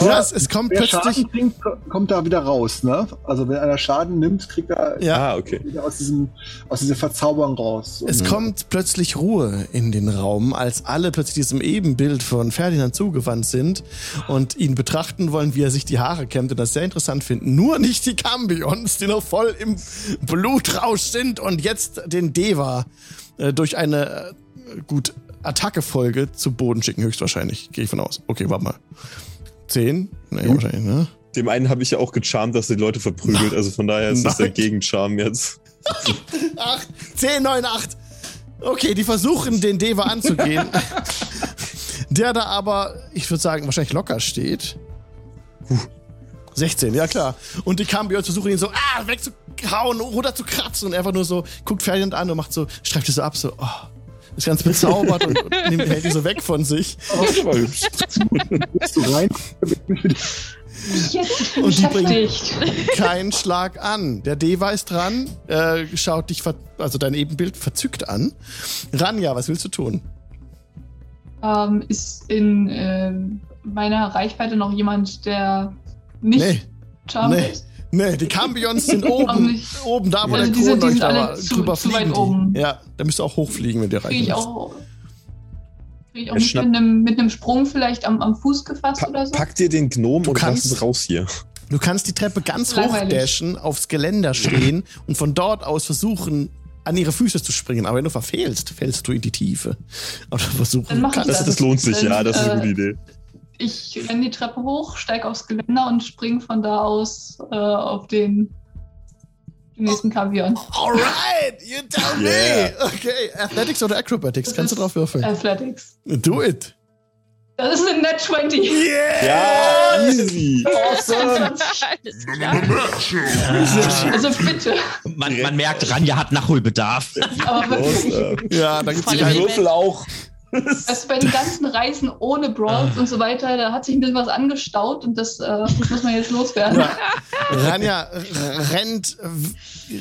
S1: Ja, es, es kommt
S7: Wer
S1: plötzlich.
S7: Schaden kriegt, kommt da wieder raus, ne? Also wenn einer Schaden nimmt, kriegt er
S1: Ja,
S2: Ah, okay.
S7: wieder aus, diesem, aus dieser Verzauberung raus.
S1: Es kommt plötzlich Ruhe in den Raum, als alle plötzlich diesem Ebenbild von Ferdinand zugewandt sind und ihn betrachten wollen, wie er sich die Haare kämmt und das sehr interessant finden. Nur nicht die Cambions, die noch voll im Blutrausch sind und jetzt den Deva äh, durch eine, äh, gut, Attackefolge zu Boden schicken, höchstwahrscheinlich. Gehe ich von aus. Okay, warte mal. Zehn? Nee, wahrscheinlich, ne?
S2: Dem einen habe ich ja auch gecharmt, dass er die Leute verprügelt, also von daher ist das der
S1: Nein.
S2: Gegencharm jetzt.
S1: 8, 10, 9, 8. Okay, die versuchen, den Deva anzugehen. [LAUGHS] der da aber, ich würde sagen, wahrscheinlich locker steht. 16, ja klar. Und die Cambions versuchen ihn so ah, wegzuhauen, runter zu kratzen und einfach nur so, guckt Ferdinand an und macht so, streift die so ab, so, oh, ist ganz bezaubert und, und nimmt, hält die so weg von sich. [LAUGHS]
S2: Oh, das war hübsch.
S7: Bist du rein?
S4: Jetzt,
S1: Und die bringen-
S4: beschäftigt.
S1: Kein Schlag an. Der Deva ist dran, äh, schaut dich, ver also dein Ebenbild verzückt an. Ranja, was willst du tun?
S4: Ähm, ist in äh, meiner Reichweite noch jemand, der nicht
S1: Nee.
S4: charmed
S1: Nee. Nee, die Cambions sind [LAUGHS] oben, oben da, wo
S4: Also
S1: der
S4: die sind- die sind
S1: Kronleuchter
S4: alle
S1: war.
S4: zu-
S1: Drüber
S4: zu weit
S1: fliegen
S4: oben.
S1: Ja, da müsst ihr auch hochfliegen, wenn ihr
S4: Kriege ich
S1: reichen
S4: auch, krieg ich auch mit, einem, mit einem Sprung vielleicht am, am Fuß gefasst
S2: Pa
S4: oder so?
S2: pack dir den Gnom
S1: Du
S2: und lass
S1: kannst-
S2: uns raus hier.
S1: Du kannst die Treppe ganz hochdashen, aufs Geländer stehen und von dort aus versuchen, an ihre Füße zu springen. Aber wenn du verfehlst, fällst du in die Tiefe. Aber versuchen
S4: Dann mach ich
S1: kannst
S2: Das,
S4: Ja,
S2: das lohnt sich, ja, das ist eine
S4: äh,
S2: gute Idee.
S4: Ich renne die Treppe hoch, steige aufs Geländer und springe von da aus äh, auf den, den nächsten Kavian.
S1: Alright, you tell
S2: Yeah.
S1: me. Okay, Athletics oder Acrobatics,
S4: Das
S1: kannst du drauf würfeln.
S4: Athletics.
S1: Do it.
S4: Das ist ein Net 20.
S2: Ja, easy.
S6: Awesome.
S4: Also bitte.
S3: Man, man merkt, Ranja hat Nachholbedarf.
S4: Aber wirklich.
S1: Ja, da gibt's
S5: Voll
S1: die.
S6: Würfel auch.
S4: Also bei den ganzen Reisen ohne Brawls und so weiter, da hat sich ein bisschen was angestaut und das äh, muss man jetzt loswerden.
S1: Ja. [LAUGHS] Ranja r- rennt,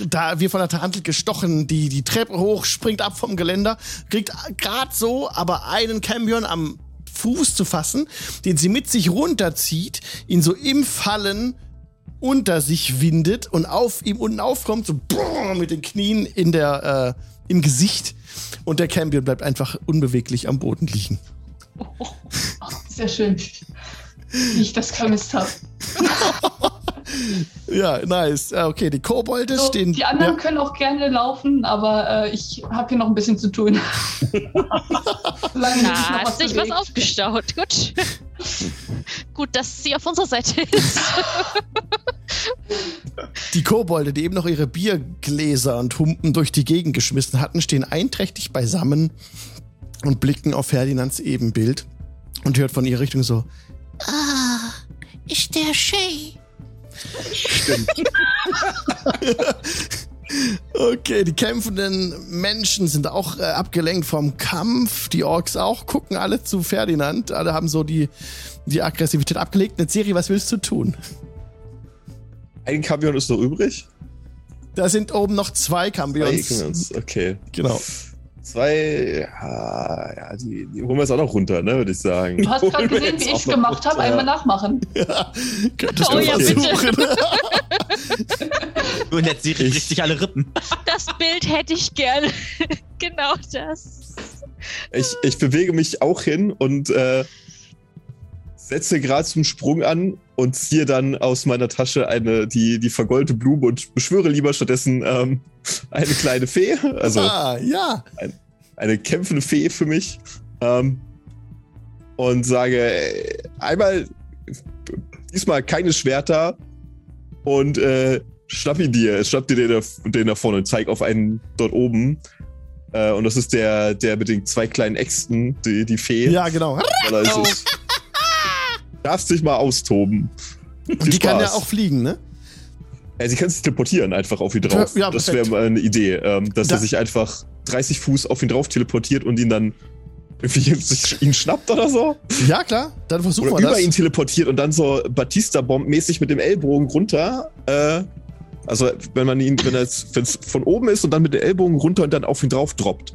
S1: da wir von der Tarantel gestochen, die, die Treppe hoch, springt ab vom Geländer, kriegt gerade so aber einen Cambion am Fuß zu fassen, den sie mit sich runterzieht, ihn so im Fallen unter sich windet und auf ihm unten aufkommt, so brrr, mit den Knien in der, äh, im Gesicht. Und der Cambion bleibt einfach unbeweglich am Boden liegen.
S4: Sehr schön. Wie ich das vermisst habe. [LAUGHS]
S1: Ja, nice. Ah, Okay, die Kobolde
S4: So,
S1: stehen.
S4: die anderen
S1: ja.
S4: können auch gerne laufen, aber äh, ich habe hier noch ein bisschen zu tun. [LAUGHS] Sich noch
S5: hat sich was aufgestaut. Gut. Gut, dass sie auf unserer Seite ist. [LAUGHS]
S1: Die Kobolde, die eben noch ihre Biergläser und Humpen durch die Gegend geschmissen hatten, stehen einträchtig beisammen und blicken auf Ferdinands Ebenbild und hört von ihrer Richtung so: Ah, ist der Shay.
S7: Stimmt. [LAUGHS]
S1: Okay, die kämpfenden Menschen sind auch äh, abgelenkt vom Kampf. Die Orks auch, gucken alle zu Ferdinand. Alle haben so die, die Aggressivität abgelegt. Eine Serie, was willst du tun?
S2: Ein Kampion ist noch übrig.
S1: Da sind oben noch zwei.
S2: Campions, Okay.
S1: Genau.
S2: Zwei, ja, ja die, die holen wir jetzt auch noch runter, ne, würde ich sagen.
S4: Du hast gerade gesehen, wie ich gemacht habe. Einmal nachmachen. [LAUGHS]
S1: Ja, könntest
S5: Oh
S1: du
S5: ja,
S1: versuchen.
S3: Und jetzt bricht sich alle Rippen.
S5: Das Bild hätte ich gerne. [LAUGHS] genau das.
S2: Ich, ich bewege mich auch hin und äh, setze gerade zum Sprung an und ziehe dann aus meiner Tasche eine, die, die vergoldete Blume und beschwöre lieber stattdessen ähm, eine kleine Fee, also
S1: ah, ja.
S2: eine kämpfende Fee für mich. Ähm, und sage, äh, einmal, diesmal keine Schwerter und äh, schnapp ihn dir, schnapp dir den, da- den da vorne und zeig auf einen dort oben. Äh, und das ist der, der mit den zwei kleinen Äxten, die, die Fee.
S1: Ja, genau.
S2: Weil ist, [LAUGHS] darfst dich mal austoben.
S1: Und die kann ja auch fliegen, ne?
S2: Ja, sie kann sich teleportieren einfach auf ihn drauf.
S1: Ja,
S2: das wäre mal eine Idee, ähm, dass
S1: Da-
S2: er sich einfach 30 Fuß auf ihn drauf teleportiert und ihn dann irgendwie [LAUGHS] sich ihn schnappt oder so.
S1: Ja, klar. Dann versuchen
S2: Oder
S1: wir
S2: über
S1: das.
S2: ihn teleportiert und dann so Batista-Bomb-mäßig mit dem Ellbogen runter äh, Also wenn man ihn, wenn es von oben ist und dann mit den Ellbogen runter und dann auf ihn drauf droppt.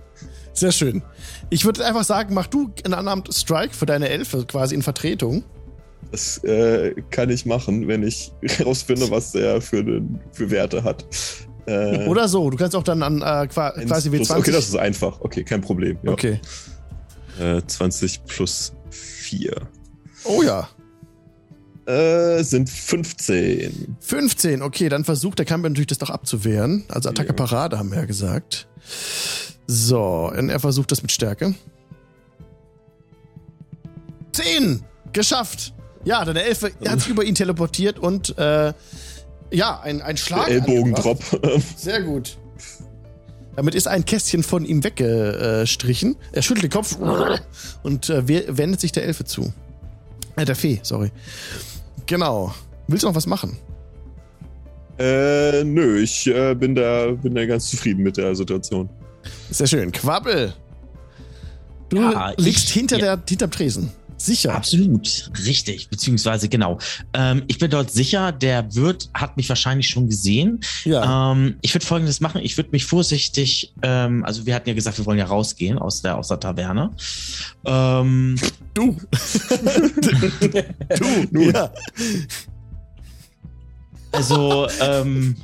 S1: Sehr schön. Ich würde einfach sagen, mach du einen Unarmed Strike für deine Elfe quasi in Vertretung.
S2: Das äh, kann ich machen, wenn ich [LAUGHS] herausfinde, was er für, für Werte hat.
S1: Äh, Oder so, du kannst auch dann an äh, quasi W20.
S2: Okay, das ist einfach. Okay, kein Problem.
S1: Ja. Okay.
S2: Äh, 20 plus 4.
S1: Oh ja.
S2: Äh, sind 15.
S1: 15, okay, dann versucht der Kampf natürlich das doch abzuwehren. Also Attacke Parade haben wir ja gesagt. So, und er versucht das mit Stärke. 10! Geschafft! Ja, deine Elfe hat sich über ihn teleportiert und äh, ja, ein, ein Schlag.
S2: Ellbogendrop. [LAUGHS]
S1: Sehr gut. Damit ist ein Kästchen von ihm weggestrichen. Er schüttelt den Kopf und äh, wendet sich der Elfe zu. Äh, der Fee, sorry. Genau. Willst du noch was machen?
S2: Äh, nö, ich äh, bin, da, bin da ganz zufrieden mit der Situation.
S1: Sehr schön. Quabbel! Du ja, liegst ich, hinter ja. der, hinterm Tresen. Sicher.
S3: Absolut, richtig, beziehungsweise genau. Ähm, ich bin dort sicher, der Wirt hat mich wahrscheinlich schon gesehen. Ja. Ähm, ich würde folgendes machen, ich würde mich vorsichtig, ähm, also wir hatten ja gesagt, wir wollen ja rausgehen aus der, aus der Taverne. Ähm,
S1: du. [LAUGHS]
S3: du, du. Ja. Also, ähm,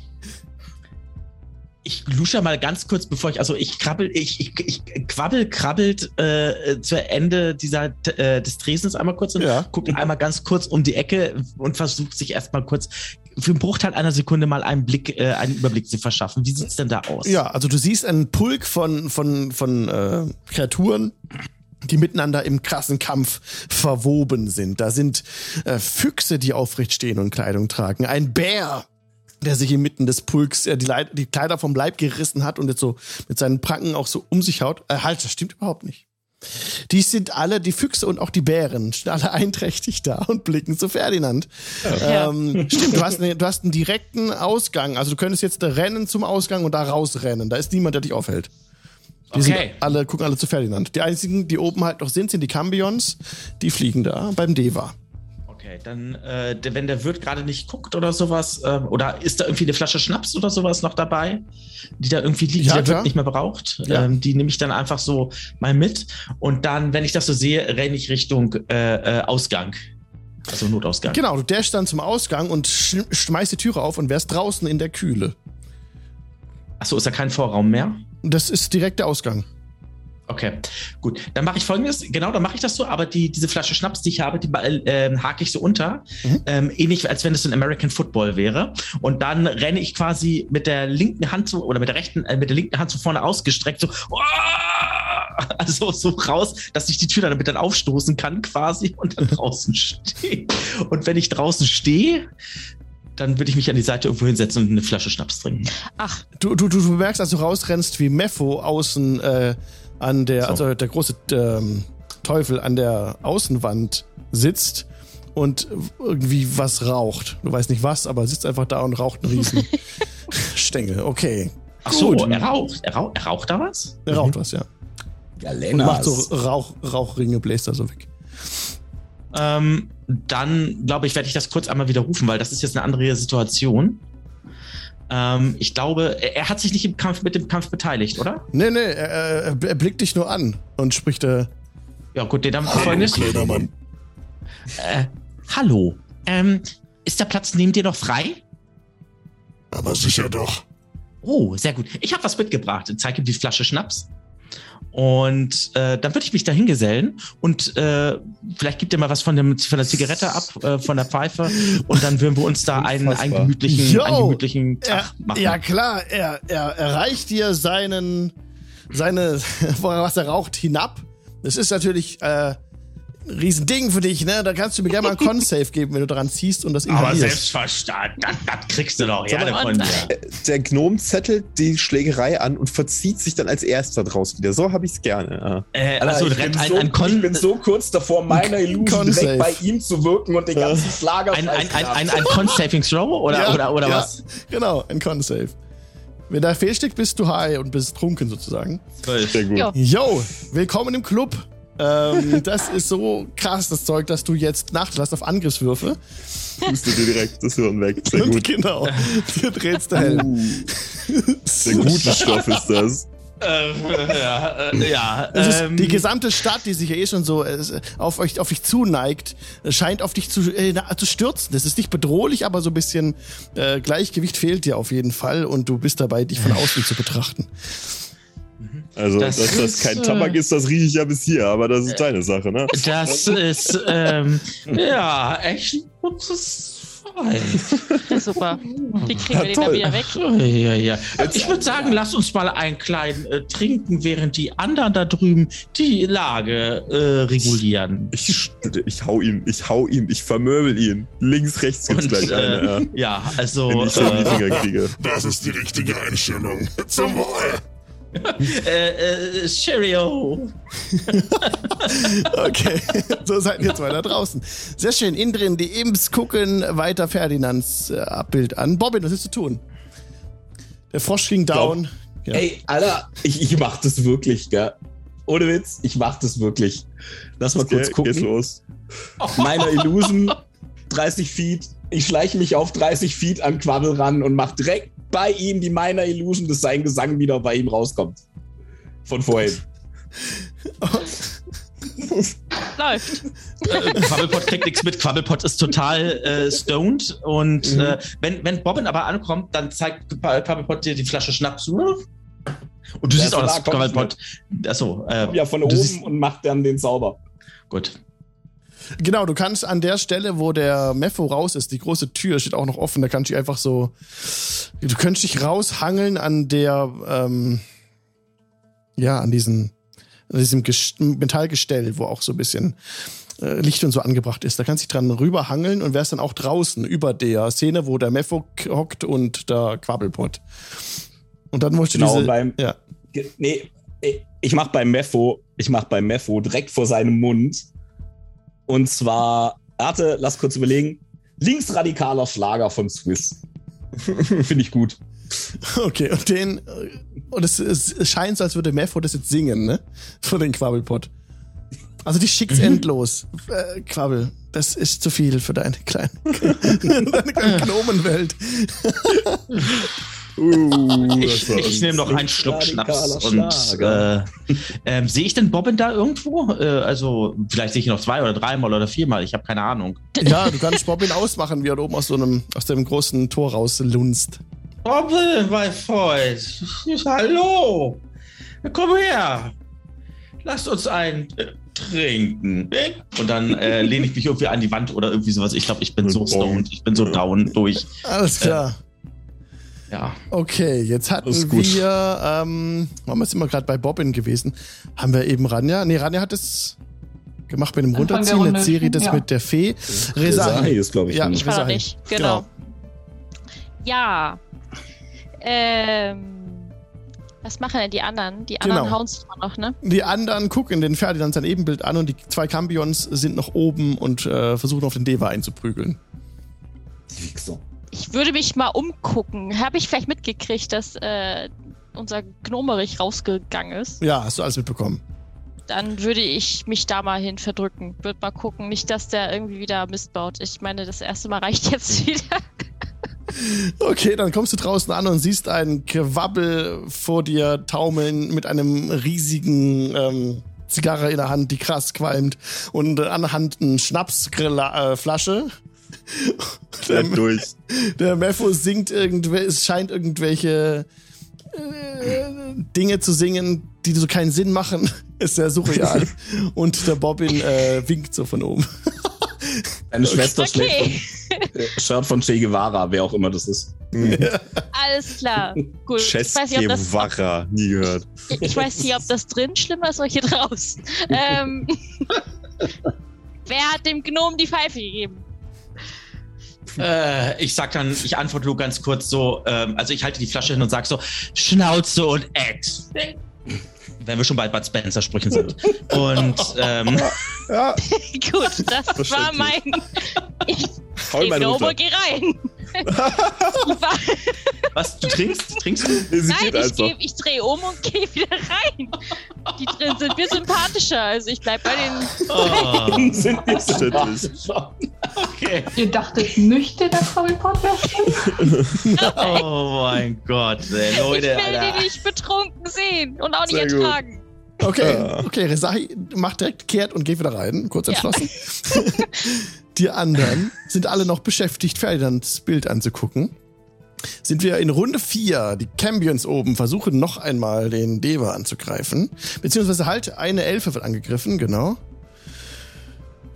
S3: ich lusche mal ganz kurz, bevor ich, also ich krabbel, ich, ich, ich quabbel, krabbelt äh, zu Ende dieser äh, des Tresens einmal kurz und ja. guckt einmal ganz kurz um die Ecke und versucht sich erstmal kurz für einen Bruchteil einer Sekunde mal einen Blick, äh, einen Überblick zu verschaffen. Wie sieht's denn da aus?
S1: Ja, also du siehst einen Pulk von, von, von äh, Kreaturen, die miteinander im krassen Kampf verwoben sind. Da sind äh, Füchse, die aufrecht stehen und Kleidung tragen. Ein Bär, der sich inmitten des Pulks äh, die, Leid die Kleider vom Leib gerissen hat und jetzt so mit seinen Pranken auch so um sich haut. Äh, halt, das stimmt überhaupt nicht. Die sind alle, die Füchse und auch die Bären, sind alle [LAUGHS] einträchtig da und blicken zu Ferdinand. Ja. Ähm, stimmt, du hast, du hast einen direkten Ausgang. Also du könntest jetzt rennen zum Ausgang und da rausrennen. Da ist niemand, der dich aufhält. Die okay. alle, gucken alle zu Ferdinand. Die einzigen, die oben halt noch sind, sind die Cambions. Die fliegen da beim Deva.
S3: Okay, dann, äh, wenn der Wirt gerade nicht guckt oder sowas, äh, oder ist da irgendwie eine Flasche Schnaps oder sowas noch dabei, die da irgendwie liegt, ja, die der Wirt nicht mehr braucht, ja. ähm, die nehme ich dann einfach so mal mit. Und dann, wenn ich das so sehe, renne ich Richtung äh, äh Ausgang. Also Notausgang.
S1: Genau, du dashst dann zum Ausgang und sch schmeißt die Türe auf und wärst draußen in der Kühle.
S3: Achso, ist da kein Vorraum mehr?
S1: Das ist direkt der Ausgang.
S3: Okay, gut. Dann mache ich folgendes, genau, dann mache ich das so, aber die, diese Flasche Schnaps, die ich habe, die äh, hake ich so unter, mhm. ähm, ähnlich als wenn es ein American Football wäre. Und dann renne ich quasi mit der linken Hand so, oder mit der rechten, äh, mit der linken Hand so vorne ausgestreckt, so, oh! [LAUGHS] also so raus, dass ich die Tür dann damit dann aufstoßen kann, quasi, und dann [LAUGHS] draußen stehe. Und wenn ich draußen stehe, dann würde ich mich an die Seite irgendwo hinsetzen und eine Flasche Schnaps trinken.
S1: Ach. Du, du, du, du merkst, als du rausrennst, wie Mepho außen äh, an der, so. also der große ähm, Teufel an der Außenwand sitzt und irgendwie was raucht. Du weißt nicht was, aber sitzt einfach da und raucht einen riesen [LAUGHS] Stängel. Okay.
S3: Ach so, Gut. er raucht. Er raucht, er raucht da was?
S1: Er raucht mhm. was, ja.
S3: Galenas.
S1: Und macht so Rauch, Rauchringe, bläst da so weg.
S3: Ähm, dann glaube ich, werde ich das kurz einmal widerrufen, weil das ist jetzt eine andere Situation. Ähm, ich glaube, er hat sich nicht im Kampf mit dem Kampf beteiligt, oder?
S1: Nee, nee, er, er, blickt dich nur an und spricht äh,
S3: Ja, gut, den dann folgendes. Äh, hallo. Ähm, ist der Platz neben dir noch frei?
S1: Aber sicher doch.
S3: Oh, sehr gut. Ich habe was mitgebracht. Ich zeige ihm die Flasche Schnaps. Und äh, dann würde ich mich da hingesellen und äh, vielleicht gibt er mal was von, dem, von der Zigarette ab, äh, von der Pfeife und dann würden wir uns da einen, einen, gemütlichen, Yo, einen gemütlichen Tag
S1: er, machen. Ja klar, er, er erreicht dir seinen, seine, [LAUGHS] was er raucht, hinab. Das ist natürlich äh, Riesending für dich, ne? Da kannst du mir gerne mal einen Con-Save geben, wenn du daran ziehst und das
S3: inhalierst. Aber selbstverstanden, das, das kriegst du doch gerne von mir.
S2: Der Gnome zettelt die Schlägerei an und verzieht sich dann als erster draus wieder. So habe ich es gerne.
S3: Äh, also,
S6: ich, bin ein, so, ein Con ich bin so kurz davor, meiner Illusion direkt bei ihm zu wirken und den ganzen Schlager
S3: Ein, ein, ein, ein, ein Con-Saving-Throw oder, ja, oder, oder
S1: ja,
S3: was?
S1: Genau, ein Con-Save. Wenn da fehlsteckt, bist du high und bist trunken sozusagen.
S2: Sehr gut.
S1: Yo, willkommen im Club. Ähm, das ist so krass, das Zeug, dass du jetzt Nachlass auf Angriffswürfe.
S2: Tust du dir direkt das Hirn weg. Sehr gut.
S1: genau. Du drehst der Helm.
S2: Uh, der gute Stoff ist das.
S3: Ähm, ja, äh, ja
S1: ähm, die gesamte Stadt, die sich ja eh schon so äh, auf euch auf dich zuneigt, scheint auf dich zu, äh, zu stürzen. Das ist nicht bedrohlich, aber so ein bisschen äh, Gleichgewicht fehlt dir auf jeden Fall und du bist dabei, dich von außen zu betrachten.
S2: Also, das dass das kein Tabak ist, das rieche ich ja bis hier, aber das ist äh, deine Sache, ne?
S3: Das ist, ähm, ja, echt ein gutes
S5: ja, [LAUGHS] super. Wie kriegen wir den da wieder weg?
S3: Ja, ja. Ich würde sagen, lass uns mal einen kleinen äh, trinken, während die anderen da drüben die Lage äh, regulieren.
S2: Ich, ich hau ihn, ich hau ihn, ich vermöbel ihn. Links, rechts gibt's Und, gleich eine.
S3: Äh, ja, also.
S2: Wenn ich äh, die Finger kriege.
S8: Das ist die richtige Einstellung. Zum Wohl
S3: äh, äh, Cheerio. [LAUGHS]
S1: okay, so seid ihr jetzt weiter draußen. Sehr schön. Innen drin, die Imps gucken weiter Ferdinands äh, Abbild an. Bobbin, was willst du tun? Der Frosch ging down.
S6: Ja. Ey, Alter, ich, ich mach das wirklich, gell? Ohne Witz, ich mach das wirklich. Lass mal kurz gucken. Geht's los. Meiner Illusion [LAUGHS] 30 Feet. Ich schleiche mich auf 30 Feet an Quabbel ran und mach direkt bei ihm die Minor Illusion, dass sein Gesang wieder bei ihm rauskommt. Von vorhin. [LAUGHS]
S5: Läuft.
S3: Äh, Quabbelpot kriegt nichts mit. Quabbelpot ist total äh, stoned. Und mhm. äh, wenn, wenn Bobbin aber ankommt, dann zeigt Quabbelpot dir die Flasche Schnaps. Und du siehst auch, dass Quabbelpot. Achso.
S6: Äh, ja, von oben siehst, und macht dann den Zauber.
S3: Gut.
S1: Genau, du kannst an der Stelle, wo der Mepho raus ist, die große Tür steht auch noch offen, da kannst du einfach so, du könntest dich raushangeln an der, ähm, ja, an diesen, an diesem Metallgestell, wo auch so ein bisschen äh, Licht und so angebracht ist. Da kannst du dich dran rüberhangeln und wärst dann auch draußen über der Szene, wo der Mepho hockt und der Quabbelpot. Und dann musst du genau, diese,
S6: beim, ja. Nee, ich mach beim Mepho, ich mach beim Mepho direkt vor seinem Mund und zwar, warte, lass kurz überlegen. Linksradikaler Schlager von Swiss. [LAUGHS] Finde ich gut.
S1: Okay, und den. Und es, es, scheint so, als würde Mefo das jetzt singen, ne? Von den Quabbelpot. Also die schickt's mhm. endlos. Äh, Quabbel, das ist zu viel für deine kleine, [LAUGHS] deine kleine [LAUGHS] Gnomenwelt.
S3: Uh, ich, ich nehme noch einen Schluck Schnaps und äh, äh, sehe ich denn Bobbin da irgendwo? Äh, also vielleicht sehe ich ihn noch zwei oder dreimal oder viermal. Ich habe keine Ahnung.
S1: Ja, du kannst Bobbin ausmachen, wie er oben aus so einem aus dem großen Tor rauslunzt.
S3: Bobbin, mein Freund, hallo, komm her, lasst uns ein äh, trinken. Und dann äh, lehne ich mich irgendwie an die Wand oder irgendwie sowas. Ich glaube, ich bin so stoned, ich bin so down durch.
S1: Alles klar.
S3: Ja.
S1: Okay, jetzt hatten wir, ähm, waren wir jetzt immer gerade bei Bobbin gewesen. Haben wir eben Ranja? Nee, Ranja hat es gemacht mit dem Runterziehen. Jetzt Siri das ja. mit der Fee.
S6: Resahi ist, glaube ich.
S5: Ja, ich war nicht. Genau. genau. Ja. Ähm. Was machen denn die anderen? Die anderen genau. hauen sich immer noch, ne?
S1: Die anderen gucken den Ferdinand sein Ebenbild an und die zwei Cambions sind noch oben und äh, versuchen auf den Deva einzuprügeln.
S6: Wichser.
S5: Ich würde mich mal umgucken. Habe ich vielleicht mitgekriegt, dass äh, unser Gnomerich rausgegangen ist?
S1: Ja, hast du alles mitbekommen.
S5: Dann würde ich mich da mal hin verdrücken. Würde mal gucken. Nicht, dass der irgendwie wieder Mist baut. Ich meine, das erste Mal reicht jetzt [LAUGHS] wieder.
S1: Okay, dann kommst du draußen an und siehst einen Quabbel vor dir taumeln mit einem riesigen ähm, Zigarre in der Hand, die krass qualmt und an der Hand eine Schnapsflasche. Äh,
S2: der, durch.
S1: Der Mepho singt irgendwelche, es scheint irgendwelche äh, Dinge zu singen, die so keinen Sinn machen. [LAUGHS] Ist sehr surreal. [LAUGHS] Und der Bobbin äh, winkt so von oben. [LAUGHS]
S6: Deine Schwester okay. schlägt äh, Shirt von Che Guevara, wer auch immer das ist.
S5: Ja. Alles klar. Gut.
S2: Che Guevara, nie gehört.
S5: Ich, ich, weiß nicht, ob das drin schlimmer ist oder hier draußen. Ähm, wer hat dem Gnom die Pfeife gegeben?
S3: Äh, ich sag dann, ich antworte nur ganz kurz so, ähm, also ich halte die Flasche hin und sag so, Schnauze und Ex. Wenn wir schon bei Bud Spencer Sprüchen sind. Und ähm,
S5: ja. [LAUGHS] gut, das war mein. [LAUGHS] Ich geh geh rein.
S3: Was, du trinkst? Trinkst du?
S5: Nein, ich, geh, ich drehe um und gehe wieder rein. Die drin sind wir sympathischer, also ich bleib bei den.
S2: Oh. [LAUGHS] sind wir sympathischer.
S4: Okay. Ihr dachtet nüchtern, der Comic-Pod wäre
S3: Oh mein Gott, ey, Leute.
S5: Ich will Alter. die nicht betrunken sehen und auch nicht Sehr ertragen.
S1: Gut. Okay, okay, Resahi macht direkt kehrt und geht wieder rein, kurz entschlossen. Ja. [LAUGHS] Die anderen [LAUGHS] sind alle noch beschäftigt, Ferdinands Bild anzugucken. Sind wir in Runde 4. Die Cambions oben versuchen noch einmal den Deva anzugreifen. Beziehungsweise halt, eine Elfe wird angegriffen, genau.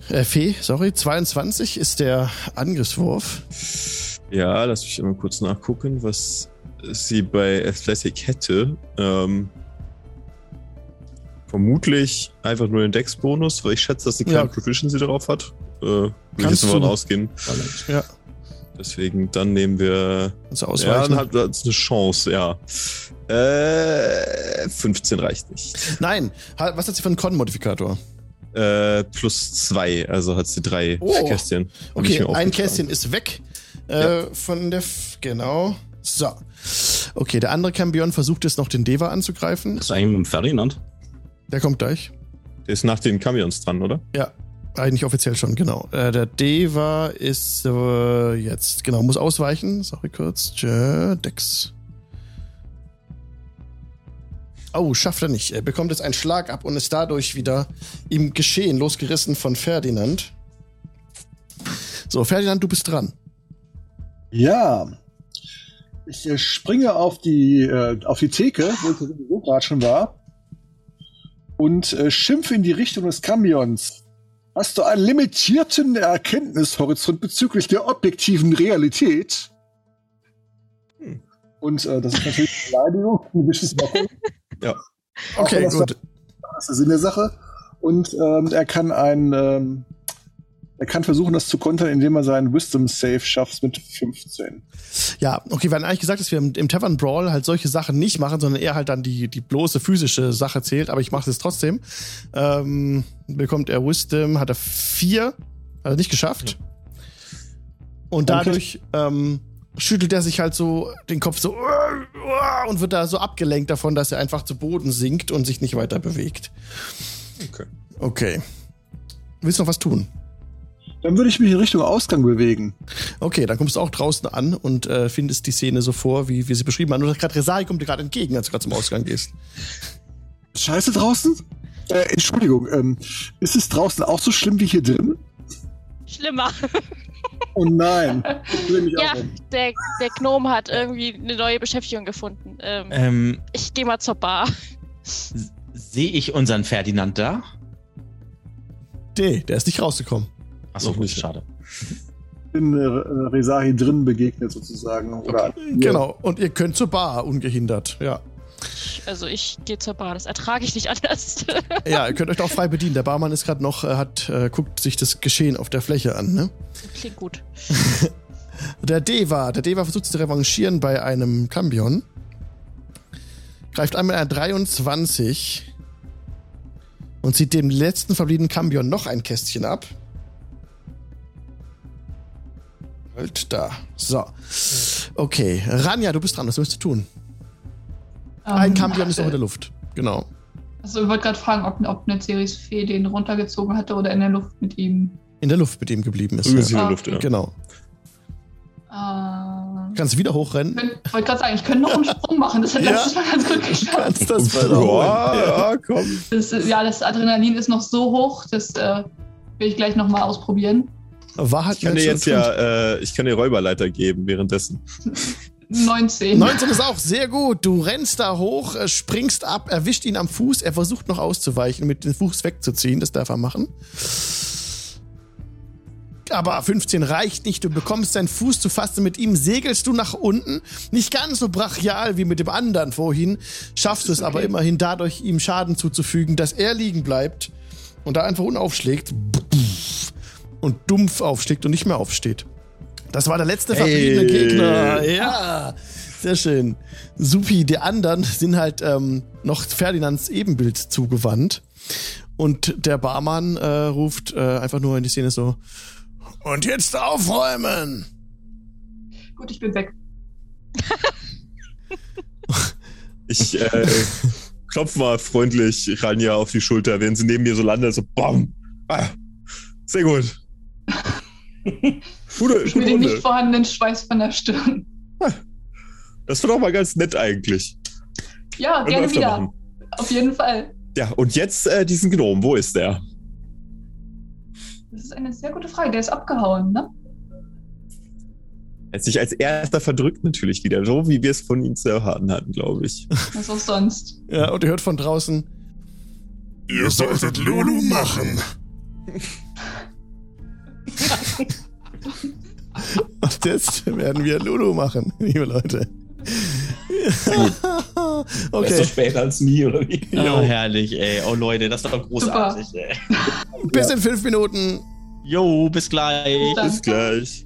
S1: Äh, Fee, sorry, 22 ist der Angriffswurf.
S2: Ja, lass mich mal kurz nachgucken, was sie bei Athletic hätte. Ähm, vermutlich einfach nur den Dex-Bonus, weil ich schätze, dass sie keine ja. Proficiency darauf hat. Äh, will ich jetzt mal rausgehen. Ja. Deswegen, dann nehmen wir.
S1: Also ausweichen.
S2: Ja, dann hat es eine Chance, ja. Äh, 15 reicht nicht.
S1: Nein. Was hat sie für einen Con-Modifikator?
S2: Äh, plus zwei, also hat sie drei oh. Kästchen.
S1: Okay, ein Kästchen ist weg äh, ja. von der. F genau. So. Okay, der andere Cambion versucht jetzt noch den Deva anzugreifen.
S6: Das ist eigentlich mit dem Ferdinand.
S1: Der kommt gleich.
S2: Der ist nach den Cambions dran, oder?
S1: Ja. Eigentlich offiziell schon, genau. Äh, der Deva ist äh, jetzt, genau, muss ausweichen. Sorry kurz. Dex. Oh, schafft er nicht. Er bekommt jetzt einen Schlag ab und ist dadurch wieder im Geschehen losgerissen von Ferdinand. So, Ferdinand, du bist dran.
S7: Ja. Ich äh, springe auf die, äh, auf die Theke, wo ich gerade schon war, und äh, schimpfe in die Richtung des Kamions. Hast du einen limitierten Erkenntnishorizont bezüglich der objektiven Realität? Hm. Und äh, das ist natürlich eine Beleidigung, ein bisschen [LAUGHS]
S1: Ja. Okay, das gut.
S7: Das ist der Sinn der Sache. Und ähm, er kann ein, ähm, er kann versuchen, das zu kontern, indem er seinen Wisdom Save schafft mit 15.
S1: Ja, okay, wir hatten eigentlich gesagt, dass wir im, im Tavern Brawl halt solche Sachen nicht machen, sondern eher halt dann die, die bloße physische Sache zählt, aber ich mache es trotzdem. Ähm, bekommt er Wisdom, hat er vier, hat er nicht geschafft. Und dadurch ähm, schüttelt er sich halt so den Kopf so und wird da so abgelenkt davon, dass er einfach zu Boden sinkt und sich nicht weiter bewegt. Okay. Okay. Willst du noch was tun?
S7: Dann würde ich mich in Richtung Ausgang bewegen.
S1: Okay, dann kommst du auch draußen an und äh, findest die Szene so vor, wie wir sie beschrieben haben. Und gerade Resai kommt dir gerade entgegen, als du gerade zum Ausgang gehst.
S7: Scheiße draußen? Äh, Entschuldigung, ähm, ist es draußen auch so schlimm wie hier drin?
S5: Schlimmer. [LAUGHS]
S7: Oh nein.
S5: ja, der, der Gnome hat irgendwie eine neue Beschäftigung gefunden. Ähm, ähm, ich gehe mal zur Bar.
S3: Sehe ich unseren Ferdinand da?
S1: Nee, der ist nicht rausgekommen.
S3: Achso, gut, schade.
S7: bin äh, Resahi drin begegnet sozusagen. Oder
S1: genau, und ihr könnt zur Bar ungehindert, ja.
S5: Also ich gehe zur Bar, das ertrage ich nicht anders. [LAUGHS]
S1: ja, ihr könnt euch auch frei bedienen. Der Barmann ist gerade noch, äh, hat, äh, guckt sich das Geschehen auf der Fläche an, ne?
S5: Klingt gut. [LAUGHS]
S1: der Deva, der Deva versucht sich zu revanchieren bei einem Cambion. Greift einmal ein 23 und zieht dem letzten verbliebenen Cambion noch ein Kästchen ab. Halt da. So. Okay. Ranja, du bist dran. Was willst du tun? Um, Ein Kampion ist noch in der Luft. Genau.
S4: Also ich wollte gerade fragen, ob, ob eine Ceres Fee den runtergezogen hatte oder in der Luft mit ihm.
S1: In der Luft mit ihm geblieben ist.
S2: Ja. In der Luft, ja.
S1: Genau.
S4: Uh,
S1: Kannst du wieder hochrennen?
S4: Ich wollte gerade sagen, ich könnte noch einen Sprung machen. Das hat ja, letztes Mal ganz gut geklappt. Kannst
S1: das ja,
S4: ja, komm. Das, ja, das Adrenalin ist noch so hoch, das äh, will ich gleich nochmal ausprobieren.
S1: War halt
S2: ich kann dir jetzt ja, äh, ich kann dir Räuberleiter geben währenddessen.
S4: 19.
S1: 19 ist auch sehr gut. Du rennst da hoch, äh, springst ab, erwischt ihn am Fuß. Er versucht noch auszuweichen, mit dem Fuß wegzuziehen. Das darf er machen. Aber 15 reicht nicht. Du bekommst deinen Fuß zu fassen. Mit ihm segelst du nach unten. Nicht ganz so brachial wie mit dem anderen vorhin. Schaffst du es okay. aber immerhin dadurch, ihm Schaden zuzufügen, dass er liegen bleibt und da einfach unaufschlägt und dumpf aufschlägt und nicht mehr aufsteht. Das war der letzte verbliebene hey. Gegner. Ja, sehr schön. Supi, die anderen sind halt ähm, noch Ferdinands Ebenbild zugewandt. Und der Barmann äh, ruft äh, einfach nur in die Szene so: Und jetzt aufräumen!
S4: Gut, ich bin weg.
S2: ich äh, klopf mal freundlich Ranja auf die Schulter, während sie neben mir so landet, so BAM! Ah, sehr gut. [LAUGHS]
S4: gute, ich gute den nicht vorhandenen Schweiß von der Stirn.
S2: Das wird auch mal ganz nett eigentlich.
S4: Ja, gerne wieder. Machen. Auf jeden Fall.
S2: Ja, und jetzt äh, diesen Gnom, wo ist der?
S4: Das ist eine sehr gute Frage. Der ist abgehauen, ne?
S2: Er hat sich als erster verdrückt natürlich wieder, so wie wir es von ihm zu erwarten hatten, glaube ich. [LAUGHS]
S4: Was auch sonst.
S1: Ja, und ihr hört von draußen.
S8: Ihr solltet Lulu machen. [LAUGHS] [LAUGHS]
S1: und jetzt werden wir Lulu machen, liebe Leute. [LAUGHS]
S6: okay. Besser später als nie, oder wie?
S3: Oh, herrlich, ey. Oh, Leute, das ist doch großartig, Super. ey.
S1: Bis in fünf Minuten.
S3: Jo, bis gleich.
S2: Bis gleich.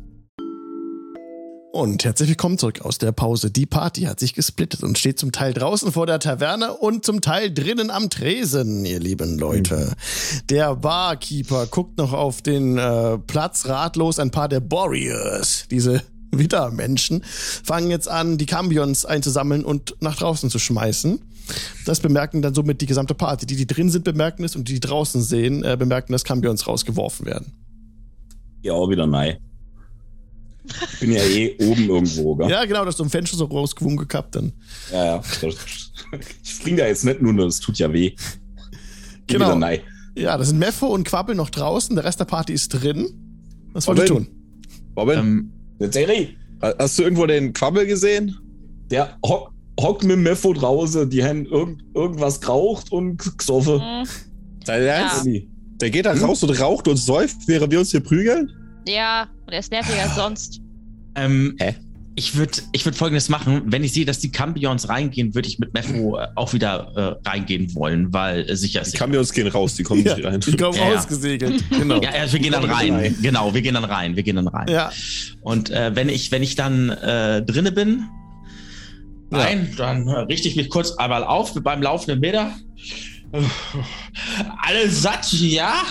S1: Und herzlich willkommen zurück aus der Pause. Die Party hat sich gesplittet und steht zum Teil draußen vor der Taverne und zum Teil drinnen am Tresen, ihr lieben Leute. Der Barkeeper guckt noch auf den äh, Platz ratlos. Ein paar der Warriors, diese [LAUGHS] Wittermenschen, fangen jetzt an, die Cambions einzusammeln und nach draußen zu schmeißen. Das bemerken dann somit die gesamte Party. Die, die drin sind, bemerken es und die, die draußen sehen, äh, bemerken, dass Cambions rausgeworfen werden.
S6: Ja, auch wieder nein. Ich bin ja eh oben irgendwo, gell?
S1: Ja, genau, dass du im Fenster so rausgewunken gehabt dann.
S6: Ja, ja. Ich spring da jetzt nicht nur, das tut ja weh.
S1: Geh genau. Nein. Ja, das sind Meffo und Quabbel noch draußen, der Rest der Party ist drin. Was wollt ihr tun?
S2: Robin? Ähm, Seri. Hast du irgendwo den Quabbel gesehen?
S6: Der ho hockt mit Meffo draußen, die haben irgend irgendwas geraucht und gesoffen. Mhm.
S2: Dein Ernst? Ja. Der geht da raus und raucht und säuft, während wir uns hier prügeln?
S5: Ja, und er ist nerviger als sonst.
S3: Ähm, Hä? Ich würde ich würd folgendes machen. Wenn ich sehe, dass die Cambions reingehen, würde ich mit Mefo äh, auch wieder äh, reingehen wollen, weil äh, sicher
S2: ist. Die Cambions gehen raus, die kommen
S1: ja,
S2: nicht rein.
S1: Die kommen ja, rausgesegelt. Genau.
S3: Ja, also wir gehen dann rein. Genau, wir gehen dann rein. Wir gehen dann rein.
S1: Ja.
S3: Und äh, wenn ich, wenn ich dann äh, drinne bin, rein, ja. dann äh, richte ich mich kurz einmal auf beim laufenden Meter. Alle satt, ja?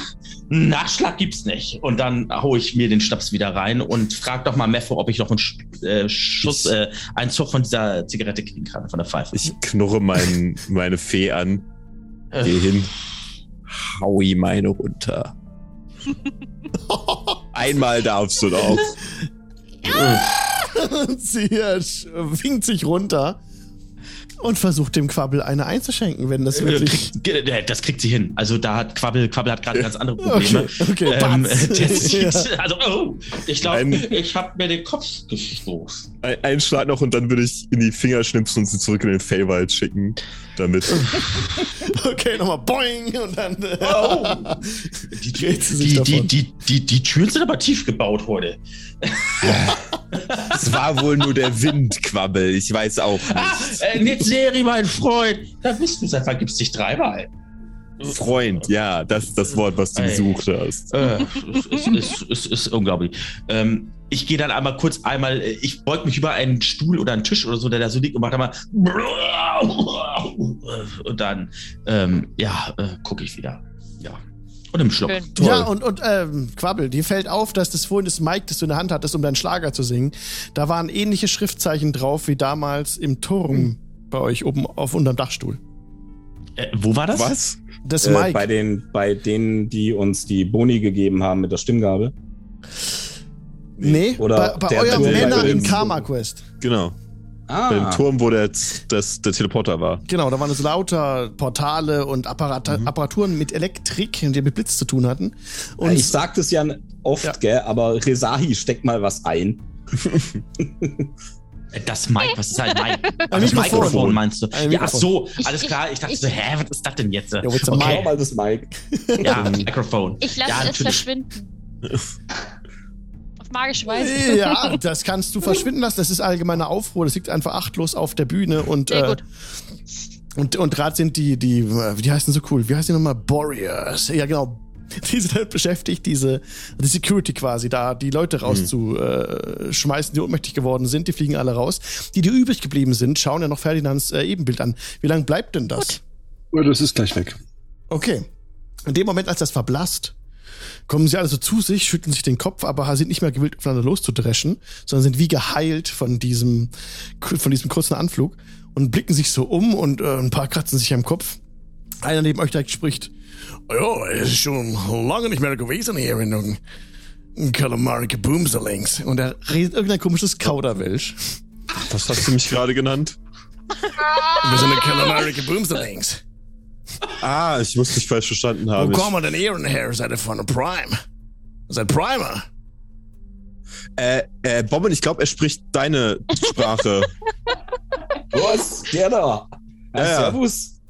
S3: Nachschlag gibt's nicht. Und dann hole ich mir den Schnaps wieder rein und frag doch mal Meffo, ob ich noch einen äh, Schuss, äh, einen Zug von dieser Zigarette kriegen kann, von der Pfeife.
S2: Ich knurre mein, meine Fee an. Geh hin. Hau ihm meine runter. [LAUGHS] Einmal darfst du doch. [LAUGHS]
S1: Sie winkt sich runter und versucht dem Quabbel eine einzuschenken, wenn das äh, wirklich.
S3: Das kriegt sie hin. Also da hat Quabbel, Quabbel hat gerade ganz andere Probleme.
S1: Okay, okay. Ähm, [LAUGHS] [LAUGHS]
S3: ja. Also, oh, ich glaube, ich habe mir den Kopf gestoßen.
S2: Ein, ein, Schlag noch und dann würde ich in die Finger schnipsen und sie zurück in den Fellwald schicken. Damit. [LAUGHS]
S1: okay, nochmal boing und dann. Oh.
S3: die, die, die, die, die, die Türen sind aber tief gebaut heute.
S2: Es war wohl nur der Windquabbel, ich weiß auch nicht. Ah,
S3: äh, Nitzeri, mein Freund, da bist du seit vergibst dich dreimal.
S2: Freund, ja, das ist das Wort, was du gesucht hast.
S3: Äh, es, ist, es, ist unglaublich. Ähm, ich gehe dann einmal kurz einmal, äh, ich beug mich über einen Stuhl oder einen Tisch oder so, der da so liegt und mache einmal und dann, ähm, ja, äh, gucke ich wieder. Ja. Und im Schluck.
S1: Ja, und, und ähm, Quabbel, dir fällt auf, dass das vorhin das Mic, das du in der Hand hattest, um deinen Schlager zu singen, da waren ähnliche Schriftzeichen drauf wie damals im Turm hm. bei euch oben auf unterm Dachstuhl.
S3: Äh, wo war das?
S2: Was?
S1: Das äh, Mic.
S6: Bei, den, bei denen, die uns die Boni gegeben haben mit der Stimmgabel.
S1: Nee, Oder bei, bei euren Männern in Karma Quest.
S2: Genau. Ah. Bei dem Turm, wo der, das, der Teleporter war.
S1: Genau, da waren es lauter Portale und Apparat mhm. Apparaturen mit Elektrik, die mit Blitz zu tun hatten.
S6: Und ich sag das ja oft, ja. gell, aber Resahi steckt mal was ein.
S3: Das Mic, was ist halt Mic? [LAUGHS] Ein das Mikrofon. Mikrofon meinst du? Ein ja, so, alles klar. Ich dachte so, hä, was ist das denn jetzt? Ja,
S6: okay. mal das Mic.
S3: Ja, [LAUGHS] Mikrofon.
S5: Ich lasse
S3: ja,
S5: es verschwinden. [LAUGHS] magische Weise.
S1: Ja, [LAUGHS] das kannst du verschwinden lassen. Das ist allgemeiner Aufruhr. Das liegt einfach achtlos auf der Bühne und. Sehr gut. Äh, und, und gerade sind die, die, wie heißen so cool? Wie heißen die nochmal? Warriors. Ja, genau. Die sind halt beschäftigt, diese die Security quasi, da die Leute rauszuschmeißen, die ohnmächtig geworden sind. Die fliegen alle raus. Die, die übrig geblieben sind, schauen ja noch Ferdinands äh, Ebenbild an. Wie lange bleibt denn das?
S7: Gut. das ist gleich weg.
S1: Okay. In dem Moment, als das verblasst, kommen sie alle so zu sich, schütteln sich den Kopf, aber sind nicht mehr gewillt, aufeinander loszudreschen, sondern sind wie geheilt von diesem, von diesem kurzen Anflug und blicken sich so um und äh, ein paar kratzen sich am Kopf. Einer neben euch direkt spricht, ja, es ist schon lange nicht mehr gewesen hier in Calamari Boomsalings. Und er redet irgendein komisches Kauderwelsch.
S2: Was hast du mich gerade genannt?
S1: Wir sind in Calamari Boomsalings.
S2: Ah, ich muss dich falsch verstanden haben.
S1: Wo kommen denn Ihren her? Seid ihr von Prime? Seid Primer?
S2: Äh, äh, Bobbin, ich glaube, er spricht deine Sprache. [LAUGHS]
S6: Was? Der da?
S2: Ja, ja.
S6: Servus.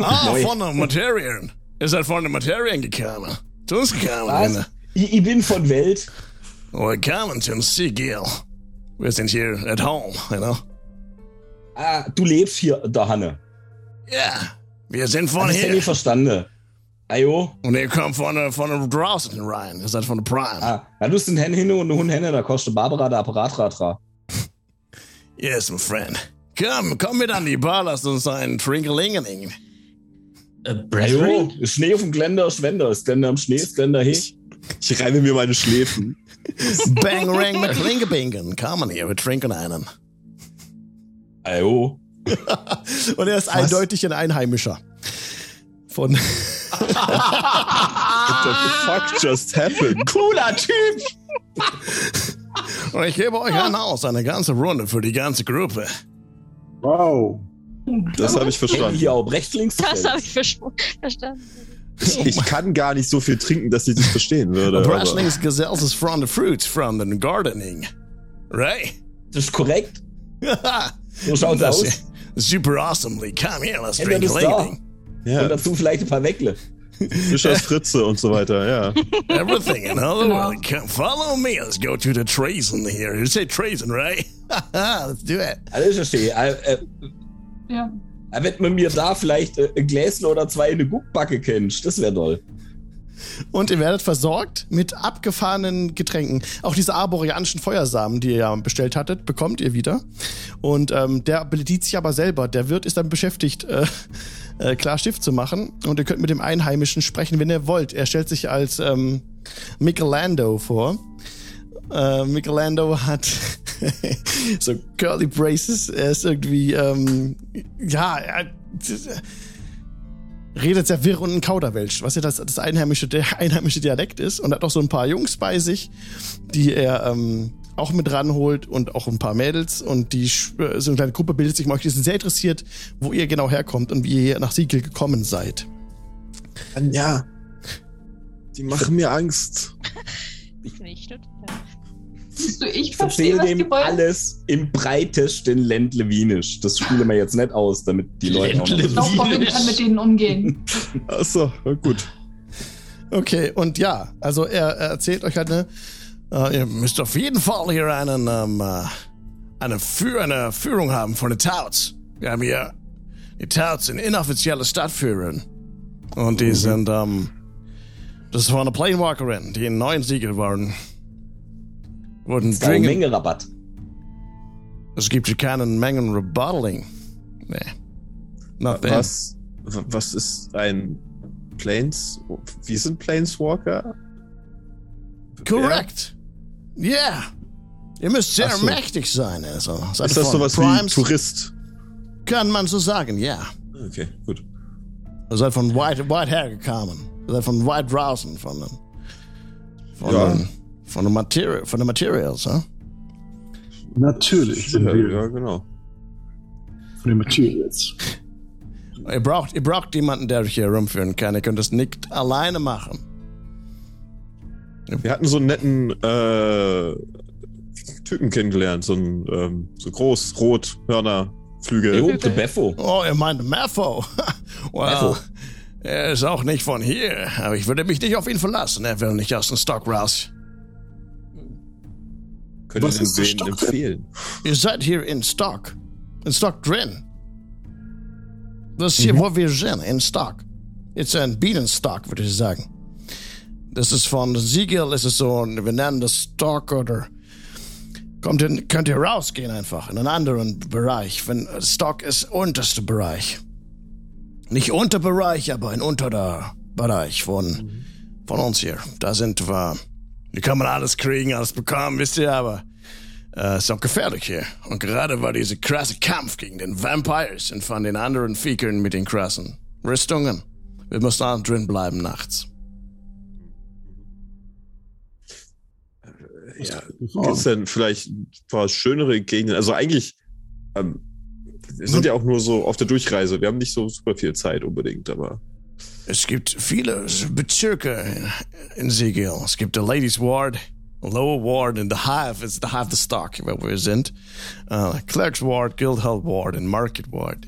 S1: Ah, [LAUGHS]
S6: Neu.
S1: von der Materien. Ihr seid von der Materien gekommen. Zu uns gekommen.
S6: Was? Ich, ich bin von Welt.
S1: Willkommen zum Sigil. Wir sind hier at home, you know?
S6: Ah, du lebst hier, da Hanne.
S1: Ja, wir sind von
S6: Das hätte ich
S1: hier.
S6: nicht verstanden. Ajo.
S1: Und ihr kommt von der, von der draußen rein. Ihr seid von der Prime.
S6: Ah, ja, du hast einen Hen hin und einen Hund Henne, da kostet Barbara der Apparatratra.
S1: Yes, my friend. Komm, komm mit an die Bar, lasst uns einen Trinkelingeling.
S3: Äh,
S6: Ajo. Schnee auf dem Geländer, ist Wender. Ist Geländer am Schnee, ist Geländer he.
S2: Ich reibe mir meine Schläfen.
S1: Bang, rang, mit Klingebingen. Kommen hier, wir trinken einen.
S6: Ajo. [LAUGHS]
S1: Und er ist eindeutig ein Einheimischer. Von, [LAUGHS]
S2: What the fuck just happened?
S6: Cooler Typ.
S1: und ich gebe euch ein Haus, eine ganze Runde für die ganze Gruppe.
S7: Wow.
S2: Das habe ich verstanden.
S6: hier auch rechts, links.
S5: Das habe ich verstanden.
S2: Ich kann gar nicht so viel trinken, dass ich das verstehen würde.
S1: Brashlings Gazelles is from the fruits, from the gardening. Right?
S6: Das ist korrekt. [LAUGHS] So schaut's
S1: Das-
S6: aus.
S1: Super awesomely. Come here, let's
S6: Ja,
S1: drink
S6: da.
S1: Lingeling.
S6: Und
S2: Ja,
S6: dazu vielleicht ein paar Weckle.
S2: Fischers Fritze und so weiter, ja. [LAUGHS]
S1: Everything in all the world. Come follow me. Let's go to the Trazen here. You say Trazen, right? [LAUGHS] let's do it.
S6: Alles ist schön. Äh, äh,
S4: Ja.
S6: wenn man mir da vielleicht äh, ein Gläschen oder zwei in eine Guckbacke kennt, das wäre toll.
S1: Und ihr werdet versorgt mit abgefahrenen Getränken. Auch diese arboreanischen Feuersamen, die ihr ja bestellt hattet, bekommt ihr wieder. Und ähm, der bedient sich aber selber. Der Wirt ist dann beschäftigt, äh, äh, klar Stift zu machen. Und ihr könnt mit dem Einheimischen sprechen, wenn ihr wollt. Er stellt sich als ähm, Michelando vor. Äh, Michelando hat [LAUGHS] so curly braces. Er ist irgendwie, ähm, ja, er, redet sehr wirr und ein Kauderwelsch, was ja das, das einheimische, der einheimische Dialekt ist. Und hat auch so ein paar Jungs bei sich, die er ähm, auch mit ranholt und auch ein paar Mädels. Und die äh, so eine kleine Gruppe bildet sich mal. Die sind sehr interessiert, wo ihr genau herkommt und wie ihr nach Siegel gekommen seid.
S2: Ja. Die machen mir Angst. [LAUGHS]
S5: Ich nicht.
S4: Siehst du, ich verstehe was
S6: dem alles im breitesten Ländle Wienisch. Das spiele mir jetzt nicht aus, damit die Leute auch noch
S4: Robin
S3: Wienisch.
S4: kann mit denen umgehen. [LAUGHS]
S2: Achso, gut.
S1: Okay, und ja, also er, er erzählt euch halt, ne, äh, ihr müsst auf jeden Fall hier einen, ähm, äh, eine, Führ eine Führung haben von den Touts. Wir haben hier, die Touts sind inoffizielle Stadtführer. Und die sind, ähm, das ist von einer Planewalkerin, die in neuen Siegel waren. Wurden
S6: Das ist eine
S1: dringend,
S6: Menge Rabatt.
S1: es gibt hier keinen Mengen Rebuttaling. Nee. Not them.
S2: Was, was ist ein Planes? Wie sind Planeswalker?
S1: Correct. Yeah. Ihr müsst sehr
S2: so.
S1: mächtig sein, also. Seid
S2: Ist das sowas wie
S1: Primes?
S2: Tourist?
S1: Kann man so sagen, ja.
S2: Okay, gut.
S1: Ihr seid von weit, weit hergekommen. Ihr seid von weit draußen, von den, von
S2: Ja.
S1: den, von den, Materi von den Materials, huh?
S7: Natürlich sind
S2: Ja,
S7: wir
S2: ja, genau.
S7: von den Materials.
S1: Ihr braucht, ihr braucht jemanden, der euch hier rumführen kann. Ihr könnt das nicht alleine machen.
S2: Wir hatten so einen netten äh, Typen kennengelernt, so ein ähm, so groß, rot, Hörner, Flügel.
S6: Jo, der Beffo.
S1: Oh, ihr meint Mepho. [LAUGHS] well,
S6: Mepho.
S1: er ist auch nicht von hier, aber ich würde mich nicht auf ihn verlassen. Er will nicht aus dem Stock raus.
S2: Können
S7: Was ist
S2: wen empfehlen?
S1: Ihr seid hier in Stock. In Stock drin. Das ist hier, wo wir sind, in Stock. It's ein Bienenstock, würde ich sagen. Das ist von Siegel, ist es so, wir nennen das Stock oder kommt ihr, könnt ihr rausgehen einfach in einen anderen Bereich. Wenn Stock ist unterster Bereich. Nicht Unterbereich, aber ein unterer Bereich von von uns hier. Da sind wir. Hier kann man alles kriegen, alles bekommen, wisst ihr, aber äh, ist auch gefährlich hier. Und gerade war dieser krasse Kampf gegen den Vampires und von den anderen Viechern mit den krassen Rüstungen. Wir müssen auch drin bleiben nachts.
S2: Ja, gibt es denn vielleicht ein paar schönere Gegenden? Also eigentlich, ähm, wir sind ja auch nur so auf der Durchreise. Wir haben nicht so super viel Zeit unbedingt, aber.
S1: Es gibt viele Bezirke in Siegel. Es gibt der Ladies Ward, Lower Ward und the Hive ist the Hive the Stock, wo wir sind. Uh, Clerks Ward, Guildhall Ward und Market Ward.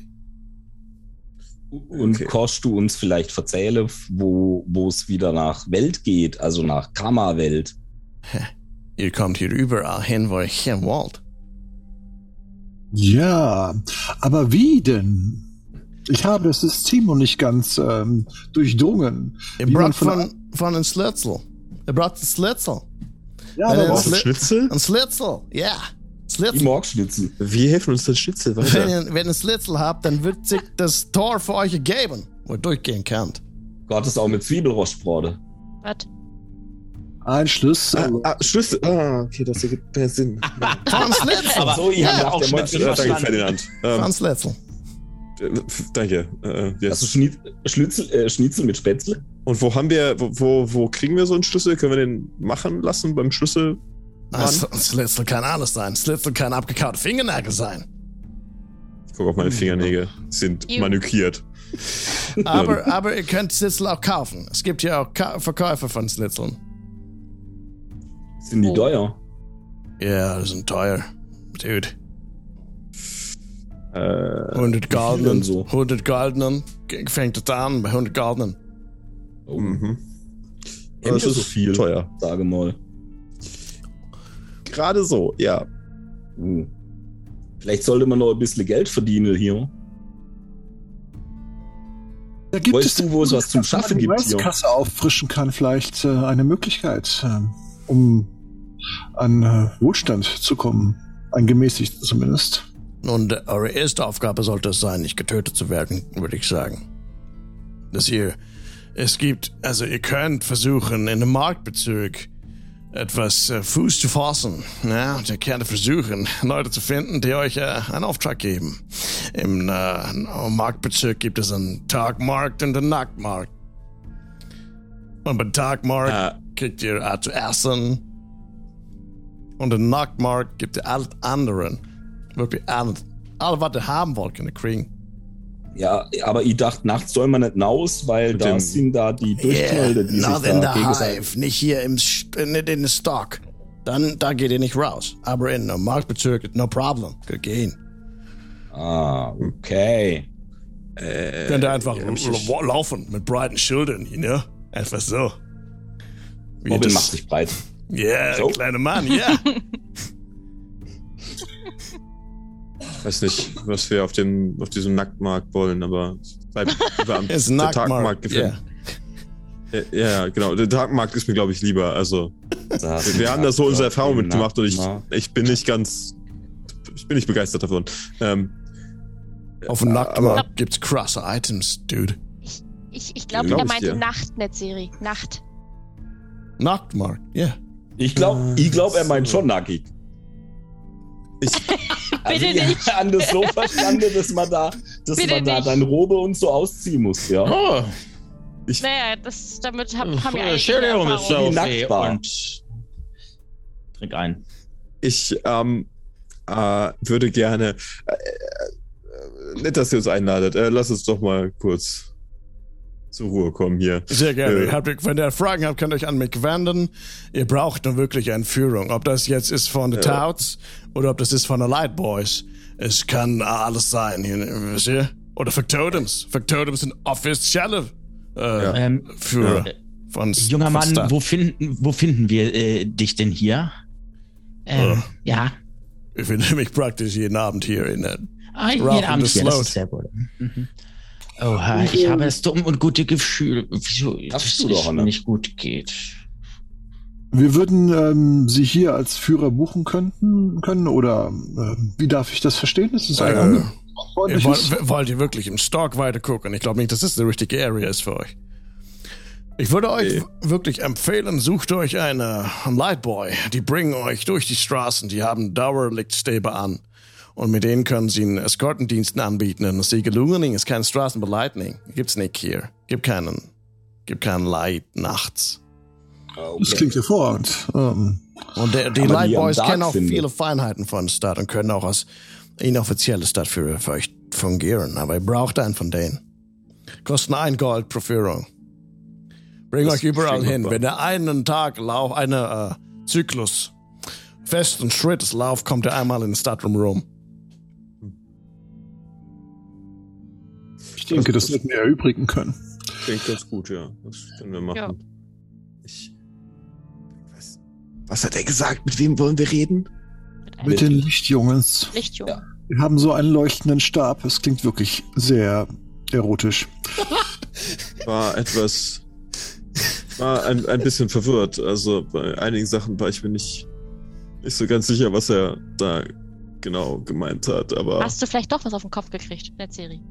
S6: Und okay. kannst du uns vielleicht erzählen, wo wo es wieder nach Welt geht, also nach Kammerwelt? [LAUGHS]
S1: Ihr kommt hier überall hin, wo ich hin wollt.
S7: Ja, aber wie denn? Ich habe das System noch nicht ganz ähm, durchdrungen.
S1: Ihr braucht von, von, von einem Schlitzel. Ihr braucht einen Schlitzel.
S2: Ja, aber was? Ein Schnitzel?
S1: Ein Schlitzel, ja.
S6: Schlitzel. Ich mag Schnitzel.
S2: Wie helfen uns das Schnitzel
S1: weiter? Wenn ihr, wenn ihr einen Schlitzel habt, dann wird sich das Tor für euch geben, wo ihr durchgehen könnt.
S6: Gott ist auch mit Zwiebelrostbrode.
S5: Was?
S7: Ein Schlüssel.
S2: Ah, ah, Schlüssel. Ah, okay, das ergibt mehr Sinn. [LAUGHS]
S1: Von Schlitzel.
S6: Aber so, ihr ja, habt auch
S2: Schnitzel. Danke, Ferdinand.
S1: Von Schlitzel.
S2: Danke. Äh,
S6: yes. Also Schniet, Schnitzel, äh, Schnitzel mit Spätzle?
S2: Und wo haben wir, wo, wo kriegen wir so einen Schlüssel? Können wir den machen lassen beim Schlüssel?
S1: Slitzel kann alles sein. Slitzel kann abgekaute Fingernägel sein.
S2: Ich gucke auf meine Fingernägel. Sie sind Ew. manikiert.
S1: aber, aber ihr könnt Slitzel auch kaufen. Es gibt ja auch Ka Verkäufer von Slitzeln.
S6: Sind die oh. teuer?
S1: Ja, die sind teuer. Dude.
S2: Äh,
S1: 100 Gulden. So? 100 Gulden fängt es an bei 100 Gulden.
S2: Oh. Mhm.
S6: Das ist so viel.
S2: Teuer.
S6: Sage mal.
S2: Gerade so, ja.
S6: Hm. Vielleicht sollte man noch ein bisschen Geld verdienen hier.
S7: Da gibt weißt es du, wo es was zum Schaffen gibt hier? Kasse auffrischen kann vielleicht äh, eine Möglichkeit, äh, um an äh, Wohlstand zu kommen. Ein gemäßigt zumindest.
S1: Und eure erste Aufgabe sollte es sein, nicht getötet zu werden, würde ich sagen. Dass ihr, es gibt, also ihr könnt versuchen, in einem Marktbezirk etwas äh, Fuß zu fassen. Ja, und ihr könnt versuchen, Leute zu finden, die euch äh, einen Auftrag geben. Im äh, Marktbezirk gibt es einen Tagmarkt und einen Nachtmarkt. Und beim Tagmarkt kriegt ihr äh, zu essen. Und im Nachtmarkt gibt ihr alles anderen wirklich ernst. Alles, was ihr haben wollt, könnt ihr kriegen.
S6: Ja, aber ich dachte, nachts soll man nicht hinaus, weil Mit da sind da die Durchknallte, yeah, die
S1: sich in da Hive, nicht hier im, nicht in den Stock. Dann, da geht ihr nicht raus. Aber in einem Marktbezirk, no problem. Könnt gehen.
S6: Ah, okay.
S1: Äh, Könnt ihr einfach ja, laufen mit breiten Schildern, you know? Einfach so.
S6: Wie Robin macht sich breit.
S1: Ja, yeah, so? kleiner Mann, ja. Yeah. [LAUGHS]
S2: weiß nicht, was wir auf dem, auf diesem Nacktmarkt wollen, aber
S1: bleibt lieber am [LAUGHS] Tagmarkt
S2: gefällt. Yeah. Ja, ja, genau. Der Tagmarkt ist mir, glaube ich, lieber. Also, wir, wir haben da so unsere Erfahrungen mitgemacht und ich, ich bin nicht ganz, ich bin nicht begeistert davon. Ähm,
S1: auf dem Nacktmarkt gibt's krasse Items, Dude.
S5: Ich, ich, ich glaube, glaub er meinte Nacht, nicht Siri. Nacht.
S1: Nachtmarkt, ja. Yeah.
S6: Ich glaube, ich glaub, er meint schon nackig.
S5: Ich, [LAUGHS] also Bitte nicht. [LAUGHS]
S6: haben das so verstanden, dass man da, dass man da dann Robe und so ausziehen muss, ja. Oh.
S5: Ich, naja, das, damit hab, haben wir eigentlich
S3: Share und trink ein.
S2: Ich ähm, äh, würde gerne, äh, äh, nett, dass ihr uns einladet. Äh, lass uns doch mal kurz zur Ruhe kommen hier.
S1: Sehr gerne. Äh, habt, wenn ihr Fragen habt, könnt ihr euch an mich wenden. Ihr braucht nur wirklich eine Führung. Ob das jetzt ist von den ja. Touts oder ob das ist von den Light Boys. Es kann alles sein. Wisst ihr? Oder Factotums. Factotums sind offizielle äh, ja. ähm, Führer. Ja.
S3: Von, Junger Mann, wo finden, wo finden wir äh, dich denn hier? Ähm, ja.
S1: Ich finde [LAUGHS] mich praktisch jeden Abend hier in der
S3: ah, jeden Abend hier, das ist sehr gut. Mhm. Oh, ich habe das dumm und gute Gefühl, wieso
S6: es nicht,
S3: ne? nicht gut geht.
S7: Wir würden ähm, Sie hier als Führer buchen könnten, können oder äh, wie darf ich das verstehen? Das ist ein äh,
S1: wollt, wollt ihr wirklich im Stock weiter gucken? Ich glaube nicht, dass das die richtige Area ist für euch. Ich würde euch wirklich empfehlen, sucht euch eine Lightboy. Die bringen euch durch die Straßen. Die haben Dauerlichtstäbe an. Und mit denen können sie einen Eskortendiensten anbieten. Und Siegelungening ist kein Straßenbeleitning. Gibt's nicht hier. Gibt keinen, gibt keinen Light nachts.
S7: Okay. Das klingt hervorragend. Um,
S1: und der, die Lightboys kennen auch findet. viele Feinheiten von Stadt und können auch als inoffizielle Stadtführer für euch fungieren. Aber ihr braucht einen von denen. Kosten ein Gold pro Führung. Bring euch überall hin. Wenn ihr einen Tag Lauf, eine äh, Zyklus festen Schrittes lauft, kommt ihr einmal in den Stadtrum rum.
S7: Ich denke, das sollten wir erübrigen können.
S2: Ich denke ganz gut, ja. Das können wir machen. Ja. Ich, was, was, hat er gesagt? Mit wem wollen wir reden?
S7: Mit, Mit den Lichtjungens.
S5: Lichtjungen. Ja.
S7: Wir haben so einen leuchtenden Stab. Es klingt wirklich sehr erotisch. [LAUGHS]
S2: War etwas war ein, ein bisschen verwirrt. Also bei einigen Sachen war ich mir nicht, nicht so ganz sicher, was er da genau gemeint hat. Aber
S5: Hast du vielleicht doch was auf den Kopf gekriegt in der Serie?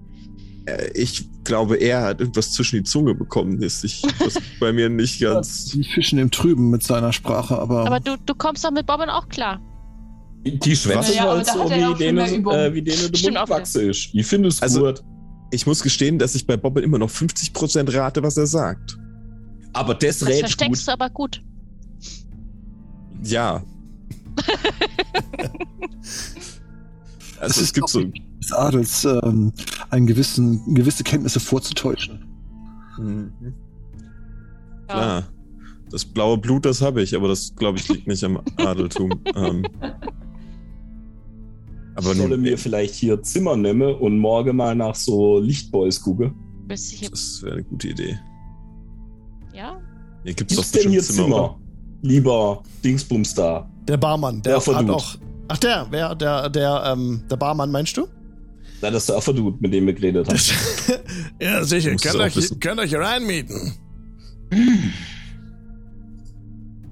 S2: Äh, ich glaube, er hat irgendwas zwischen die Zunge bekommen. Ist ich, das bei mir nicht ganz.
S7: Die Fischen im Trüben mit seiner Sprache, aber.
S5: Aber du, du kommst doch mit Bobbin auch klar.
S6: Die Schwätze ja, halt so, wie denen, äh, wie denen der Mundwachse ist. Ich finde es also, gut.
S2: Ich muss gestehen, dass ich bei Bobbin immer noch 50% rate, was er sagt.
S6: Aber das, das
S5: versteckst gut. du aber gut.
S2: Ja. [LAUGHS]
S7: also es, es gibt so des Adels ähm, einen gewissen, gewisse Kenntnisse vorzutäuschen. Mhm.
S2: Ja. Klar. Das blaue Blut, das habe ich, aber das, glaube ich, liegt nicht am Adeltum. [LAUGHS] ähm.
S6: Aber ich solle mir vielleicht hier Zimmer nehmen und morgen mal nach so Lichtboys gucken.
S2: Das wäre eine gute Idee.
S5: Ja?
S2: Hier gibt's Gibt's
S6: doch denn hier Zimmer, Zimmer? Lieber Dingsbums da.
S1: Der Barmann, der, der hat auch. Ach, der, wer, der, der, ähm, der Barmann meinst du?
S6: Na, das ist der Afferdude, mit dem wir geredet haben. [LAUGHS]
S1: ja, sicher. Könnt euch, könnt euch reinmieten.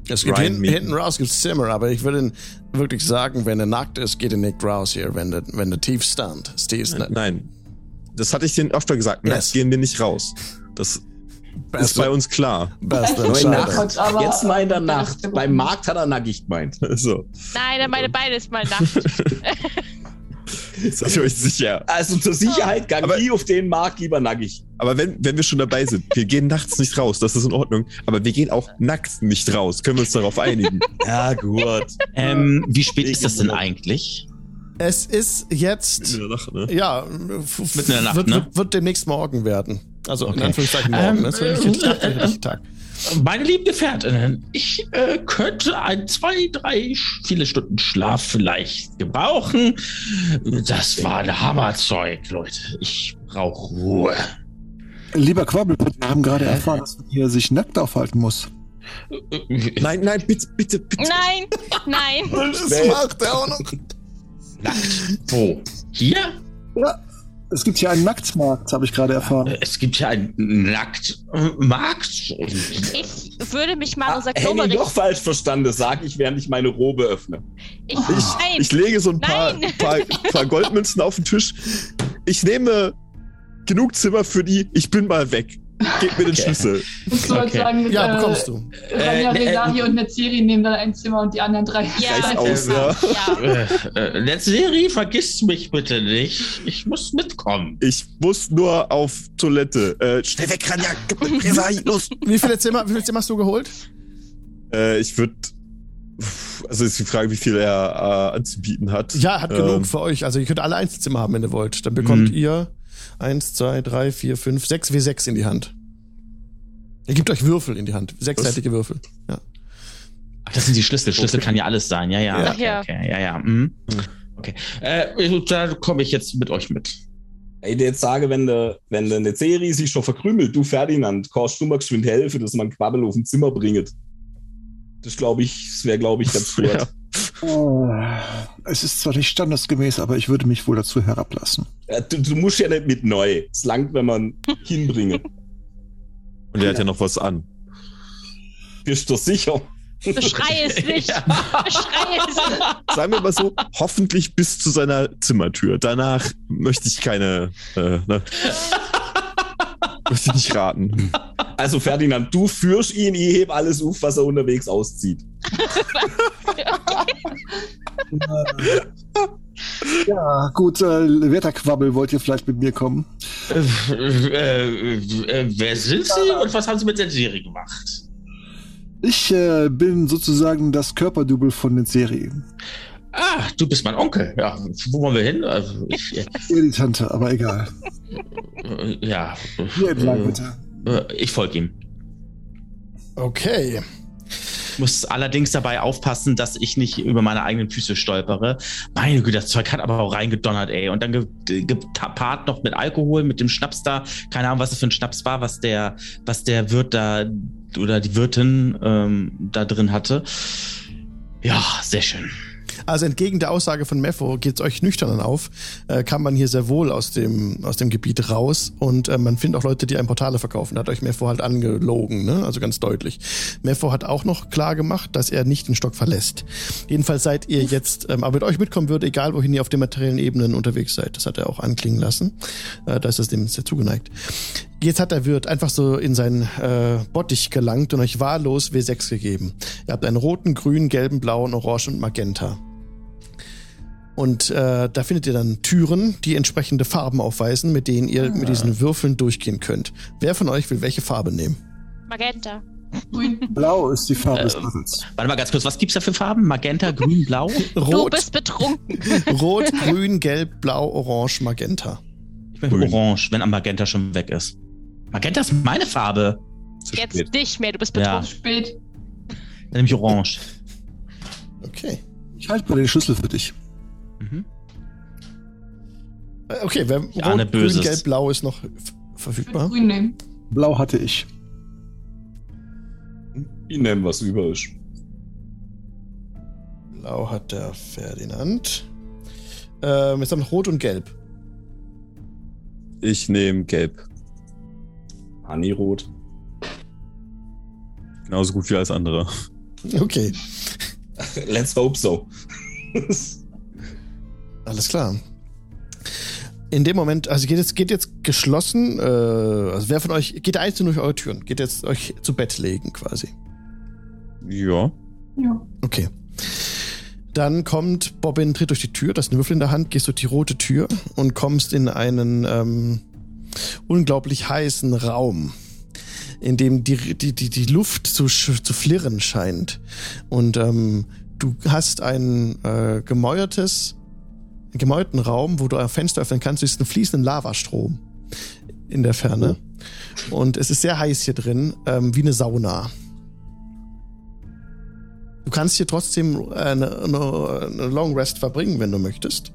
S1: Es gibt hin, hinten raus gibt's Zimmer, aber ich würde wirklich sagen, wenn er nackt ist, geht er nicht raus hier, wenn der, wenn der tief stand.
S2: Nein, nein, das hatte ich dir öfter gesagt. Yes. Nackt gehen wir nicht raus. Das Beste. Ist bei uns klar.
S6: Beste Nacht, jetzt mal in der Nacht. Beim Markt hat er nackig gemeint. [LAUGHS]
S2: So.
S5: Nein, er meine beides mal nackt. [LAUGHS]
S2: Seid ihr euch sicher?
S6: Also zur Sicherheit gang aber, auf den Markt lieber nackig.
S2: Aber wenn, wenn wir schon dabei sind, wir gehen nachts nicht raus, das ist in Ordnung. Aber wir gehen auch nackt nicht raus. Können wir uns darauf einigen? [LAUGHS]
S6: ja, gut.
S3: Ähm, wie spät ist das denn eigentlich?
S1: Es ist jetzt.
S2: Mitten in der Nacht, ne?
S1: Ja,
S3: mitten in der Nacht,
S1: wird,
S3: ne?
S1: wird, wird demnächst morgen werden. Also okay. in Anführungszeichen morgen. Ähm, das wäre nicht Tag, äh, Tag.
S3: Meine lieben Gefährtinnen, ich äh, könnte ein, zwei, drei, viele Stunden Schlaf vielleicht gebrauchen. Das war ein Hammerzeug, Leute. Ich brauche Ruhe.
S7: Lieber Quabbelpot, wir haben gerade erfahren, dass man hier sich nackt aufhalten muss.
S2: Nein, nein, bitte, bitte, bitte.
S5: Nein, nein. [LAUGHS]
S1: Das macht er auch noch.
S3: Nackt. Wo? Hier?
S7: Ja. Es gibt hier einen Nacktmarkt, habe ich gerade erfahren.
S3: Es gibt hier einen Nacktmarkt.
S5: Ich würde mich mal unser
S6: Klober Henning doch falsch verstanden, sage ich, während ich meine Robe öffne.
S2: Ich, ich, ich lege so ein paar, paar, paar Goldmünzen auf den Tisch. Ich nehme genug Zimmer für die, ich bin mal weg. Gib mir den Schlüssel.
S4: Ich würde okay. sagen,
S1: ja, bekommst du.
S4: Rania, äh, Renari äh, und Netzeri nehmen dann ein Zimmer und die anderen drei.
S5: Ja,
S2: aus, ja.
S3: ja. Äh, Netzeri, vergiss mich bitte nicht. Ich muss mitkommen.
S2: Ich muss nur auf Toilette. Äh, schnell weg, Rania.
S1: los. Wie viele Zimmer, wie viele Zimmer hast du geholt?
S2: Äh, ich würde also ist die Frage, wie viel er äh, anzubieten hat.
S1: Ja, hat genug ähm, für euch. Also ihr könnt alle Einzelzimmer haben, wenn ihr wollt. Dann bekommt mhm. ihr Eins, zwei, drei, vier, fünf, sechs W6 in die Hand. Er gibt euch Würfel in die Hand. Sechsseitige Würfel. Ja.
S3: Ach, das sind die Schlüssel. Schlüssel okay. kann ja alles sein. Ja, ja.
S5: ja. Okay,
S3: okay, ja, ja. Mhm. Okay. Äh, da komme ich jetzt mit euch mit.
S6: Ich dir jetzt sage, wenn der, wenn der eine Serie sich schon verkrümelt, du Ferdinand, kannst du mal geschwind helfen, dass man Quabbel auf dem Zimmer bringt. Das glaube ich, das wäre, glaube ich, ganz [LAUGHS] gut. Ja.
S7: Oh, es ist zwar nicht standesgemäß, aber ich würde mich wohl dazu herablassen.
S6: Ja, du, du, musst ja nicht mit neu. Es langt, wenn man [LAUGHS] hinbringe.
S2: Und er hat ja noch was an.
S6: Bist du sicher?
S5: Beschrei es [LAUGHS] nicht. Beschrei es nicht.
S2: Sagen wir mal so, hoffentlich bis zu seiner Zimmertür. Danach möchte ich keine, äh, ne, [LAUGHS] möchte ich nicht raten.
S6: Also Ferdinand, du führst ihn, ich heb alles auf, was er unterwegs auszieht. [LAUGHS]
S7: ja, gut, äh, Wetterquabbel, wollt ihr vielleicht mit mir kommen?
S3: Äh, äh, äh, wer sind Sie und was haben Sie mit der Serie gemacht?
S7: Ich äh, bin sozusagen das Körperdouble von der Serie.
S3: Ah, du bist mein Onkel. Ja, wo wollen wir hin? Also ich,
S7: äh, die Tante, aber egal.
S3: Äh, ja.
S7: Hier entlang, bitte.
S3: Äh, ich folge ihm.
S1: Okay.
S3: Muss allerdings dabei aufpassen, dass ich nicht über meine eigenen Füße stolpere. Meine Güte, das Zeug hat aber auch reingedonnert, ey. Und dann gepaart noch mit Alkohol, mit dem Schnaps da. Keine Ahnung, was das für ein Schnaps war, was der, was der Wirt da oder die Wirtin ähm, da drin hatte. Ja, sehr schön.
S1: Also entgegen der Aussage von Mepho geht es euch nüchtern auf, äh, kann man hier sehr wohl aus dem, aus dem Gebiet raus und äh, man findet auch Leute, die ein Portale verkaufen. Da hat euch Mepho halt angelogen, ne? also ganz deutlich. Mepho hat auch noch klar gemacht, dass er nicht den Stock verlässt. Jedenfalls seid ihr jetzt, ähm, aber mit euch mitkommen würde, egal wohin ihr auf den materiellen Ebenen unterwegs seid. Das hat er auch anklingen lassen. Äh, da ist das dem sehr zugeneigt. Jetzt hat der Wirt einfach so in seinen äh, Bottich gelangt und euch wahllos W6 gegeben. Ihr habt einen roten, grünen, gelben, blauen, orange und magenta. Und äh, da findet ihr dann Türen, die entsprechende Farben aufweisen, mit denen ihr ah. mit diesen Würfeln durchgehen könnt. Wer von euch will welche Farbe nehmen?
S5: Magenta.
S7: Blau ist die Farbe des Würfels.
S3: Äh, warte mal ganz kurz, was gibt's da für Farben? Magenta, grün, blau? [LAUGHS]
S5: Rot. Du bist betrunken. [LAUGHS]
S1: Rot, grün, gelb, blau, orange, magenta.
S3: Ich bin orange, wenn am Magenta schon weg ist. Magenta ist meine Farbe.
S5: Zu Jetzt spät. nicht mehr, du bist betrunken. Ja.
S4: Spät.
S3: Dann nehme ich orange.
S1: Okay.
S7: Ich halte mal den Schlüssel für dich.
S1: Mhm. Okay, wer ja, Rot, Grün, Gelb, Blau ist noch verfügbar.
S4: Grün nehmen.
S7: Blau hatte ich.
S6: Ich nehme, was über ist.
S1: Blau hat der Ferdinand. Ähm, jetzt haben wir Rot und Gelb.
S2: Ich nehme Gelb.
S6: Honey-Rot.
S2: Genauso gut wie alles andere.
S1: Okay. [LAUGHS]
S6: Let's hope so. [LAUGHS]
S1: Alles klar. In dem Moment, also geht jetzt, geht jetzt geschlossen, äh, also wer von euch, geht einzeln durch eure Türen, geht jetzt euch zu Bett legen quasi.
S2: Ja.
S4: Ja.
S1: Okay. Dann kommt Bobbin, tritt durch die Tür, das ist ein Würfel in der Hand, gehst durch die rote Tür und kommst in einen ähm, unglaublich heißen Raum, in dem die, die, die, die Luft zu, zu flirren scheint. Und ähm, du hast ein äh, gemäuertes, gemäuerten Raum, wo du ein Fenster öffnen kannst, siehst einen fließenden Lavastrom in der Ferne. Und es ist sehr heiß hier drin, ähm, wie eine Sauna. Du kannst hier trotzdem eine, eine, eine Long Rest verbringen, wenn du möchtest.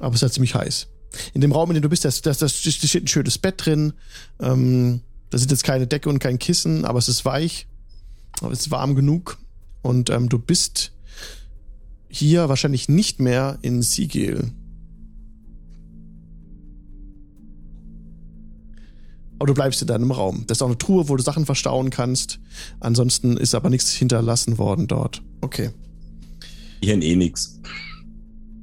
S1: Aber es ist halt ziemlich heiß. In dem Raum, in dem du bist, da das, das, steht ein schönes Bett drin. Ähm, da sind jetzt keine Decke und kein Kissen, aber es ist weich. Aber es ist warm genug. Und ähm, du bist hier wahrscheinlich nicht mehr in Sigil. Aber du bleibst in deinem Raum. Das ist auch eine Truhe, wo du Sachen verstauen kannst. Ansonsten ist aber nichts hinterlassen worden dort. Okay.
S6: Hier eh nix.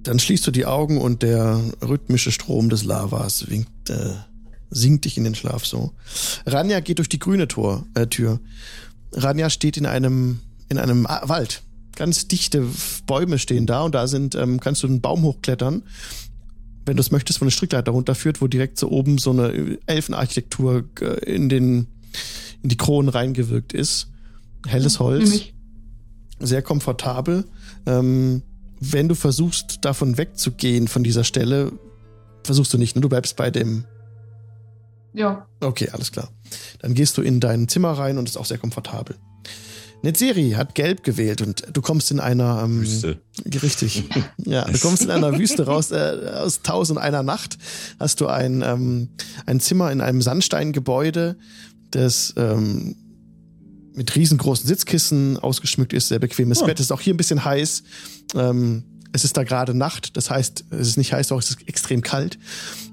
S1: Dann schließt du die Augen und der rhythmische Strom des Lavas winkt, äh, sinkt dich in den Schlaf so. Ranja geht durch die grüne Tor, äh, Tür. Ranja steht in einem, in einem Wald ganz dichte Bäume stehen da und da sind, ähm, kannst du einen Baum hochklettern. Wenn du es möchtest, wo eine Strickleiter runterführt, wo direkt so oben so eine Elfenarchitektur äh, in den, in die Kronen reingewirkt ist. Helles Holz. Sehr komfortabel. Ähm, wenn du versuchst, davon wegzugehen von dieser Stelle, versuchst du nicht, ne? Du bleibst bei dem.
S4: Ja.
S1: Okay, alles klar. Dann gehst du in dein Zimmer rein und ist auch sehr komfortabel. Netzeri hat gelb gewählt und du kommst in einer ähm, Wüste. Richtig. [LAUGHS] Ja, du kommst in einer Wüste raus äh, aus tausend einer Nacht. Hast du ein ähm, ein Zimmer in einem Sandsteingebäude, das ähm, mit riesengroßen Sitzkissen ausgeschmückt ist, sehr bequemes oh. Bett. Es ist auch hier ein bisschen heiß. Ähm, es ist da gerade Nacht, das heißt, es ist nicht heiß, auch es ist extrem kalt.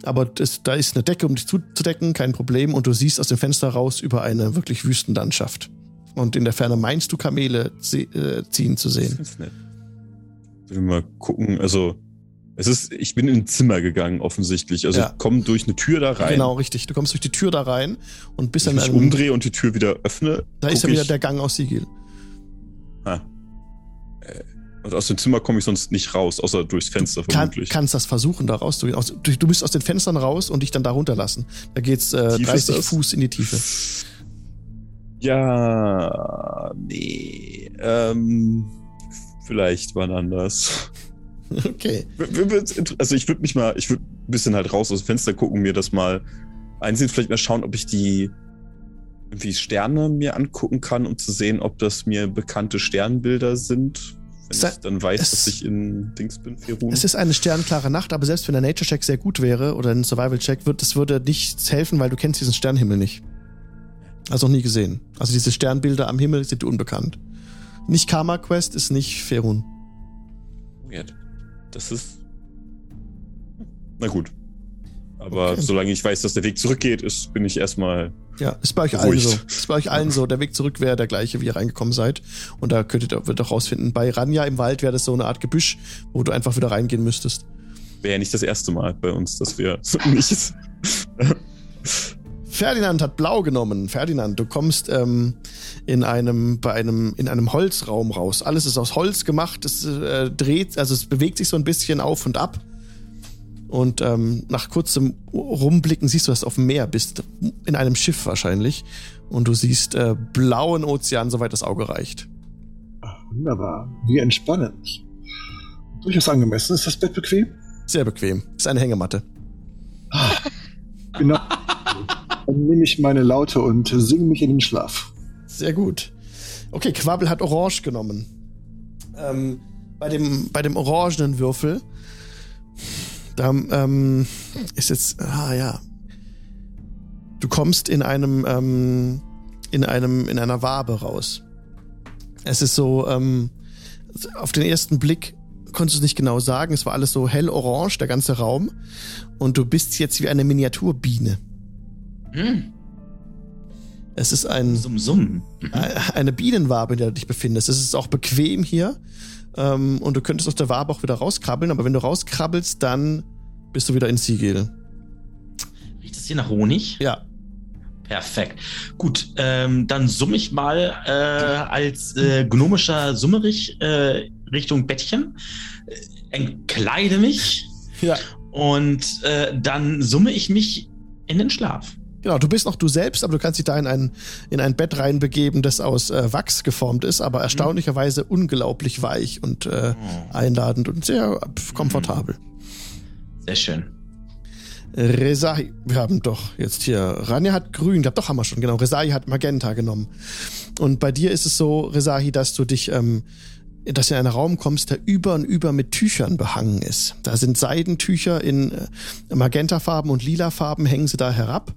S1: Aber das, da ist eine Decke, um dich zuzudecken, kein Problem. Und du siehst aus dem Fenster raus über eine wirklich Wüstenlandschaft. Und in der Ferne meinst du Kamele äh, ziehen zu sehen. Das ist nett.
S2: Mal gucken, also Es ist, ich bin in ein Zimmer gegangen, offensichtlich. Also ja. ich komme durch eine Tür da rein.
S1: Genau, richtig. Du kommst durch die Tür da rein und bis
S2: dann. Wenn ich mich umdrehe und die Tür wieder öffne.
S1: Da ist ja wieder der Gang aus Sigil.
S2: Ah. Äh, und aus dem Zimmer komme ich sonst nicht raus, außer durchs Fenster
S1: du vermutlich. Kann, kannst das versuchen, da rauszugehen. Du bist aus den Fenstern raus und dich dann da runterlassen. Da geht's äh, 30 Fuß in die Tiefe. [LAUGHS]
S2: Ja, nee. Ähm, vielleicht wann anders.
S1: Okay.
S2: Also ich würde mich mal, ich würde ein bisschen halt raus aus dem Fenster gucken, mir das mal einsehen, vielleicht mal schauen, ob ich die irgendwie Sterne mir angucken kann, um zu sehen, ob das mir bekannte Sternbilder sind. Wenn Sa ich dann weiß, es, dass ich in Dings bin, Ferun.
S1: Es ist eine sternklare Nacht, aber selbst wenn der Nature-Check sehr gut wäre oder ein Survival-Check, wird, das würde nichts helfen, weil du kennst diesen Sternhimmel nicht. Also noch nie gesehen. Also diese Sternbilder am Himmel sind unbekannt. Nicht Karma Quest ist nicht Ferun.
S2: Weird. Das ist. Na gut. Aber okay. solange ich weiß, dass der Weg zurückgeht, ist, bin ich erstmal.
S1: Ja, ist bei euch beruhigt. allen so. Ist bei euch allen so. Der Weg zurück wäre der gleiche, wie ihr reingekommen seid. Und da könntet ihr wird auch rausfinden. Bei Ranja im Wald wäre das so eine Art Gebüsch, wo du einfach wieder reingehen müsstest.
S2: Wäre ja nicht das erste Mal bei uns, dass wir [LAUGHS] nicht. [LAUGHS]
S1: Ferdinand hat blau genommen. Ferdinand, du kommst ähm, in einem bei einem in einem Holzraum raus. Alles ist aus Holz gemacht. Es äh, dreht, also es bewegt sich so ein bisschen auf und ab. Und ähm, nach kurzem Rumblicken siehst du, dass du auf dem Meer bist, in einem Schiff wahrscheinlich. Und du siehst äh, blauen Ozean, soweit das Auge reicht.
S7: Ach, wunderbar. Wie entspannend. Durchaus angemessen. Ist das Bett bequem?
S1: Sehr bequem. Ist eine Hängematte.
S7: Ah, genau. [LAUGHS] Dann nehme ich meine Laute und singe mich in den Schlaf.
S1: Sehr gut. Okay, Quabbel hat Orange genommen. Ähm, bei dem, bei dem orangenen Würfel, da ähm, ist jetzt, ah ja, du kommst in einem, ähm, in einem, in einer Wabe raus. Es ist so, ähm, auf den ersten Blick konntest du es nicht genau sagen. Es war alles so hell orange, der ganze Raum. Und du bist jetzt wie eine Miniaturbiene. Hm. Es ist ein
S3: Summ, Summ.
S1: Mhm. eine Bienenwabe, in der du dich befindest. Es ist auch bequem hier. Ähm, und du könntest aus der Wabe auch wieder rauskrabbeln, aber wenn du rauskrabbelst, dann bist du wieder in Sigil.
S3: Riecht es hier nach Honig?
S1: Ja.
S3: Perfekt. Gut, ähm, dann summe ich mal äh, als äh, gnomischer Summerich äh, Richtung Bettchen, äh, entkleide mich
S1: ja.
S3: und äh, dann summe ich mich in den Schlaf.
S1: Genau, du bist noch du selbst, aber du kannst dich da in ein, in ein Bett reinbegeben, das aus äh, Wachs geformt ist, aber erstaunlicherweise mhm. unglaublich weich und äh, oh. einladend und sehr komfortabel.
S3: Sehr schön.
S1: Resai, wir haben doch jetzt hier, Rania hat grün, ich glaube doch haben wir schon, genau, Resai hat Magenta genommen. Und bei dir ist es so, Resahi, dass du dich ähm, dass du in einen Raum kommst, der über und über mit Tüchern behangen ist. Da sind Seidentücher in äh, Magentafarben und Lilafarben, hängen sie da herab.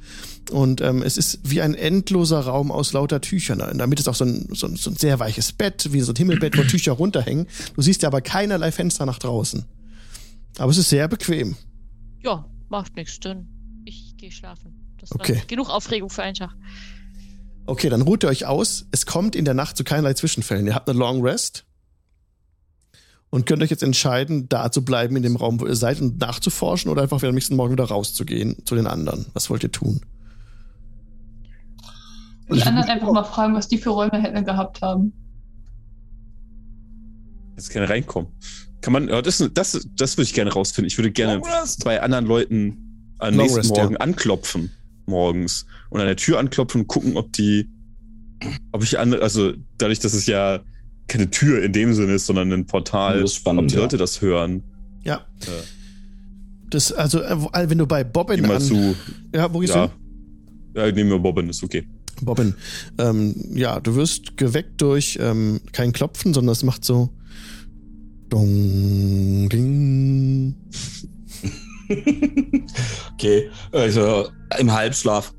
S1: Und ähm, es ist wie ein endloser Raum aus lauter Tüchern. Und damit ist auch so ein, so, ein, so ein sehr weiches Bett, wie so ein Himmelbett, wo Tücher runterhängen. Du siehst ja aber keinerlei Fenster nach draußen. Aber es ist sehr bequem.
S5: Ja, macht nichts, dann ich gehe schlafen. Das
S1: okay.
S5: war genug Aufregung für einen Tag.
S1: Okay, dann ruht ihr euch aus. Es kommt in der Nacht zu keinerlei Zwischenfällen. Ihr habt eine Long Rest und könnt euch jetzt entscheiden, da zu bleiben in dem Raum, wo ihr seid und nachzuforschen oder einfach am nächsten Morgen wieder rauszugehen zu den anderen. Was wollt ihr tun?
S4: Die anderen einfach mal fragen, was die für Räume hätten gehabt haben.
S2: Jetzt gerne reinkommen. Kann man, das, das, das würde ich gerne rausfinden. Ich würde gerne bei anderen Leuten am nächsten Rest, Morgen ja. anklopfen, morgens, und an der Tür anklopfen und gucken, ob die, ob ich andere, also dadurch, dass es ja keine Tür in dem Sinne ist, sondern ein Portal,
S6: das spannend,
S2: ob die ja. Leute das hören.
S1: Ja. Äh. Das, also, äh, wenn du bei Bobbin
S2: an... Zu,
S1: ja, wo gehst
S2: ja. du? Ja, nehmen wir Bobbin, ist okay.
S1: Bobbin. Ähm, ja, du wirst geweckt durch ähm, kein Klopfen, sondern es macht so Dong, ding.
S6: okay, also im Halbschlaf.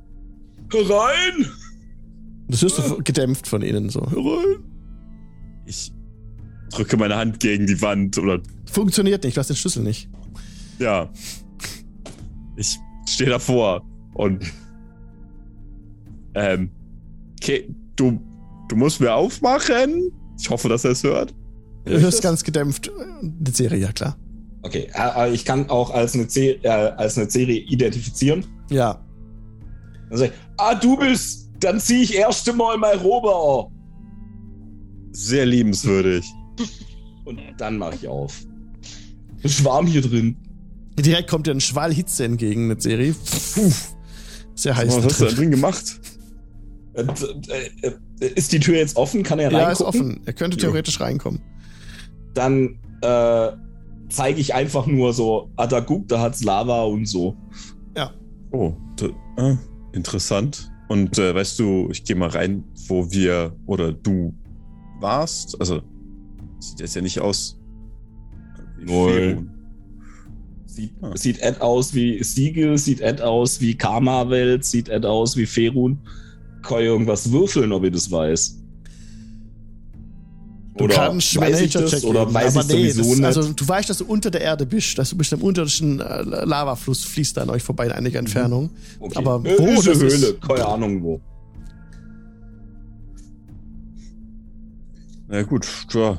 S6: Herein!
S1: Das hörst du gedämpft von innen so. Herein!
S2: Ich drücke meine Hand gegen die Wand oder.
S1: Funktioniert nicht, du hast den Schlüssel nicht.
S2: Ja. Ich stehe davor und. Ähm. Okay, du, du musst mir aufmachen. Ich hoffe, dass er es hört.
S1: Du hörst ganz gedämpft. Eine Serie, ja klar.
S6: Okay, äh, ich kann auch als eine, C, äh, als eine Serie identifizieren.
S1: Ja.
S6: Dann sag ich, ah, du bist, dann ziehe ich erst Mal mein Rober.
S2: Sehr liebenswürdig. [LAUGHS]
S6: Und dann mache ich auf. Ist warm hier drin.
S1: Direkt kommt dir ein Schwall Hitze entgegen, eine Serie. Puh. Sehr heiß.
S2: Was hast du da drin gemacht?
S6: Äh, äh, ist die Tür jetzt offen? Kann er reinkommen?
S1: Ja, ist offen. Er könnte theoretisch ja. reinkommen.
S6: Dann äh, zeige ich einfach nur so, ah, da guck, da hat's Lava und so.
S1: Ja.
S2: Oh, da, ah, interessant. Und äh, weißt du, ich gehe mal rein, wo wir oder du warst. Also, sieht jetzt ja nicht aus.
S6: Wie Sieht, ah. sieht Ed aus wie Siegel, sieht Ed aus wie Karma-Welt, sieht Ed aus wie Ferun. Kann ich irgendwas würfeln, ob ich das weiß?
S1: Du oder kannst weiß ich das, oder weiß ich nee, sowieso das, nicht? Also du weißt, dass du unter der Erde bist, dass du bist im unterirdischen äh, Lavafluss, fließt da an euch vorbei in einiger mhm. Entfernung. Okay. Aber
S6: wo ist Höhle, ist, keine Ahnung wo.
S2: Na gut, ja.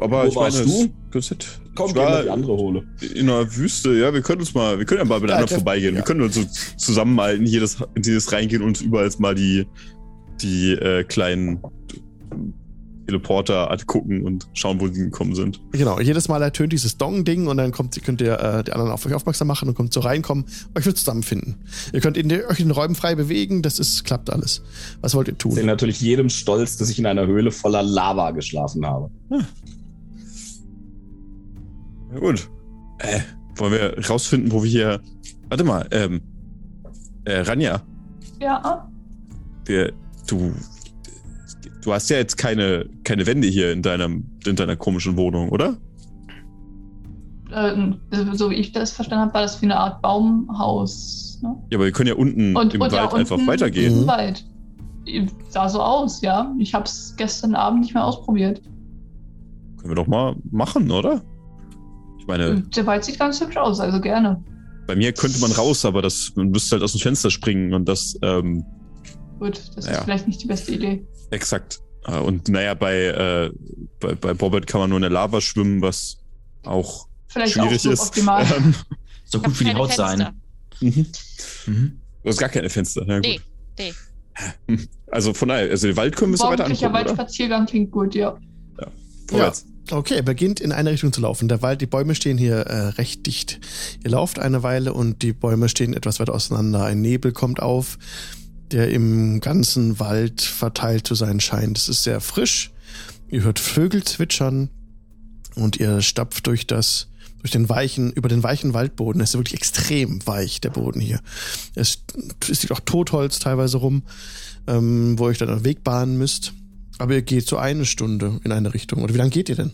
S2: Aber wo ich meine,
S6: du? Komm, geh mal die andere Hole.
S2: In einer Wüste, ja, wir können uns mal, wir können ja mal miteinander ja, vorbeigehen. Ja. Wir können uns so zusammen mal in jedes, in jedes reingehen und überall mal die, die äh, kleinen Teleporter angucken und schauen, wo sie gekommen sind.
S1: Genau, jedes Mal ertönt dieses Dong-Ding und dann kommt, könnt ihr äh, die anderen auf euch aufmerksam machen und kommt so reinkommen, euch wird zusammenfinden. Ihr könnt in die, euch in den Räumen frei bewegen, das ist, klappt alles. Was wollt ihr tun? Ich
S6: bin natürlich jedem stolz, dass ich in einer Höhle voller Lava geschlafen habe. Hm.
S2: Na gut. Äh, wollen wir rausfinden, wo wir hier. Warte mal, ähm. Äh, Ranja.
S4: Ja.
S2: Wir, du Du hast ja jetzt keine, keine Wände hier in, deinem, in deiner komischen Wohnung, oder?
S4: Ähm, so wie ich das verstanden habe, war das wie eine Art Baumhaus. Ne?
S2: Ja, aber wir können ja unten und, im und Wald ja, einfach weitergehen. Im Wald.
S4: Sah so aus, ja. Ich habe es gestern Abend nicht mehr ausprobiert.
S2: Können wir doch mal machen, oder?
S4: Ich meine. Der Wald sieht ganz hübsch aus, also gerne.
S2: Bei mir könnte man raus, aber das, man müsste halt aus dem Fenster springen und das. Ähm,
S4: Gut, das ja. ist vielleicht nicht die beste Idee.
S2: Exakt. Äh, und naja, bei, äh, bei, bei Bobbert kann man nur in der Lava schwimmen, was auch Vielleicht schwierig auch so ist. Optimal. [LAUGHS]
S3: Ähm, so gut für die Haut Fenster. sein.
S2: Mhm. Mhm. Du hast gar keine Fenster. Ja, nee, nee. [LAUGHS] Also von daher, also den Wald können wir so weiter angucken,
S4: Waldspaziergang klingt gut, ja.
S1: Ja, vorwärts. Ja. Okay, er beginnt in eine Richtung zu laufen. Der Wald, die Bäume stehen hier äh, recht dicht. Ihr lauft eine Weile und die Bäume stehen etwas weiter auseinander. Ein Nebel kommt auf der im ganzen Wald verteilt zu sein scheint. Es ist sehr frisch. Ihr hört Vögel zwitschern und ihr stapft durch das durch den weichen, über den weichen Waldboden. Es ist wirklich extrem weich, der Boden hier. Es, es liegt auch Totholz teilweise rum, ähm, wo ihr euch dann einen Weg bahnen müsst. Aber ihr geht so eine Stunde in eine Richtung. Oder wie lange geht ihr denn?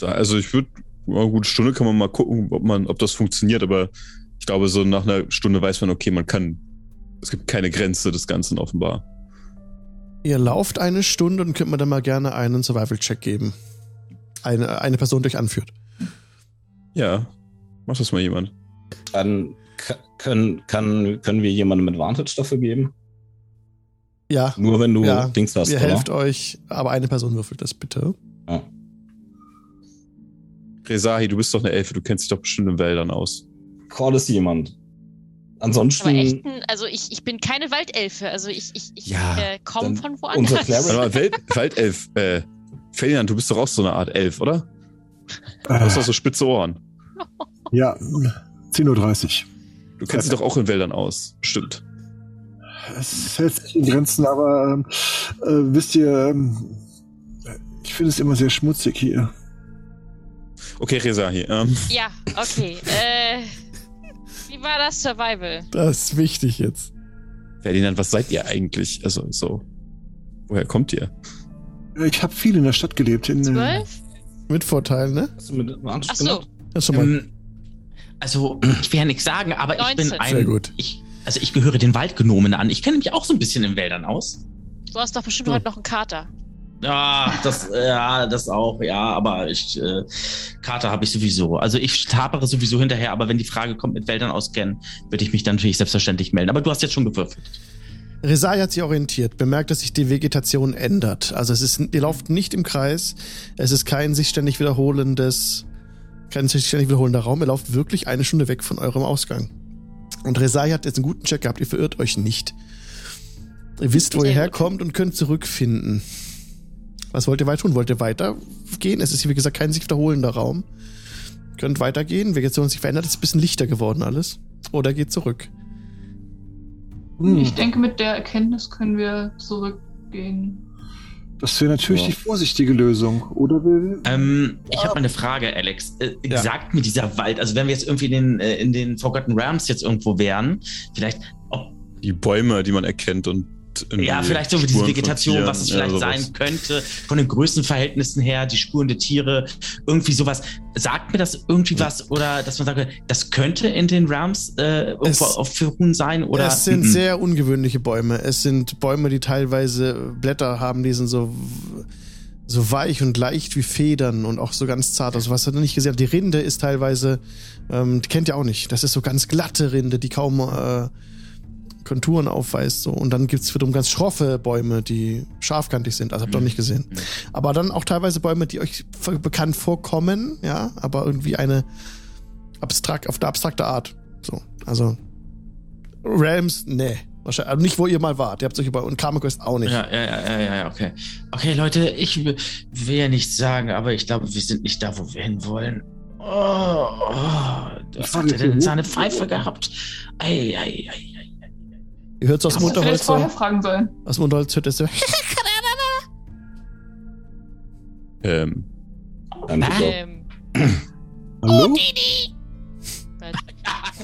S2: Also ich würde, eine gute Stunde kann man mal gucken, ob man, ob das funktioniert, aber ich glaube, so nach einer Stunde weiß man, okay, man kann es gibt keine Grenze des Ganzen offenbar.
S1: Ihr lauft eine Stunde und könnt mir dann mal gerne einen Survival-Check geben. Eine, eine Person durch anführt.
S2: Ja, mach das mal jemand.
S6: Dann können, kann, können wir jemandem Advantage dafür geben?
S1: Ja.
S6: Nur wenn du ja, Dings hast.
S1: Ihr oder? helft euch, aber eine Person würfelt das bitte. Ja.
S2: Rezahi, du bist doch eine Elfe, du kennst dich doch bestimmt in Wäldern aus.
S6: Call es jemand. Ansonsten. Aber
S5: echt, also ich, ich bin keine Waldelfe, also ich, ich, ich
S2: ja,
S5: äh, komme von woanders.
S2: Aber Welt, Waldelf, äh, Ferdinand, du bist doch auch so eine Art Elf, oder? Du hast doch so spitze Ohren. [LAUGHS]
S7: Ja, 10.30 Uhr.
S2: Du kennst dich doch auch in Wäldern aus, stimmt.
S7: Es hält sich in Grenzen, aber äh, wisst ihr, ähm, ich finde es immer sehr schmutzig hier.
S2: Okay, Reza hier. Ähm.
S5: Ja, okay. Äh, wie war das Survival?
S1: Das ist wichtig jetzt.
S2: Ferdinand, was seid ihr eigentlich? Also, so. Woher kommt ihr?
S7: Ich habe viel in der Stadt gelebt. In,
S1: Zwölf? Mit Vorteilen, ne?
S5: Hast du mit Ach so.
S1: Mal. Ähm,
S3: also, [CLEARS THROAT] ich will ja nichts sagen, aber 19. ich bin ein.
S1: Sehr gut.
S3: Ich, also, ich gehöre den Waldgenomen an. Ich kenne mich auch so ein bisschen in Wäldern aus.
S5: Du hast doch bestimmt ja. heute noch einen Kater.
S3: Ja, das, ja, das auch, ja, aber ich, äh, Karte habe ich sowieso. Also ich tapere sowieso hinterher, aber wenn die Frage kommt, mit Wäldern auskennen, würde ich mich dann natürlich selbstverständlich melden. Aber du hast jetzt schon gewürfelt.
S1: Resai hat sich orientiert, bemerkt, dass sich die Vegetation ändert. Also es ist, ihr lauft nicht im Kreis, es ist kein sich ständig wiederholendes kein sich ständig wiederholender Raum. Ihr lauft wirklich eine Stunde weg von eurem Ausgang. Und Resai hat jetzt einen guten Check gehabt. Ihr verirrt euch nicht. Ihr wisst, wo ihr herkommt und könnt zurückfinden. Was wollt ihr weiter tun? Wollt ihr weitergehen? Es ist, wie gesagt, kein sich wiederholender Raum. Ihr könnt weitergehen. Vegetation hat sich verändert. Es ist ein bisschen lichter geworden alles. Oder geht zurück.
S4: Hm. Ich denke, mit der Erkenntnis können wir zurückgehen.
S7: Das wäre natürlich ja. die vorsichtige Lösung, oder Will?
S3: Ähm, ich habe mal eine Frage, Alex. Äh, ja. Sagt mir dieser Wald, also wenn wir jetzt irgendwie in den, äh, in den Forgotten Realms jetzt irgendwo wären, vielleicht.
S2: Die Bäume, die man erkennt und
S3: ja, vielleicht so diese Vegetation, was es vielleicht ja, sein könnte, von den Größenverhältnissen her, die Spuren der Tiere, irgendwie sowas. Sagt mir das irgendwie was oder dass man sagt, das könnte in den Realms äh, irgendwo aufführen sein? Oder?
S1: Es sind -mm. sehr ungewöhnliche Bäume. Es sind Bäume, die teilweise Blätter haben, die sind so so weich und leicht wie Federn und auch so ganz zart. Also was hat er nicht gesehen? Die Rinde ist teilweise, ähm, die kennt ihr auch nicht. Das ist so ganz glatte Rinde, die kaum äh, Konturen aufweist. So. Und dann gibt es wiederum ganz schroffe Bäume, die scharfkantig sind. Also habt ihr mhm. noch nicht gesehen. Mhm. Aber dann auch teilweise Bäume, die euch bekannt vorkommen, ja, aber irgendwie eine abstrakt, auf eine abstrakte Art. So. Also Realms, nee. Wahrscheinlich, also nicht, wo ihr mal wart. Ihr habt euch über und Karma Quest auch nicht.
S3: Ja, ja, ja, ja, ja, okay. Okay, Leute, ich will ja nichts sagen, aber ich glaube, wir sind nicht da, wo wir hinwollen. Oh, oh, was hat er denn seine Pfeife gehabt? Ei, ei, ei.
S1: Ihr hört es aus dem Unterholz
S4: so. vorher fragen sollen.
S1: Aus dem Unterholz hört es so. [LAUGHS]
S2: ähm.
S5: Ähm. [CLEARS THROAT]
S1: Hallo?
S5: Oh, Didi.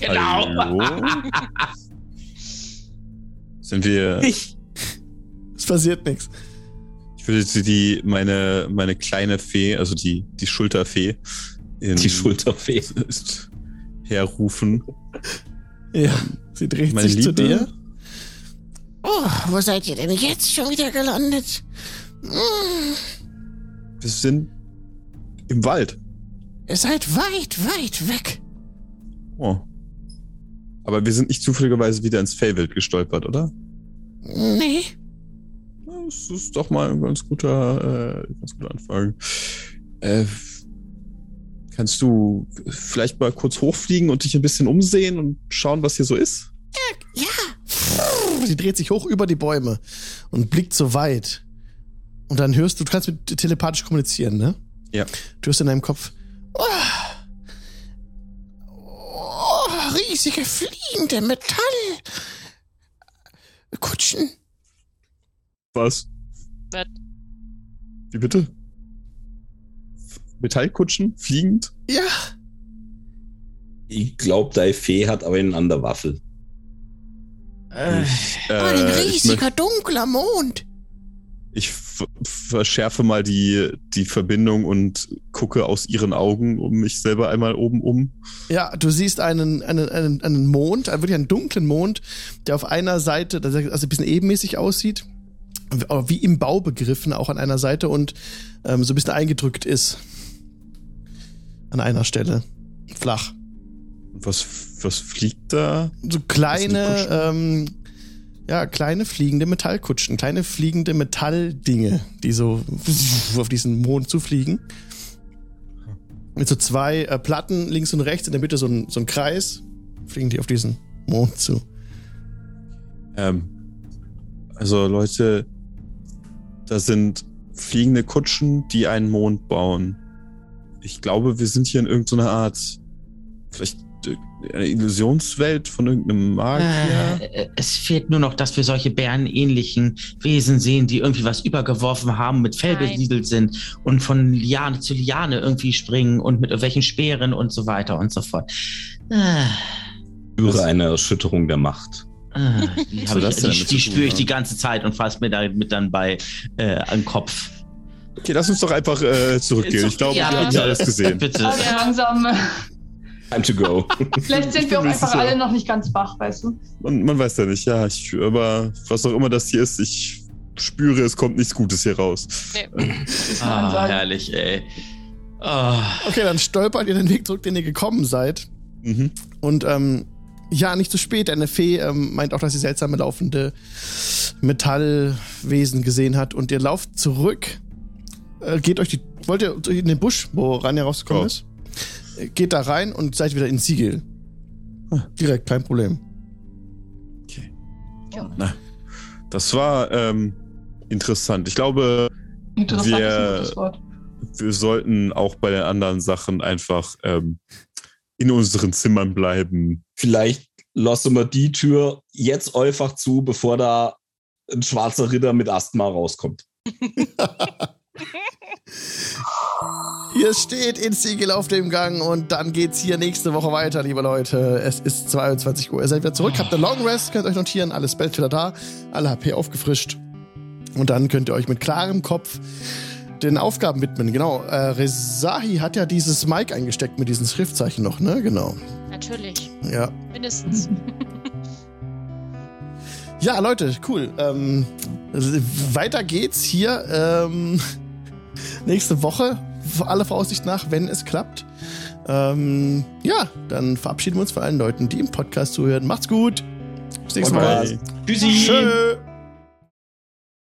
S3: genau.
S2: Hallo? Sind wir.
S1: Es passiert nichts.
S2: Ich würde die, meine, meine kleine Fee, also die, die Schulterfee.
S6: In, die Schulterfee. [LAUGHS]
S2: Herrufen.
S1: Ja, sie dreht meine sich Liebe, zu dir.
S9: Oh, wo seid ihr denn jetzt schon wieder gelandet?
S2: Hm. Wir sind im Wald.
S9: Ihr seid weit, weit weg.
S2: Oh. Aber wir sind nicht zufälligerweise wieder ins Feywild gestolpert, oder?
S9: Nee.
S2: Das ist doch mal ein ganz guter, äh, ganz guter Anfang. Äh, kannst du vielleicht mal kurz hochfliegen und dich ein bisschen umsehen und schauen, was hier so ist?
S9: Ja, ja [LAUGHS]
S1: sie dreht sich hoch über die Bäume und blickt so weit. Und dann hörst du, du kannst mit telepathisch kommunizieren, ne?
S2: Ja.
S1: Du hörst in deinem Kopf, oh, oh, riesige fliegende Metallkutschen.
S2: Was?
S5: Was?
S2: Wie bitte? Metallkutschen? Fliegend?
S1: Ja.
S6: Ich glaube, deine Fee hat aber eine andere Waffel.
S9: Äh, äh, ein riesiger dunkler Mond.
S2: Ich verschärfe mal die, die Verbindung und gucke aus ihren Augen um mich selber einmal oben um.
S1: Ja, du siehst einen, einen, einen, einen Mond, wirklich einen dunklen Mond, der auf einer Seite, also ein bisschen ebenmäßig aussieht, wie im Bau begriffen, auch an einer Seite und ähm, so ein bisschen eingedrückt ist. An einer Stelle. Flach.
S2: Was was fliegt da?
S1: So kleine, ähm, ja, kleine fliegende Metallkutschen, kleine fliegende Metalldinge, die so [LAUGHS] auf diesen Mond zufliegen. Mit so zwei äh, Platten links und rechts, in der Mitte so ein, so ein Kreis, fliegen die auf diesen Mond zu.
S2: Ähm, also Leute, da sind fliegende Kutschen, die einen Mond bauen. Ich glaube, wir sind hier in irgendeiner Art, vielleicht eine Illusionswelt von irgendeinem Magier?
S3: Äh, es fehlt nur noch, dass wir solche bärenähnlichen Wesen sehen, die irgendwie was übergeworfen haben, mit Fell besiedelt sind und von Liane zu Liane irgendwie springen und mit irgendwelchen Speeren und so weiter und so fort.
S6: Äh. Spüre eine Erschütterung der Macht.
S3: Ah, die, ich, die, die spüre ich die ganze Zeit und fasse mir damit dann bei äh, an den Kopf.
S2: Okay, lass uns doch einfach äh, zurückgehen. Ich glaube, ja, wir haben ja alles gesehen.
S4: Bitte. Okay, langsam.
S6: Time to go. [LAUGHS]
S4: Vielleicht sind wir auch einfach alle noch nicht ganz wach, weißt du?
S2: Man, man weiß ja nicht, ja. Ich, aber was auch immer das hier ist, ich spüre, es kommt nichts Gutes hier raus.
S3: Nee. [LAUGHS] ah, herrlich, ey. Oh.
S1: Okay, dann stolpert ihr den Weg zurück, den ihr gekommen seid. Mhm. Und ähm, ja, nicht zu spät. Eine Fee ähm, meint auch, dass sie seltsame laufende Metallwesen gesehen hat. Und ihr lauft zurück. Äh, geht euch die. Wollt ihr in den Busch, wo Rania rausgekommen oh. ist? Geht da rein und seid wieder in Siegel. Direkt, kein Problem.
S2: Okay. Ja. Na, das war ähm, interessant. Ich glaube, interessant wir, wir sollten auch bei den anderen Sachen einfach ähm, in unseren Zimmern bleiben.
S6: Vielleicht lassen wir die Tür jetzt einfach zu, bevor da ein schwarzer Ritter mit Asthma rauskommt. [LAUGHS] [LAUGHS]
S1: Ihr steht in Siegel auf dem Gang und dann geht's hier nächste Woche weiter, liebe Leute. Es ist 22 Uhr. Ihr seid wieder zurück, habt eine Long Rest, könnt euch notieren, alles Spells wieder da, alle HP aufgefrischt. Und dann könnt ihr euch mit klarem Kopf den Aufgaben widmen. Genau. Äh, Rezahi hat ja dieses Mic eingesteckt mit diesen Schriftzeichen noch, ne? Genau.
S5: Natürlich.
S1: Ja.
S5: Mindestens. [LAUGHS]
S1: ja, Leute, cool. Ähm, weiter geht's hier. Ähm, nächste Woche, alle Voraussicht nach, wenn es klappt. Ähm, ja, dann verabschieden wir uns von allen Leuten, die im Podcast zuhören. Macht's gut.
S6: Bis nächstes Mal.
S1: Tschüssi. Tschö.